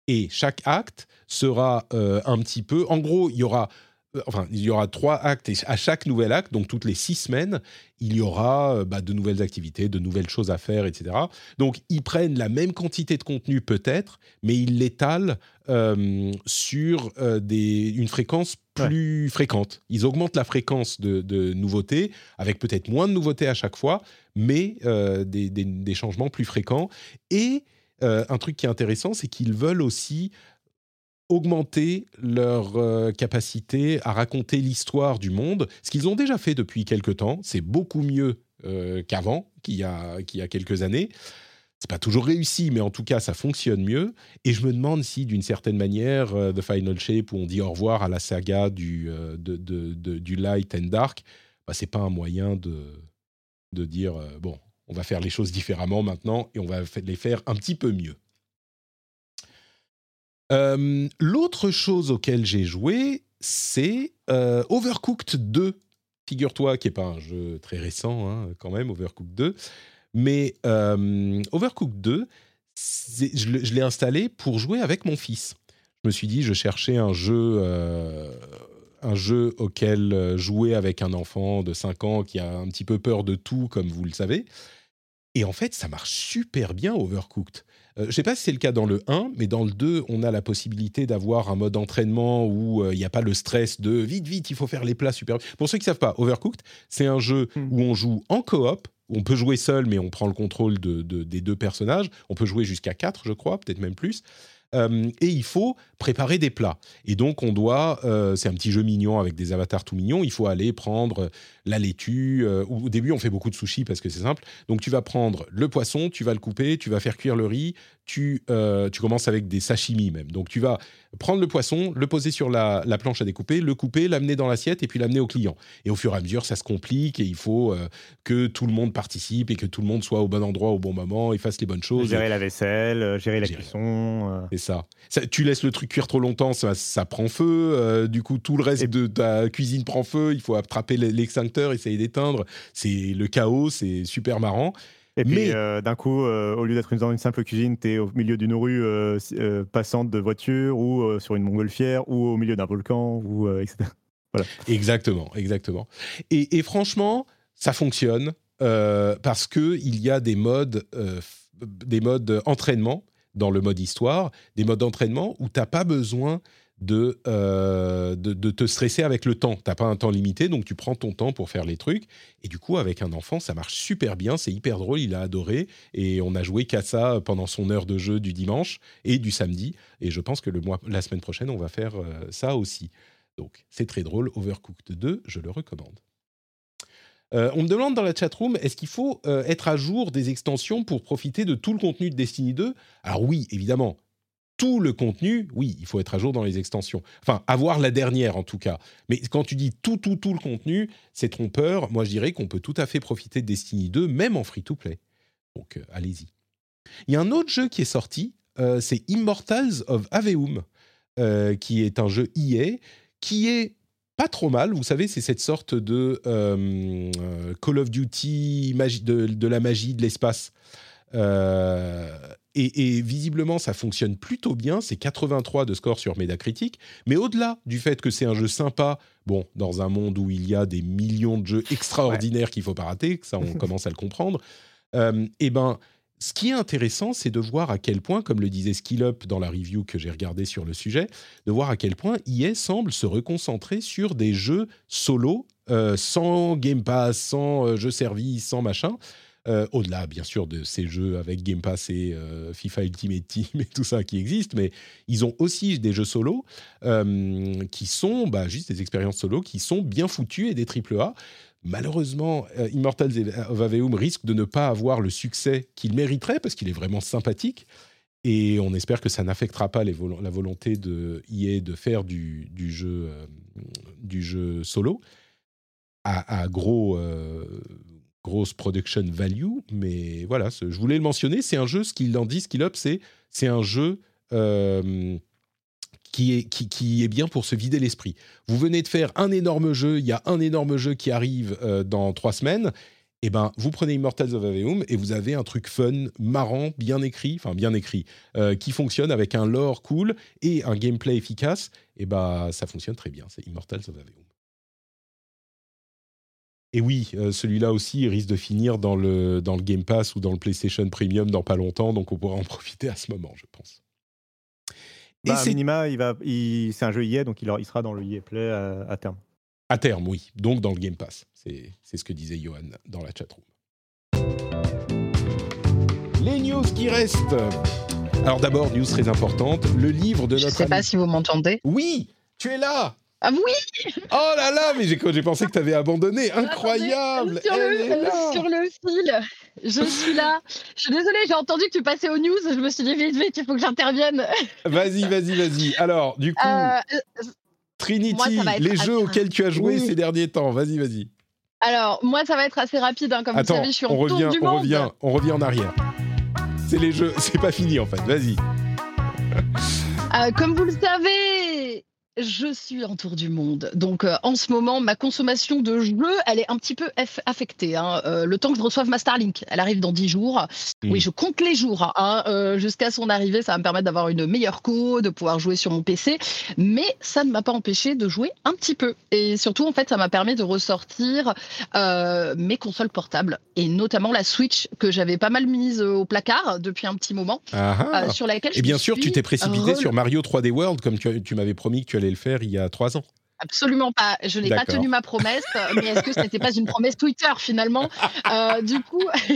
Et chaque acte sera euh, un petit peu... En gros, il y aura euh, enfin, il y aura trois actes et à chaque nouvel acte, donc toutes les six semaines, il y aura euh, bah, de nouvelles activités, de nouvelles choses à faire, etc. Donc, ils prennent la même quantité de contenu peut-être, mais ils l'étalent euh, sur euh, des, une fréquence plus fréquente. Ils augmentent la fréquence de, de nouveautés, avec peut-être moins de nouveautés à chaque fois, mais euh, des, des- des changements plus fréquents. Et euh, un truc qui est intéressant, c'est qu'ils veulent aussi augmenter leur euh, capacité à raconter l'histoire du monde, ce qu'ils ont déjà fait depuis quelque temps. C'est beaucoup mieux euh, qu'avant, qu'il y, a, y a quelques années. C'est pas toujours réussi, mais en tout cas, ça fonctionne mieux. Et je me demande si, d'une certaine manière, The Final Shape, où on dit au revoir à la saga du, Light and Dark, bah, c'est pas un moyen de, de dire bon, on va faire les choses différemment maintenant et on va les faire un petit peu mieux. Euh, L'autre chose auquel j'ai joué, c'est euh, Overcooked 2. Figure-toi, qui n'est pas un jeu très récent, hein, quand même, Overcooked 2. Mais euh, Overcooked 2, c'est- je l'ai installé pour jouer avec mon fils. Je me suis dit, je cherchais un jeu, un jeu auquel jouer avec un enfant de 5 ans qui a un petit peu peur de tout, comme vous le savez. Et en fait, ça marche super bien, Overcooked. Euh, je ne sais pas si c'est le cas dans le 1, mais dans le 2, on a la possibilité d'avoir un mode entraînement où euh, il n'y a pas le stress de vite, vite, il faut faire les plats super. Pour ceux qui ne savent pas, Overcooked, c'est un jeu Hmm. où on joue en coop. On peut jouer seul, mais on prend le contrôle de- de- des deux personnages. On peut jouer jusqu'à 4, je crois, peut-être même plus. Euh, et il faut préparer des plats. Et donc, on doit. euh, c'est un petit jeu mignon avec des avatars tout mignons. Il faut aller prendre la laitue. euh, au début, on fait beaucoup de sushis parce que c'est simple. Donc, tu vas prendre le poisson, tu vas le couper, tu vas faire cuire le riz. Tu, euh, tu commences avec des sashimi même. Donc, tu vas prendre le poisson, le poser sur la, la planche à découper, le couper, l'amener dans l'assiette et puis l'amener au client. Et au fur et à mesure, ça se complique et il faut euh, que tout le monde participe et que tout le monde soit au bon endroit au bon moment et fasse les bonnes choses. Gérer la vaisselle, euh, gérer la Gérer. cuisson. C'est ça. Ça- Tu laisses le truc cuire trop longtemps, ça, ça prend feu. euh, du coup, tout le reste Et- de ta cuisine prend feu. Il faut attraper l'extincteur, essayer d'éteindre. C'est le chaos, c'est super marrant. Et puis Mais- euh, d'un coup, euh, au lieu d'être dans une simple cuisine, tu es au milieu d'une rue euh, passante de voitures ou sur une montgolfière ou au milieu d'un volcan, ou, etc. [laughs] Exactement, exactement. Et, et franchement, ça fonctionne parce que il y a des modes, des modes entraînement dans le mode histoire, des modes d'entraînement où t'as pas besoin de, euh, de, de te stresser avec le temps. T'as pas un temps limité, donc tu prends ton temps pour faire les trucs. Et du coup, avec un enfant, ça marche super bien, c'est hyper drôle, il a adoré. Et on a joué qu'à ça pendant son heure de jeu du dimanche et du samedi. Et je pense que le mois, la semaine prochaine, on va faire euh, ça aussi. Donc, c'est très drôle. Overcooked 2, je le recommande. Euh, on me demande dans la chatroom, est-ce qu'il faut être à jour des extensions pour profiter de tout le contenu de Destiny 2 Alors oui, évidemment. Tout le contenu, oui, il faut être à jour dans les extensions. Enfin, avoir la dernière en tout cas. Mais quand tu dis tout, tout, tout le contenu, c'est trompeur. Moi, je dirais qu'on peut tout à fait profiter de Destiny 2, même en free-to-play. Donc, euh, allez-y. Il y a un autre jeu qui est sorti, euh, c'est Immortals of Aveum, euh, qui est un jeu EA, qui est pas trop mal. Vous savez, c'est cette sorte de Call of Duty magie, de la magie de l'espace. Et, et visiblement, ça fonctionne plutôt bien. C'est 83 de score sur Metacritic. Mais au-delà du fait que c'est un jeu sympa, bon, dans un monde où il y a des millions de jeux extraordinaires qu'il faut pas rater, ça on [laughs] commence à le comprendre. Euh, et ben, ce qui est intéressant, c'est de voir à quel point, comme le disait SkillUp dans la review que j'ai regardée sur le sujet, de voir à quel point EA semble se reconcentrer sur des jeux solo, euh, sans Game Pass, sans euh, jeu service, sans machin. Euh, Au-delà, bien sûr, de ces jeux avec Game Pass et euh, FIFA Ultimate Team [laughs] et tout ça qui existe, mais ils ont aussi des jeux solo euh, qui sont bah, juste des expériences solo qui sont bien foutues et des triple A. Malheureusement, Immortals of Aveum risque de ne pas avoir le succès qu'il mériterait parce qu'il est vraiment sympathique. Et on espère que ça n'affectera pas la volonté de EA de faire du, jeu, solo à, gros, grosse production value. Mais voilà, je voulais le mentionner. C'est un jeu, ce qu'il en dit, ce qu'il up, c'est c'est un jeu euh, qui, est, qui, est bien pour se vider l'esprit. Vous venez de faire un énorme jeu, il y a un énorme jeu qui arrive euh, dans trois semaines. eh ben, vous prenez Immortals of Aveum et vous avez un truc fun, marrant, bien écrit, enfin bien écrit, euh, qui fonctionne avec un lore cool et un gameplay efficace. Et ben, ça fonctionne très bien. C'est Immortals of Aveum. Et oui, euh, celui-là aussi il risque de finir dans le, dans le Game Pass ou dans le PlayStation Premium dans pas longtemps, donc on pourra en [laughs] profiter à ce moment, je pense. Et bah, minima, il va, il, c'est un jeu EA, donc il, il, sera dans le EA Play à, à terme. À terme, oui. Donc dans le Game Pass. C'est ce que disait Johan dans la chatroom. Les news qui restent. Alors d'abord, news très importante, le livre de notre... Je ne sais pas si vous m'entendez. Oui, tu es là ah oui Oh là là, mais j'ai pensé que tu avais abandonné. Incroyable sur, le, sur le, fil, je suis là. Je suis désolée, j'ai entendu que tu passais aux news. Je me suis dit, vite, vite, il faut que j'intervienne. Vas-y, vas-y, vas-y. Alors, du coup, euh, Trinity, les jeux auxquels tu as joué ces derniers temps. Vas-y, vas-y. Alors, moi, ça va être assez rapide. Hein, comme Attends, vous savez, je suis en on revient, du on monde. revient, on revient en arrière. C'est les jeux, [laughs] c'est pas fini en fait. Vas-y. Euh, comme vous le savez, je suis en tour du monde. Donc euh, en ce moment, ma consommation de jeux, elle est un petit peu affectée. Hein. Euh, le temps que je reçoive ma Starlink, elle arrive dans 10 jours. Mmh. Oui, je compte les jours. hein. Euh, Jusqu'à son arrivée, ça va me permettre d'avoir une meilleure co, de pouvoir jouer sur mon PC. Mais ça ne m'a pas empêché de jouer un petit peu. Et surtout, en fait, ça m'a permis de ressortir mes consoles portables. Et notamment la Switch, que j'avais pas mal mise au placard depuis un petit moment. Ah ah. sur laquelle je Et bien sûr, tu t'es précipité re- sur Mario 3D World comme tu, tu m'avais promis que tu allais le faire il y a trois ans. Absolument pas. Je n'ai pas tenu ma promesse, mais est-ce que ce n'était pas une promesse Twitter finalement? Euh, Du coup, [laughs]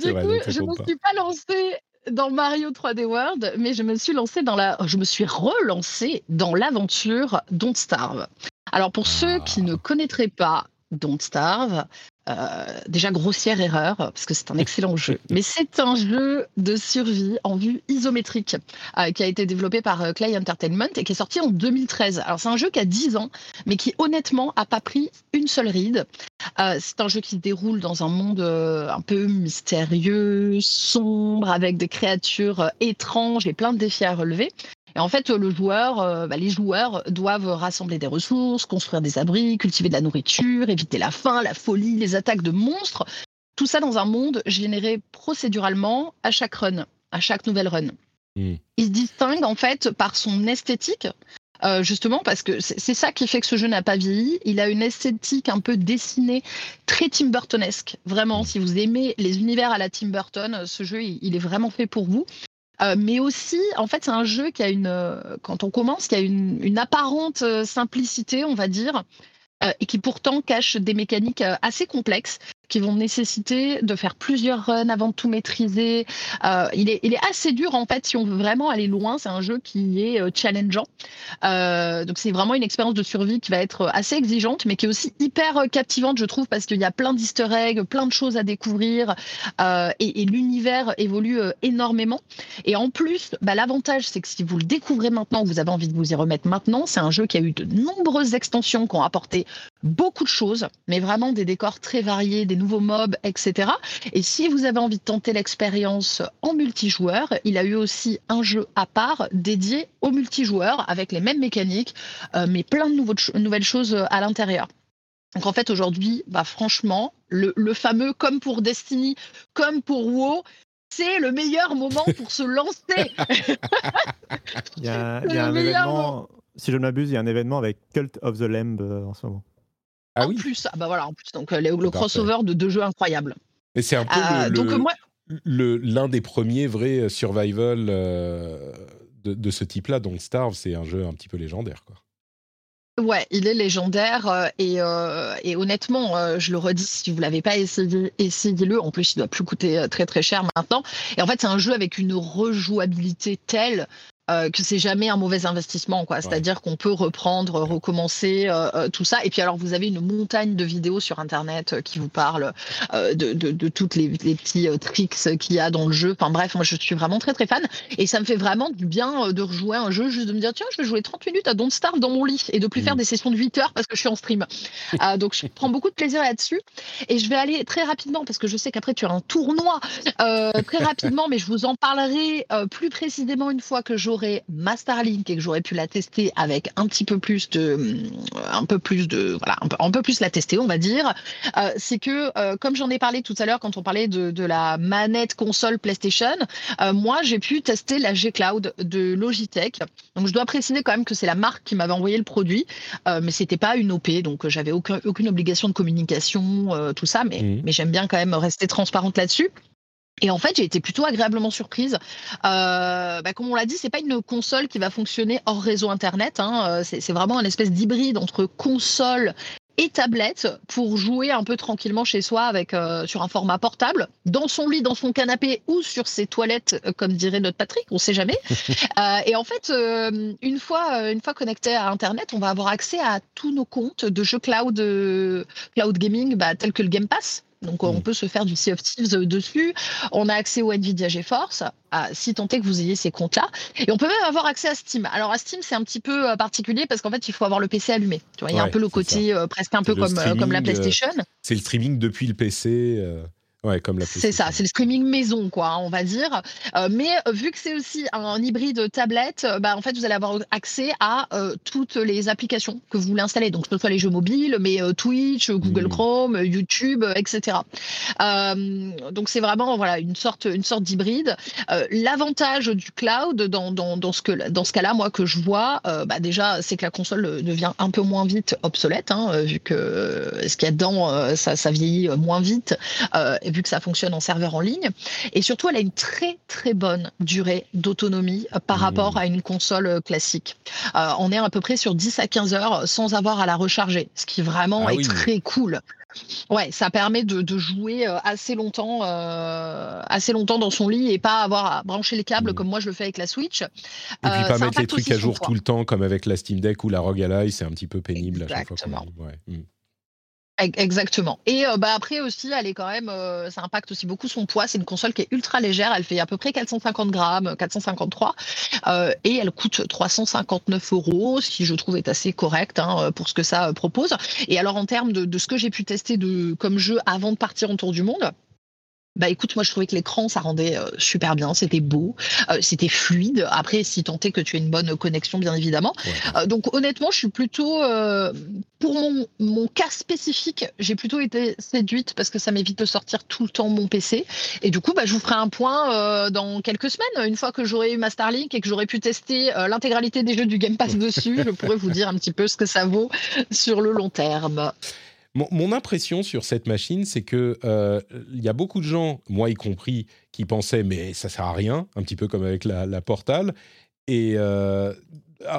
du vrai, coup, je ne me suis pas lancée dans Mario 3D World, mais je me suis lancée dans la, je me suis relancée dans l'aventure Don't Starve. Alors pour ceux qui Ah. ne connaîtraient pas Don't Starve, euh, déjà grossière erreur parce que c'est un excellent jeu, [laughs] mais c'est un jeu de survie en vue isométrique euh, qui a été développé par euh, Clay Entertainment et qui est sorti en 2013. Alors c'est un jeu qui a 10 ans, mais qui honnêtement a pas pris une seule ride. Euh, c'est un jeu qui se déroule dans un monde un peu mystérieux, sombre, avec des créatures étranges et plein de défis à relever. Et en fait, le joueur, euh, bah, les joueurs doivent rassembler des ressources, construire des abris, cultiver de la nourriture, éviter la faim, la folie, les attaques de monstres. Tout ça dans un monde généré procéduralement à chaque run, à chaque nouvelle run. Il se distingue en fait par son esthétique, euh, justement parce que c'est c'est ça qui fait que ce jeu n'a pas vieilli. Il a une esthétique un peu dessinée, très Tim Burtonesque. Vraiment, si vous aimez les univers à la Tim Burton, ce jeu il, il est vraiment fait pour vous. Euh, mais aussi, en fait, c'est un jeu qui a une, euh, quand on commence, qui a une, apparente euh, simplicité, on va dire, et qui pourtant cache des mécaniques assez complexes qui vont nécessiter de faire plusieurs runs avant de tout maîtriser. Euh, il, est, assez dur en fait si on veut vraiment aller loin. C'est un jeu qui est euh, challengeant. Euh, donc c'est vraiment une expérience de survie qui va être assez exigeante, mais qui est aussi hyper captivante, je trouve, parce qu'il y a plein d'easter eggs, plein de choses à découvrir, et, l'univers évolue énormément. Et en plus, bah, l'avantage, c'est que si vous le découvrez maintenant, vous avez envie de vous y remettre maintenant, c'est un jeu qui a eu de nombreuses extensions qui ont apporté beaucoup de choses, mais vraiment des décors très variés, des nouveaux mobs, etc. Et si vous avez envie de tenter l'expérience en multijoueur, il a eu aussi un jeu à part dédié au multijoueur avec les mêmes mécaniques, euh, mais plein de nouveaux nouvelles choses à l'intérieur. Donc en fait aujourd'hui, bah franchement, le, le fameux comme pour Destiny, comme pour WoW, c'est le meilleur moment pour se lancer. [laughs] [laughs] Il y a, C'est il y a le un meilleur événement, si je ne m'abuse, il y a un événement avec Cult of the Lamb euh, en ce moment. Ah en oui, plus, ah bah voilà, en plus, donc euh, le, crossover de deux jeux incroyables. mais c'est un peu Euh, le- donc le- euh, moi, le- l'un des premiers vrais survival euh, de, de ce type-là. Donc Starve, c'est un jeu un petit peu légendaire. Quoi. Ouais, il est légendaire euh, et, et honnêtement, je le redis, si vous l'avez pas essayé, essayez-le. En plus, il doit plus coûter très très cher maintenant. Et en fait, c'est un jeu avec une rejouabilité telle euh, que c'est jamais un mauvais investissement, quoi. C'est-à-dire qu'on peut reprendre, recommencer euh, euh, tout ça. Et puis alors, vous avez une montagne de vidéos sur Internet qui vous parlent euh, de, de, de toutes les, les petits tricks qu'il y a dans le jeu. Enfin bref, moi je suis vraiment très très fan et ça me fait vraiment du bien de rejouer un jeu, juste de me dire tiens, je vais jouer 30 minutes à Don't Starve dans mon lit et de plus Mhm. faire des sessions de 8 heures parce que je suis en stream. Donc je prends beaucoup de plaisir là-dessus et je vais aller très rapidement parce que je sais qu'après tu as un tournoi très rapidement, mais je vous en parlerai plus précisément une fois que j'aurai j'aurais ma Starlink et que j'aurais pu la tester avec un petit peu plus de, un peu plus de, voilà, un peu, un peu plus la tester, on va dire, euh, c'est que euh, comme j'en ai parlé tout à l'heure quand on parlait de, de la manette console PlayStation, euh, moi j'ai pu tester la G Cloud de Logitech. Donc je dois préciser quand même que c'est la marque qui m'avait envoyé le produit, euh, mais c'était pas une OP, donc j'avais aucun, aucune obligation de communication, euh, tout ça, mais, Mhm. mais j'aime bien quand même rester transparente là-dessus. Et en fait, j'ai été plutôt agréablement surprise. Euh, bah, comme on l'a dit, c'est pas une console qui va fonctionner hors réseau internet. hein. Euh, C'est vraiment un espèce d'hybride entre console et tablette pour jouer un peu tranquillement chez soi avec euh, sur un format portable, dans son lit, dans son canapé ou sur ses toilettes, comme dirait notre Patrick, on sait jamais. [laughs] Euh, et en fait, euh, une fois une fois connecté à Internet, on va avoir accès à tous nos comptes de jeux cloud cloud gaming, bah, tels que le Game Pass. Donc, euh, on Mm. peut se faire du Sea of Thieves euh, dessus. On a accès au Nvidia GeForce, à, si tant est que vous ayez ces comptes-là. Et on peut même avoir accès à Steam. Alors, à Steam, c'est un petit peu euh, particulier parce qu'en fait, il faut avoir le PC allumé. Tu vois, il y a un peu le côté euh, presque un peu comme, comme la PlayStation. C'est le streaming depuis le PC. euh, Ouais, comme la C'est ça, c'est le streaming maison, quoi, hein, on va dire. Euh, mais euh, vu que c'est aussi un, hybride tablette, euh, bah, en fait, vous allez avoir accès à euh, toutes les applications que vous voulez installer. Donc, que ce soit les jeux mobiles, mais euh, Twitch, Google Mhm. Chrome, YouTube, etc. Donc, c'est vraiment voilà une sorte, une sorte d'hybride. L'avantage du cloud dans, dans, dans ce que dans ce cas-là, moi que je vois, bah, déjà, c'est que la console devient un peu moins vite obsolète, hein, vu que ce qu'il y a dedans, ça, ça vieillit moins vite. Euh, vu que ça fonctionne en serveur en ligne. Et surtout, elle a une très très bonne durée d'autonomie euh, par Mmh. rapport à une console euh, classique. Euh, on est à peu près sur 10 à 15 heures sans avoir à la recharger, ce qui vraiment Ah est oui. très cool. Ouais, ça permet de, de jouer assez longtemps, euh, assez longtemps dans son lit et pas avoir à brancher les câbles Mhm. comme moi je le fais avec la Switch. Et puis Euh, pas mettre les trucs à jour tout le temps, comme avec la Steam Deck ou la ROG Ally, c'est un petit peu pénible à chaque fois. qu'on. Ouais. Mm. Ex- Exactement. Et euh, bah après aussi, elle est quand même, euh, ça impacte aussi beaucoup son poids. C'est une console qui est ultra légère. Elle fait à peu près 450 grammes, 453, euh, et elle coûte 359 euros, ce qui je trouve est assez correct hein, pour ce que ça euh, propose. Et alors en termes de, de ce que j'ai pu tester de comme jeu avant de partir en tour du monde. Bah écoute, moi je trouvais que l'écran ça rendait euh, super bien, c'était beau, euh, c'était fluide. Après, si tant est que tu as une bonne connexion, bien évidemment. Ouais. Euh, donc honnêtement, je suis plutôt pour mon, mon cas spécifique, j'ai plutôt été séduite parce que ça m'évite de sortir tout le temps mon PC. Et du coup, bah, je vous ferai un point dans quelques semaines, une fois que j'aurai eu ma Starlink et que j'aurai pu tester l'intégralité des jeux du Game Pass dessus. je pourrai vous dire un petit peu ce que ça vaut sur le long terme. Mon, mon impression sur cette machine, c'est que euh, il y a beaucoup de gens, moi y compris, qui pensaient mais ça sert à rien, un petit peu comme avec la, la Portal, et euh,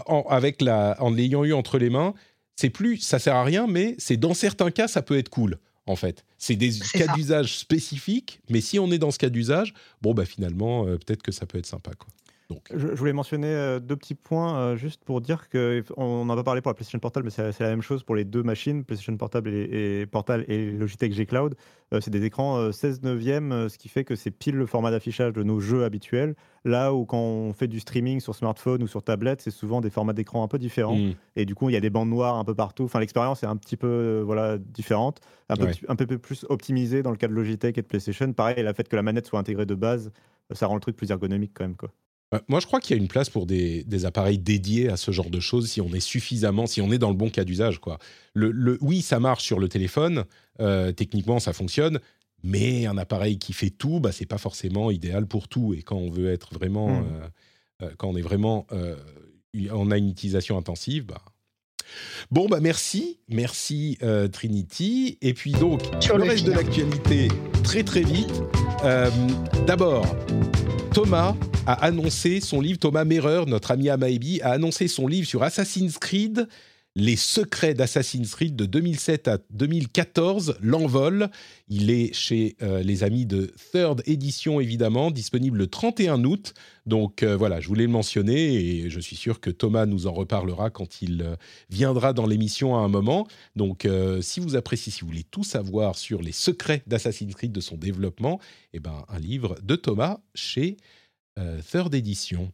en, avec la, en l'ayant eu entre les mains, c'est plus ça sert à rien, mais c'est dans certains cas ça peut être cool. En fait, c'est des cas d'usage spécifiques, mais si on est dans ce cas d'usage, bon bah finalement euh, peut-être que ça peut être sympa quoi. Donc Je, je voulais mentionner euh, deux petits points euh, juste pour dire que on n'a pas parlé pour la PlayStation Portable, mais c'est la même chose pour les deux machines, PlayStation Portable et, et Portal et Logitech G Cloud. Euh, c'est des écrans euh, 16 neuvième, euh, ce qui fait que c'est pile le format d'affichage de nos jeux habituels. Là où quand on fait du streaming sur smartphone ou sur tablette, c'est souvent des formats d'écran un peu différents. mm, Et du coup, il y a des bandes noires un peu partout. Enfin, l'expérience est un petit peu euh, voilà, différente, un peu, Ouais. un peu plus optimisée dans le cas de Logitech et de PlayStation. Pareil, le fait que la manette soit intégrée de base, euh, ça rend le truc plus ergonomique quand même. Quoi. Ouais, Moi, je crois qu'il y a une place pour des, des appareils dédiés à ce genre de choses si on est suffisamment, si on est dans le bon cas d'usage. Quoi. Le, le- oui, ça marche sur le téléphone, euh, techniquement, ça fonctionne, mais un appareil qui fait tout, bah, c'est pas forcément idéal pour tout. Et quand on veut être vraiment, Mm. euh, euh, quand on est vraiment, euh, on a une utilisation intensive, bah. Bon, bah merci, merci euh, Trinity. Et puis donc, Sur le le reste de l'actualité, très très vite. Euh, D'abord, Thomas a annoncé son livre, Thomas Merer, notre ami Amaebi, a annoncé son livre sur Assassin's Creed, les secrets d'Assassin's Creed de 2007 à 2014, l'envol. Il est chez euh, les amis de Third Edition, évidemment, disponible le 31 août. Donc euh, voilà, je voulais le mentionner et je suis sûr que Thomas nous en reparlera quand il euh, viendra dans l'émission à un moment. Donc si vous appréciez, si vous voulez tout savoir sur les secrets d'Assassin's Creed, de son développement, eh ben, un livre de Thomas chez Third Edition.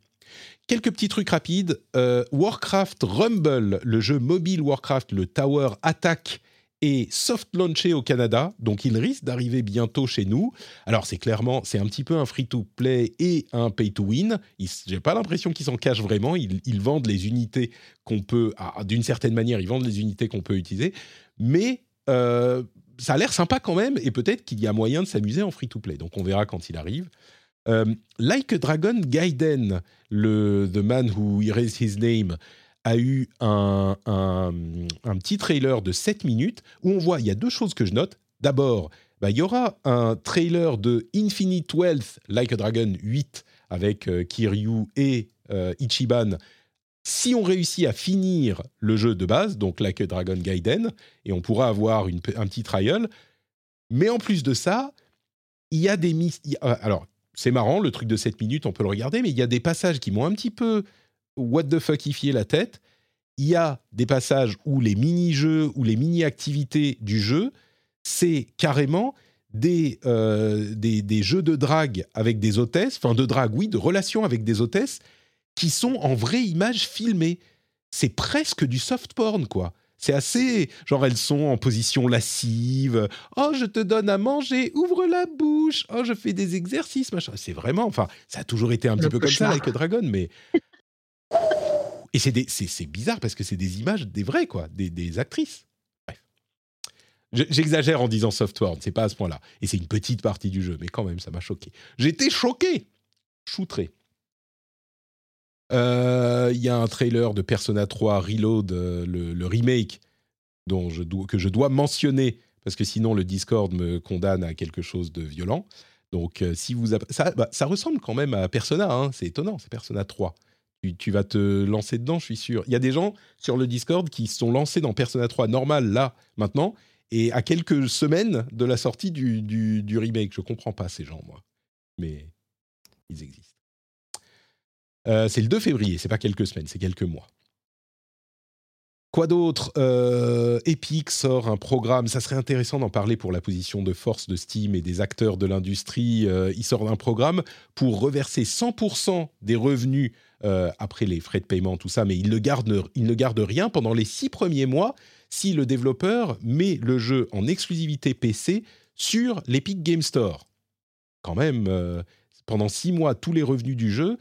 Quelques petits trucs rapides. Euh, Warcraft Rumble, le jeu mobile Warcraft, le Tower Attack, est soft launché au Canada, donc il risque d'arriver bientôt chez nous. Alors c'est clairement, c'est un petit peu un free-to-play et un pay-to-win. J'ai pas l'impression qu'ils s'en cachent vraiment. Ils, vendent les unités qu'on peut, ah, d'une certaine manière, ils vendent les unités qu'on peut utiliser, mais euh, ça a l'air sympa quand même, et peut-être qu'il y a moyen de s'amuser en free-to-play. Donc on verra quand il arrive. Euh, like a Dragon Gaiden, le The Man Who Erased His Name, a eu un, un, petit trailer de 7 minutes où on voit, il y a deux choses que je note. D'abord, bah, il y aura un trailer de Infinite Wealth Like a Dragon 8 avec euh, Kiryu et euh, Ichiban si on réussit à finir le jeu de base, donc Like a Dragon Gaiden, et on pourra avoir une, un petit trial. Mais en plus de ça, il y a des... Alors, c'est marrant, le truc de 7 minutes, on peut le regarder, mais il y a des passages qui m'ont un petit peu what the fuckifié la tête. Il y a des passages où les mini-jeux ou les mini-activités du jeu, c'est carrément des, euh, des, des, jeux de drague avec des hôtesses, enfin de drague, oui, de relations avec des hôtesses qui sont en vraie image filmée. C'est presque du soft porn, quoi. C'est assez. Genre, elles sont en position lascive. Oh, je te donne à manger, ouvre la bouche. Oh, je fais des exercices, machin. C'est vraiment. Enfin, ça a toujours été un petit peu comme ça avec Dragon, mais. [laughs] Et c'est bizarre parce que c'est des images des vrais, quoi, des, actrices. Bref. J'exagère en disant soft porn, c'est pas à ce point-là. Et c'est une petite partie du jeu, mais quand même, ça m'a choqué. J'étais choqué, choutré. Euh, il y a un trailer de Persona 3 Reload, euh, le, remake, dont que je dois mentionner, parce que sinon le Discord me condamne à quelque chose de violent. Donc, euh, si vous ça, bah, ça, ressemble quand même à Persona, hein, c'est étonnant, c'est Persona 3. Tu, vas te lancer dedans, je suis sûr. Il y a des gens sur le Discord qui sont lancés dans Persona 3 normal, là, maintenant, et à quelques semaines de la sortie du, du, du remake. Je comprends pas ces gens, moi. Mais ils existent. Euh, c'est le 2 février, c'est pas quelques semaines, c'est quelques mois. Quoi d'autre euh, Epic sort un programme, ça serait intéressant d'en parler pour la position de force de Steam et des acteurs de l'industrie. Euh, il sort un programme pour reverser 100% des revenus après les frais de paiement, tout ça, mais il ne, garde, il ne garde rien pendant les six premiers mois si le développeur met le jeu en exclusivité PC sur l'Epic Game Store. Quand même, pendant six mois, tous les revenus du jeu,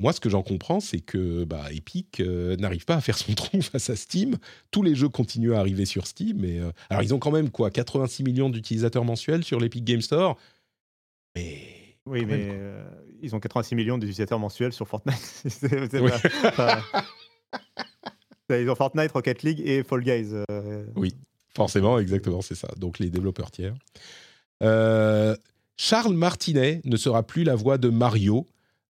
moi, ce que j'en comprends, c'est que bah, Epic euh, n'arrive pas à faire son [laughs] tronc face à Steam. Tous les jeux continuent à arriver sur Steam. Mais, euh, alors, ils ont quand même quoi 86 millions d'utilisateurs mensuels sur l'Epic Game Store. Mais. Oui, mais euh, ils ont 86 millions d'utilisateurs mensuels sur Fortnite. [laughs] ils ont Fortnite, Rocket League et Fall Guys. Oui, forcément, exactement, c'est ça. Donc, les développeurs tiers. Charles Martinet ne sera plus la voix de Mario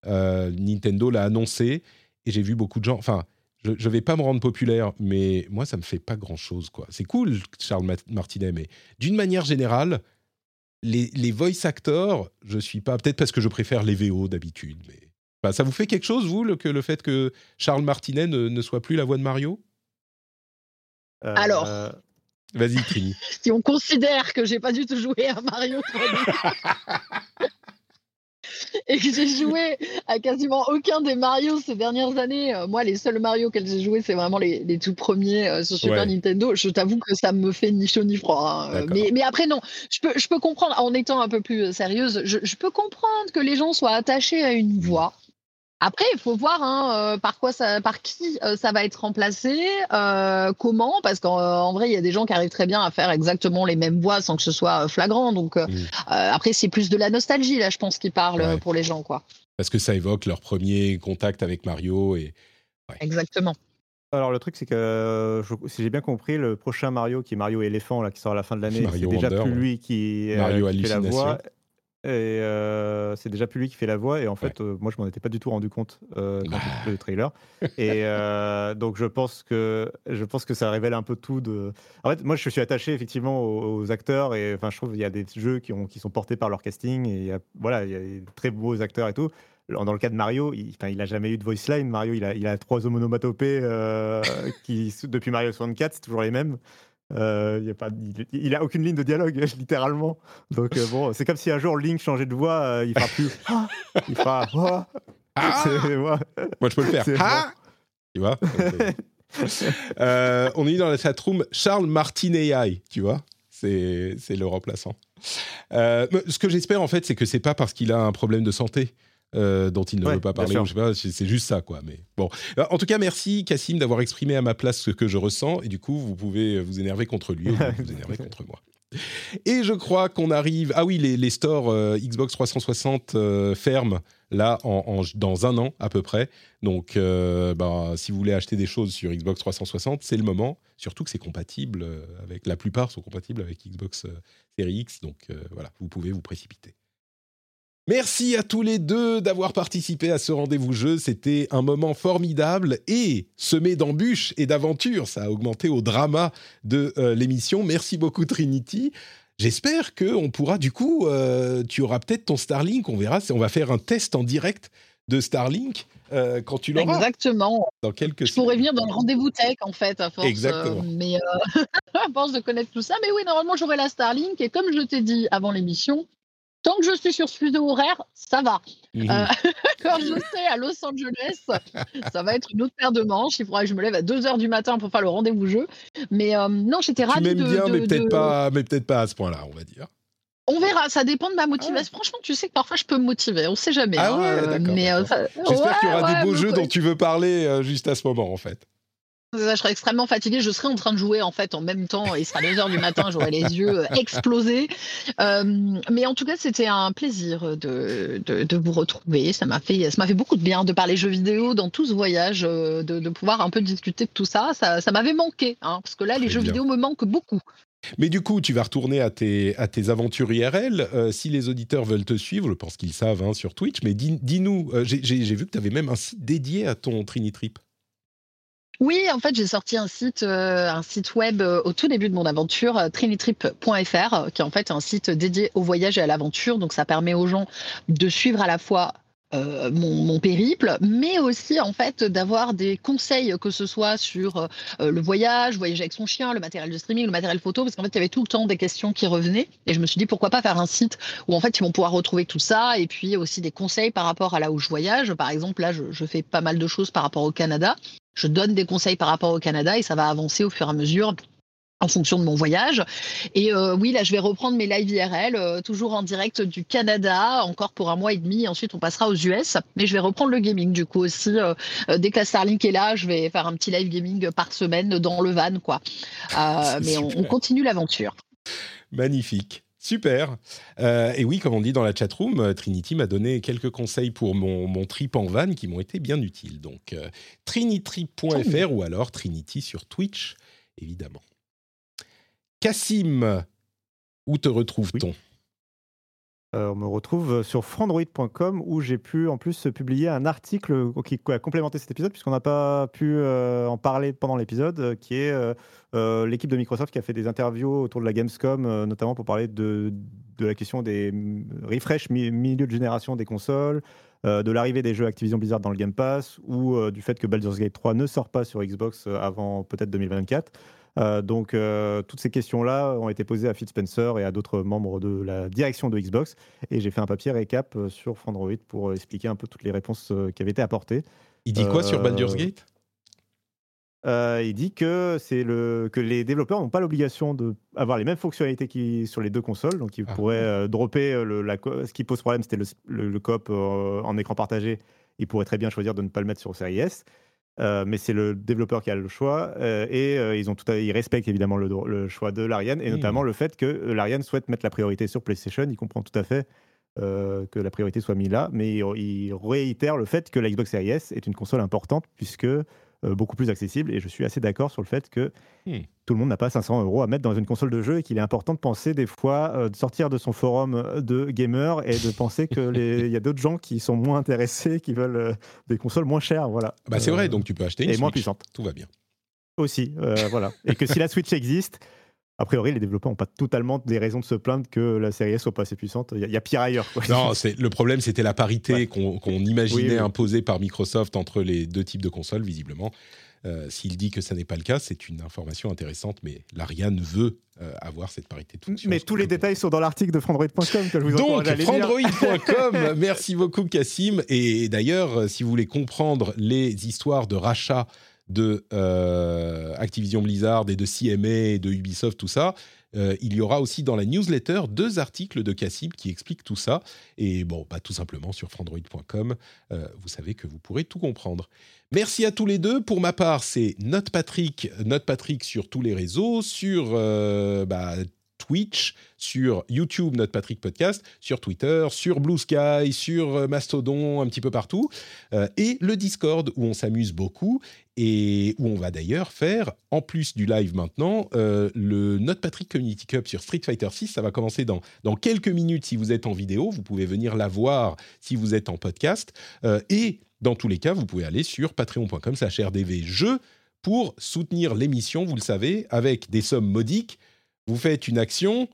Nintendo l'a annoncé et j'ai vu beaucoup de gens. Enfin, je ne vais pas me rendre populaire, mais moi, ça me fait pas grand-chose. quoi. C'est cool, Charles Martinet, mais d'une manière générale, les, les, voice actors, je suis pas. Peut-être parce que je préfère les VO d'habitude, mais. ça vous fait quelque chose, vous, le, que le fait que Charles Martinet ne, soit plus la voix de Mario? Euh, Alors. Vas-y, Trini. [laughs] si on considère que j'ai pas du tout joué à Mario [laughs] [laughs] et que j'ai joué à quasiment aucun des Mario ces dernières années. Euh, moi, les seuls Mario que j'ai joué, c'est vraiment les, les, tout premiers euh, sur Super Nintendo. Je t'avoue que ça me fait ni chaud ni froid. Hein. Mais, mais, après, non, je peux, je peux comprendre, en étant un peu plus sérieuse, je, je peux comprendre que les gens soient attachés à une voix. Après, il faut voir hein, euh, par quoi ça, par qui euh, ça va être remplacé, euh, comment, parce qu'en vrai, il y a des gens qui arrivent très bien à faire exactement les mêmes voix sans que ce soit flagrant. Donc mmh. après, c'est plus de la nostalgie là, je pense, qui parle pour les gens, quoi. Parce que ça évoque leur premier contact avec Mario et. Exactement. Alors le truc c'est que si j'ai bien compris, le prochain Mario qui est Mario éléphant là qui sort à la fin de l'année, c'est déjà plus lui qui, Mario qui fait la voix. Et euh, c'est déjà plus lui qui fait la voix. Et en fait, euh, moi, je m'en étais pas du tout rendu compte euh, quand j'ai le trailer. Et donc, je pense que je pense que ça révèle un peu tout de. En fait, moi, je suis attaché effectivement aux, acteurs. Et enfin, je trouve qu'il y a des jeux qui, ont, qui sont portés par leur casting. Et il y a, voilà, il y a des très beaux acteurs et tout. Dans le cas de Mario, il, enfin, il a jamais eu de voice line. Mario, il a, il a trois onomatopées qui, depuis Mario 64, c'est toujours les mêmes. Euh, il, a pas, il, a aucune ligne de dialogue, [laughs] littéralement. Donc euh, bon, c'est comme si un jour Link changeait de voix, euh, il fera plus. [laughs] il fera. Ah [laughs] Moi, je peux le faire. Ah tu vois Euh, on est dans la chatroom Charles Martinet, tu vois c'est, le remplaçant. Euh, ce que j'espère en fait, c'est que c'est pas parce qu'il a un problème de santé. Euh, dont il ne Ouais, veut pas parler, ou je sais pas, c'est juste ça, quoi. Mais bon, Euh, en tout cas, merci Cassim d'avoir exprimé à ma place ce que je ressens, et du coup, vous pouvez vous énerver contre lui ou vous énerver [laughs] contre moi. Et je crois qu'on arrive. Ah oui, les, les stores euh, Xbox 360 euh, ferment là en, en- dans un an à peu près. Donc, euh, bah, si vous voulez acheter des choses sur Xbox 360, c'est le moment. Surtout que c'est compatible euh, avec la plupart sont compatibles avec Xbox euh, Series X. Donc euh, voilà, vous pouvez vous précipiter. Merci à tous les deux d'avoir participé à ce rendez-vous jeu. C'était un moment formidable et semé d'embûches et d'aventures. Ça a augmenté au drama de euh, l'émission. Merci beaucoup Trinity. J'espère que on pourra du coup, euh, tu auras peut-être ton Starlink. On verra. On va faire un test en direct de Starlink euh, quand tu l'auras Exactement. dans quelques. Je pourrais venir dans le rendez-vous tech en fait à force. Exactement. mais [laughs] à force de connaître tout ça. Mais oui, normalement j'aurai la Starlink et comme je t'ai dit avant l'émission, tant que je suis sur ce fuseau horaire, ça va. Euh, [laughs] Quand je serai à Los Angeles, ça va être une autre paire de manches. Il faudra que je me lève à 2 h du matin pour faire le rendez-vous jeu. Mais euh, non, j'étais tu ravie m'aimes de, bien, de- mais peut-être de- pas, mais peut-être pas à ce point-là, on va dire. On verra, ça dépend de ma motivation. Franchement, tu sais que parfois je peux me motiver. On sait jamais. Ah hein, ouais, euh, d'accord, euh, J'espère qu'il y aura ouais, des beaux jeux dont tu veux parler juste à ce moment, en fait. Je serais extrêmement fatiguée. Je serais en train de jouer en fait en même temps. Il sera 2 heures du matin. J'aurai les yeux euh, explosés. Euh, mais en tout cas, c'était un plaisir de, de, de vous retrouver. Ça m'a fait, ça fait beaucoup de bien de parler jeux vidéo dans tout ce voyage, euh, de, de pouvoir un peu discuter de tout ça. Ça, ça m'avait manqué, hein, parce que là, les jeux bien. vidéo me manquent beaucoup. Mais du coup, tu vas retourner à tes, à tes aventures IRL. Euh, si les auditeurs veulent te suivre, je pense qu'ils savent hein, sur Twitch, mais dis- dis-nous, euh, j'ai vu que tu avais même un site dédié à ton Trinitrip. Oui, en fait, j'ai sorti un site, euh, un site web euh, au tout début de mon aventure, euh, trinitrip.fr, qui est en fait un site dédié au voyage et à l'aventure. Donc, ça permet aux gens de suivre à la fois mon, périple, mais aussi en fait d'avoir des conseils, que ce soit sur le voyage, voyager avec son chien, le matériel de streaming, le matériel photo, parce qu'en fait, il y avait tout le temps des questions qui revenaient. Et je me suis dit, pourquoi pas faire un site où en fait, ils vont pouvoir retrouver tout ça, et puis aussi des conseils par rapport à là où je voyage. Par exemple, là, je fais pas mal de choses par rapport au Canada. Je donne des conseils par rapport au Canada et ça va avancer au fur et à mesure en fonction de mon voyage. Et euh, oui, là, je vais reprendre mes live IRL, euh, toujours en direct du Canada, encore pour un mois et demi. Ensuite, on passera aux US. Mais je vais reprendre le gaming, du coup, aussi. euh, dès que la Starlink est là, je vais faire un petit live gaming par semaine dans le van, quoi. Mais on continue l'aventure. Magnifique. Super. Euh, et oui, comme on dit dans la chatroom, euh, Trinity m'a donné quelques conseils pour mon, trip en van qui m'ont été bien utiles. Donc, euh, trinitrip.fr ou alors Trinity sur Twitch, évidemment. Cassim, où te retrouve-t-on? Euh, on me retrouve sur frandroid.com où j'ai pu en plus publier un article qui a complémenté cet épisode puisqu'on n'a pas pu euh, en parler pendant l'épisode, euh, qui est l'équipe de Microsoft qui a fait des interviews autour de la Gamescom, notamment pour parler de, de la question des refresh mi- milieu de génération des consoles, de l'arrivée des jeux Activision Blizzard dans le Game Pass ou du fait que Baldur's Gate 3 ne sort pas sur Xbox avant peut-être 2024. Euh, donc, euh, toutes ces questions-là ont été posées à Phil Spencer et à d'autres membres de la direction de Xbox. Et j'ai fait un papier récap euh, sur Frandroid pour expliquer un peu toutes les réponses qui avaient été apportées. Il dit quoi sur Baldur's Gate? Euh, il dit que, le, que les développeurs n'ont pas l'obligation d'avoir les mêmes fonctionnalités qui, sur les deux consoles. Donc, ils Ah. pourraient euh, dropper le, la ce qui pose problème, c'était le, le, le coop euh, en écran partagé. Ils pourraient très bien choisir de ne pas le mettre sur Series S. Euh, mais c'est le développeur qui a le choix euh, et euh, ils, ont tout à- ils respectent évidemment le, choix de l'Ariane et Hmm. notamment le fait que l'Ariane souhaite mettre la priorité sur PlayStation. Il comprend tout à fait que la priorité soit mise là, mais il, il réitère le fait que la Xbox Series S est une console importante puisque beaucoup plus accessible et je suis assez d'accord sur le fait que Hmm. tout le monde n'a pas 500 euros à mettre dans une console de jeu et qu'il est important de penser des fois euh, de sortir de son forum de gamer et de penser que les- [laughs] il y a d'autres gens qui sont moins intéressés, qui veulent euh, des consoles moins chères, voilà. bah, C'est Euh, vrai, donc tu peux acheter une et moins puissante. Tout va bien. Aussi, euh, voilà. Et que si la Switch existe, a priori, les développeurs n'ont pas totalement des raisons de se plaindre que la série S soit pas assez puissante. Il y, a- il y a pire ailleurs. quoi. Non, le problème, c'était la parité Ouais. qu'on imaginait Oui, oui. imposée par Microsoft entre les deux types de consoles, visiblement. Euh, S'il dit que ça n'est pas le cas, c'est une information intéressante, mais l'Ariane veut euh, avoir cette parité de fonction. Mais tous les détails sont dans l'article de frandroid.com que je vous Donc, frandroid.com, [laughs] merci beaucoup Cassim. Et d'ailleurs, si vous voulez comprendre les histoires de rachat de euh, Activision Blizzard et de CMA et de Ubisoft, tout ça, euh, il y aura aussi dans la newsletter deux articles de Cassib qui expliquent tout ça. Et bon, bah, tout simplement sur frandroid.com, euh, vous savez que vous pourrez tout comprendre. Merci à tous les deux. Pour ma part, c'est Note Patrick, Note Patrick sur tous les réseaux, sur bah, Twitch, sur YouTube, Notre Patrick Podcast, sur Twitter, sur Blue Sky, sur Mastodon, un petit peu partout, et le Discord où on s'amuse beaucoup et où on va d'ailleurs faire, en plus du live maintenant, euh, le Notre Patrick Community Cup sur Street Fighter 6. Ça va commencer dans, dans quelques minutes si vous êtes en vidéo. Vous pouvez venir la voir si vous êtes en podcast. et dans tous les cas, vous pouvez aller sur patreon.com slash rdvjeux pour soutenir l'émission, vous le savez, avec des sommes modiques vous faites une action,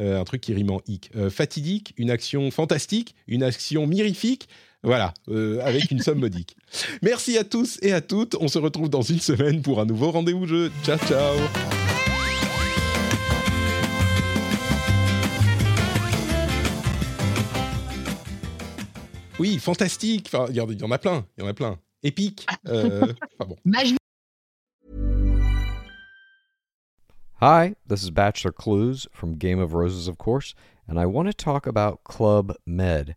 euh, un truc qui rime en hic, euh, fatidique, une action fantastique, une action mirifique, voilà, euh, avec une somme modique. [laughs] Merci à tous et à toutes. On se retrouve dans une semaine pour un nouveau rendez-vous jeu. Ciao, ciao. Oui, fantastique. Enfin, il y, en a plein. Il y en a plein. Épique. [laughs] enfin bon. Hi, this is Bachelor Clues from Game of Roses, of course, and I want to talk about Club Med.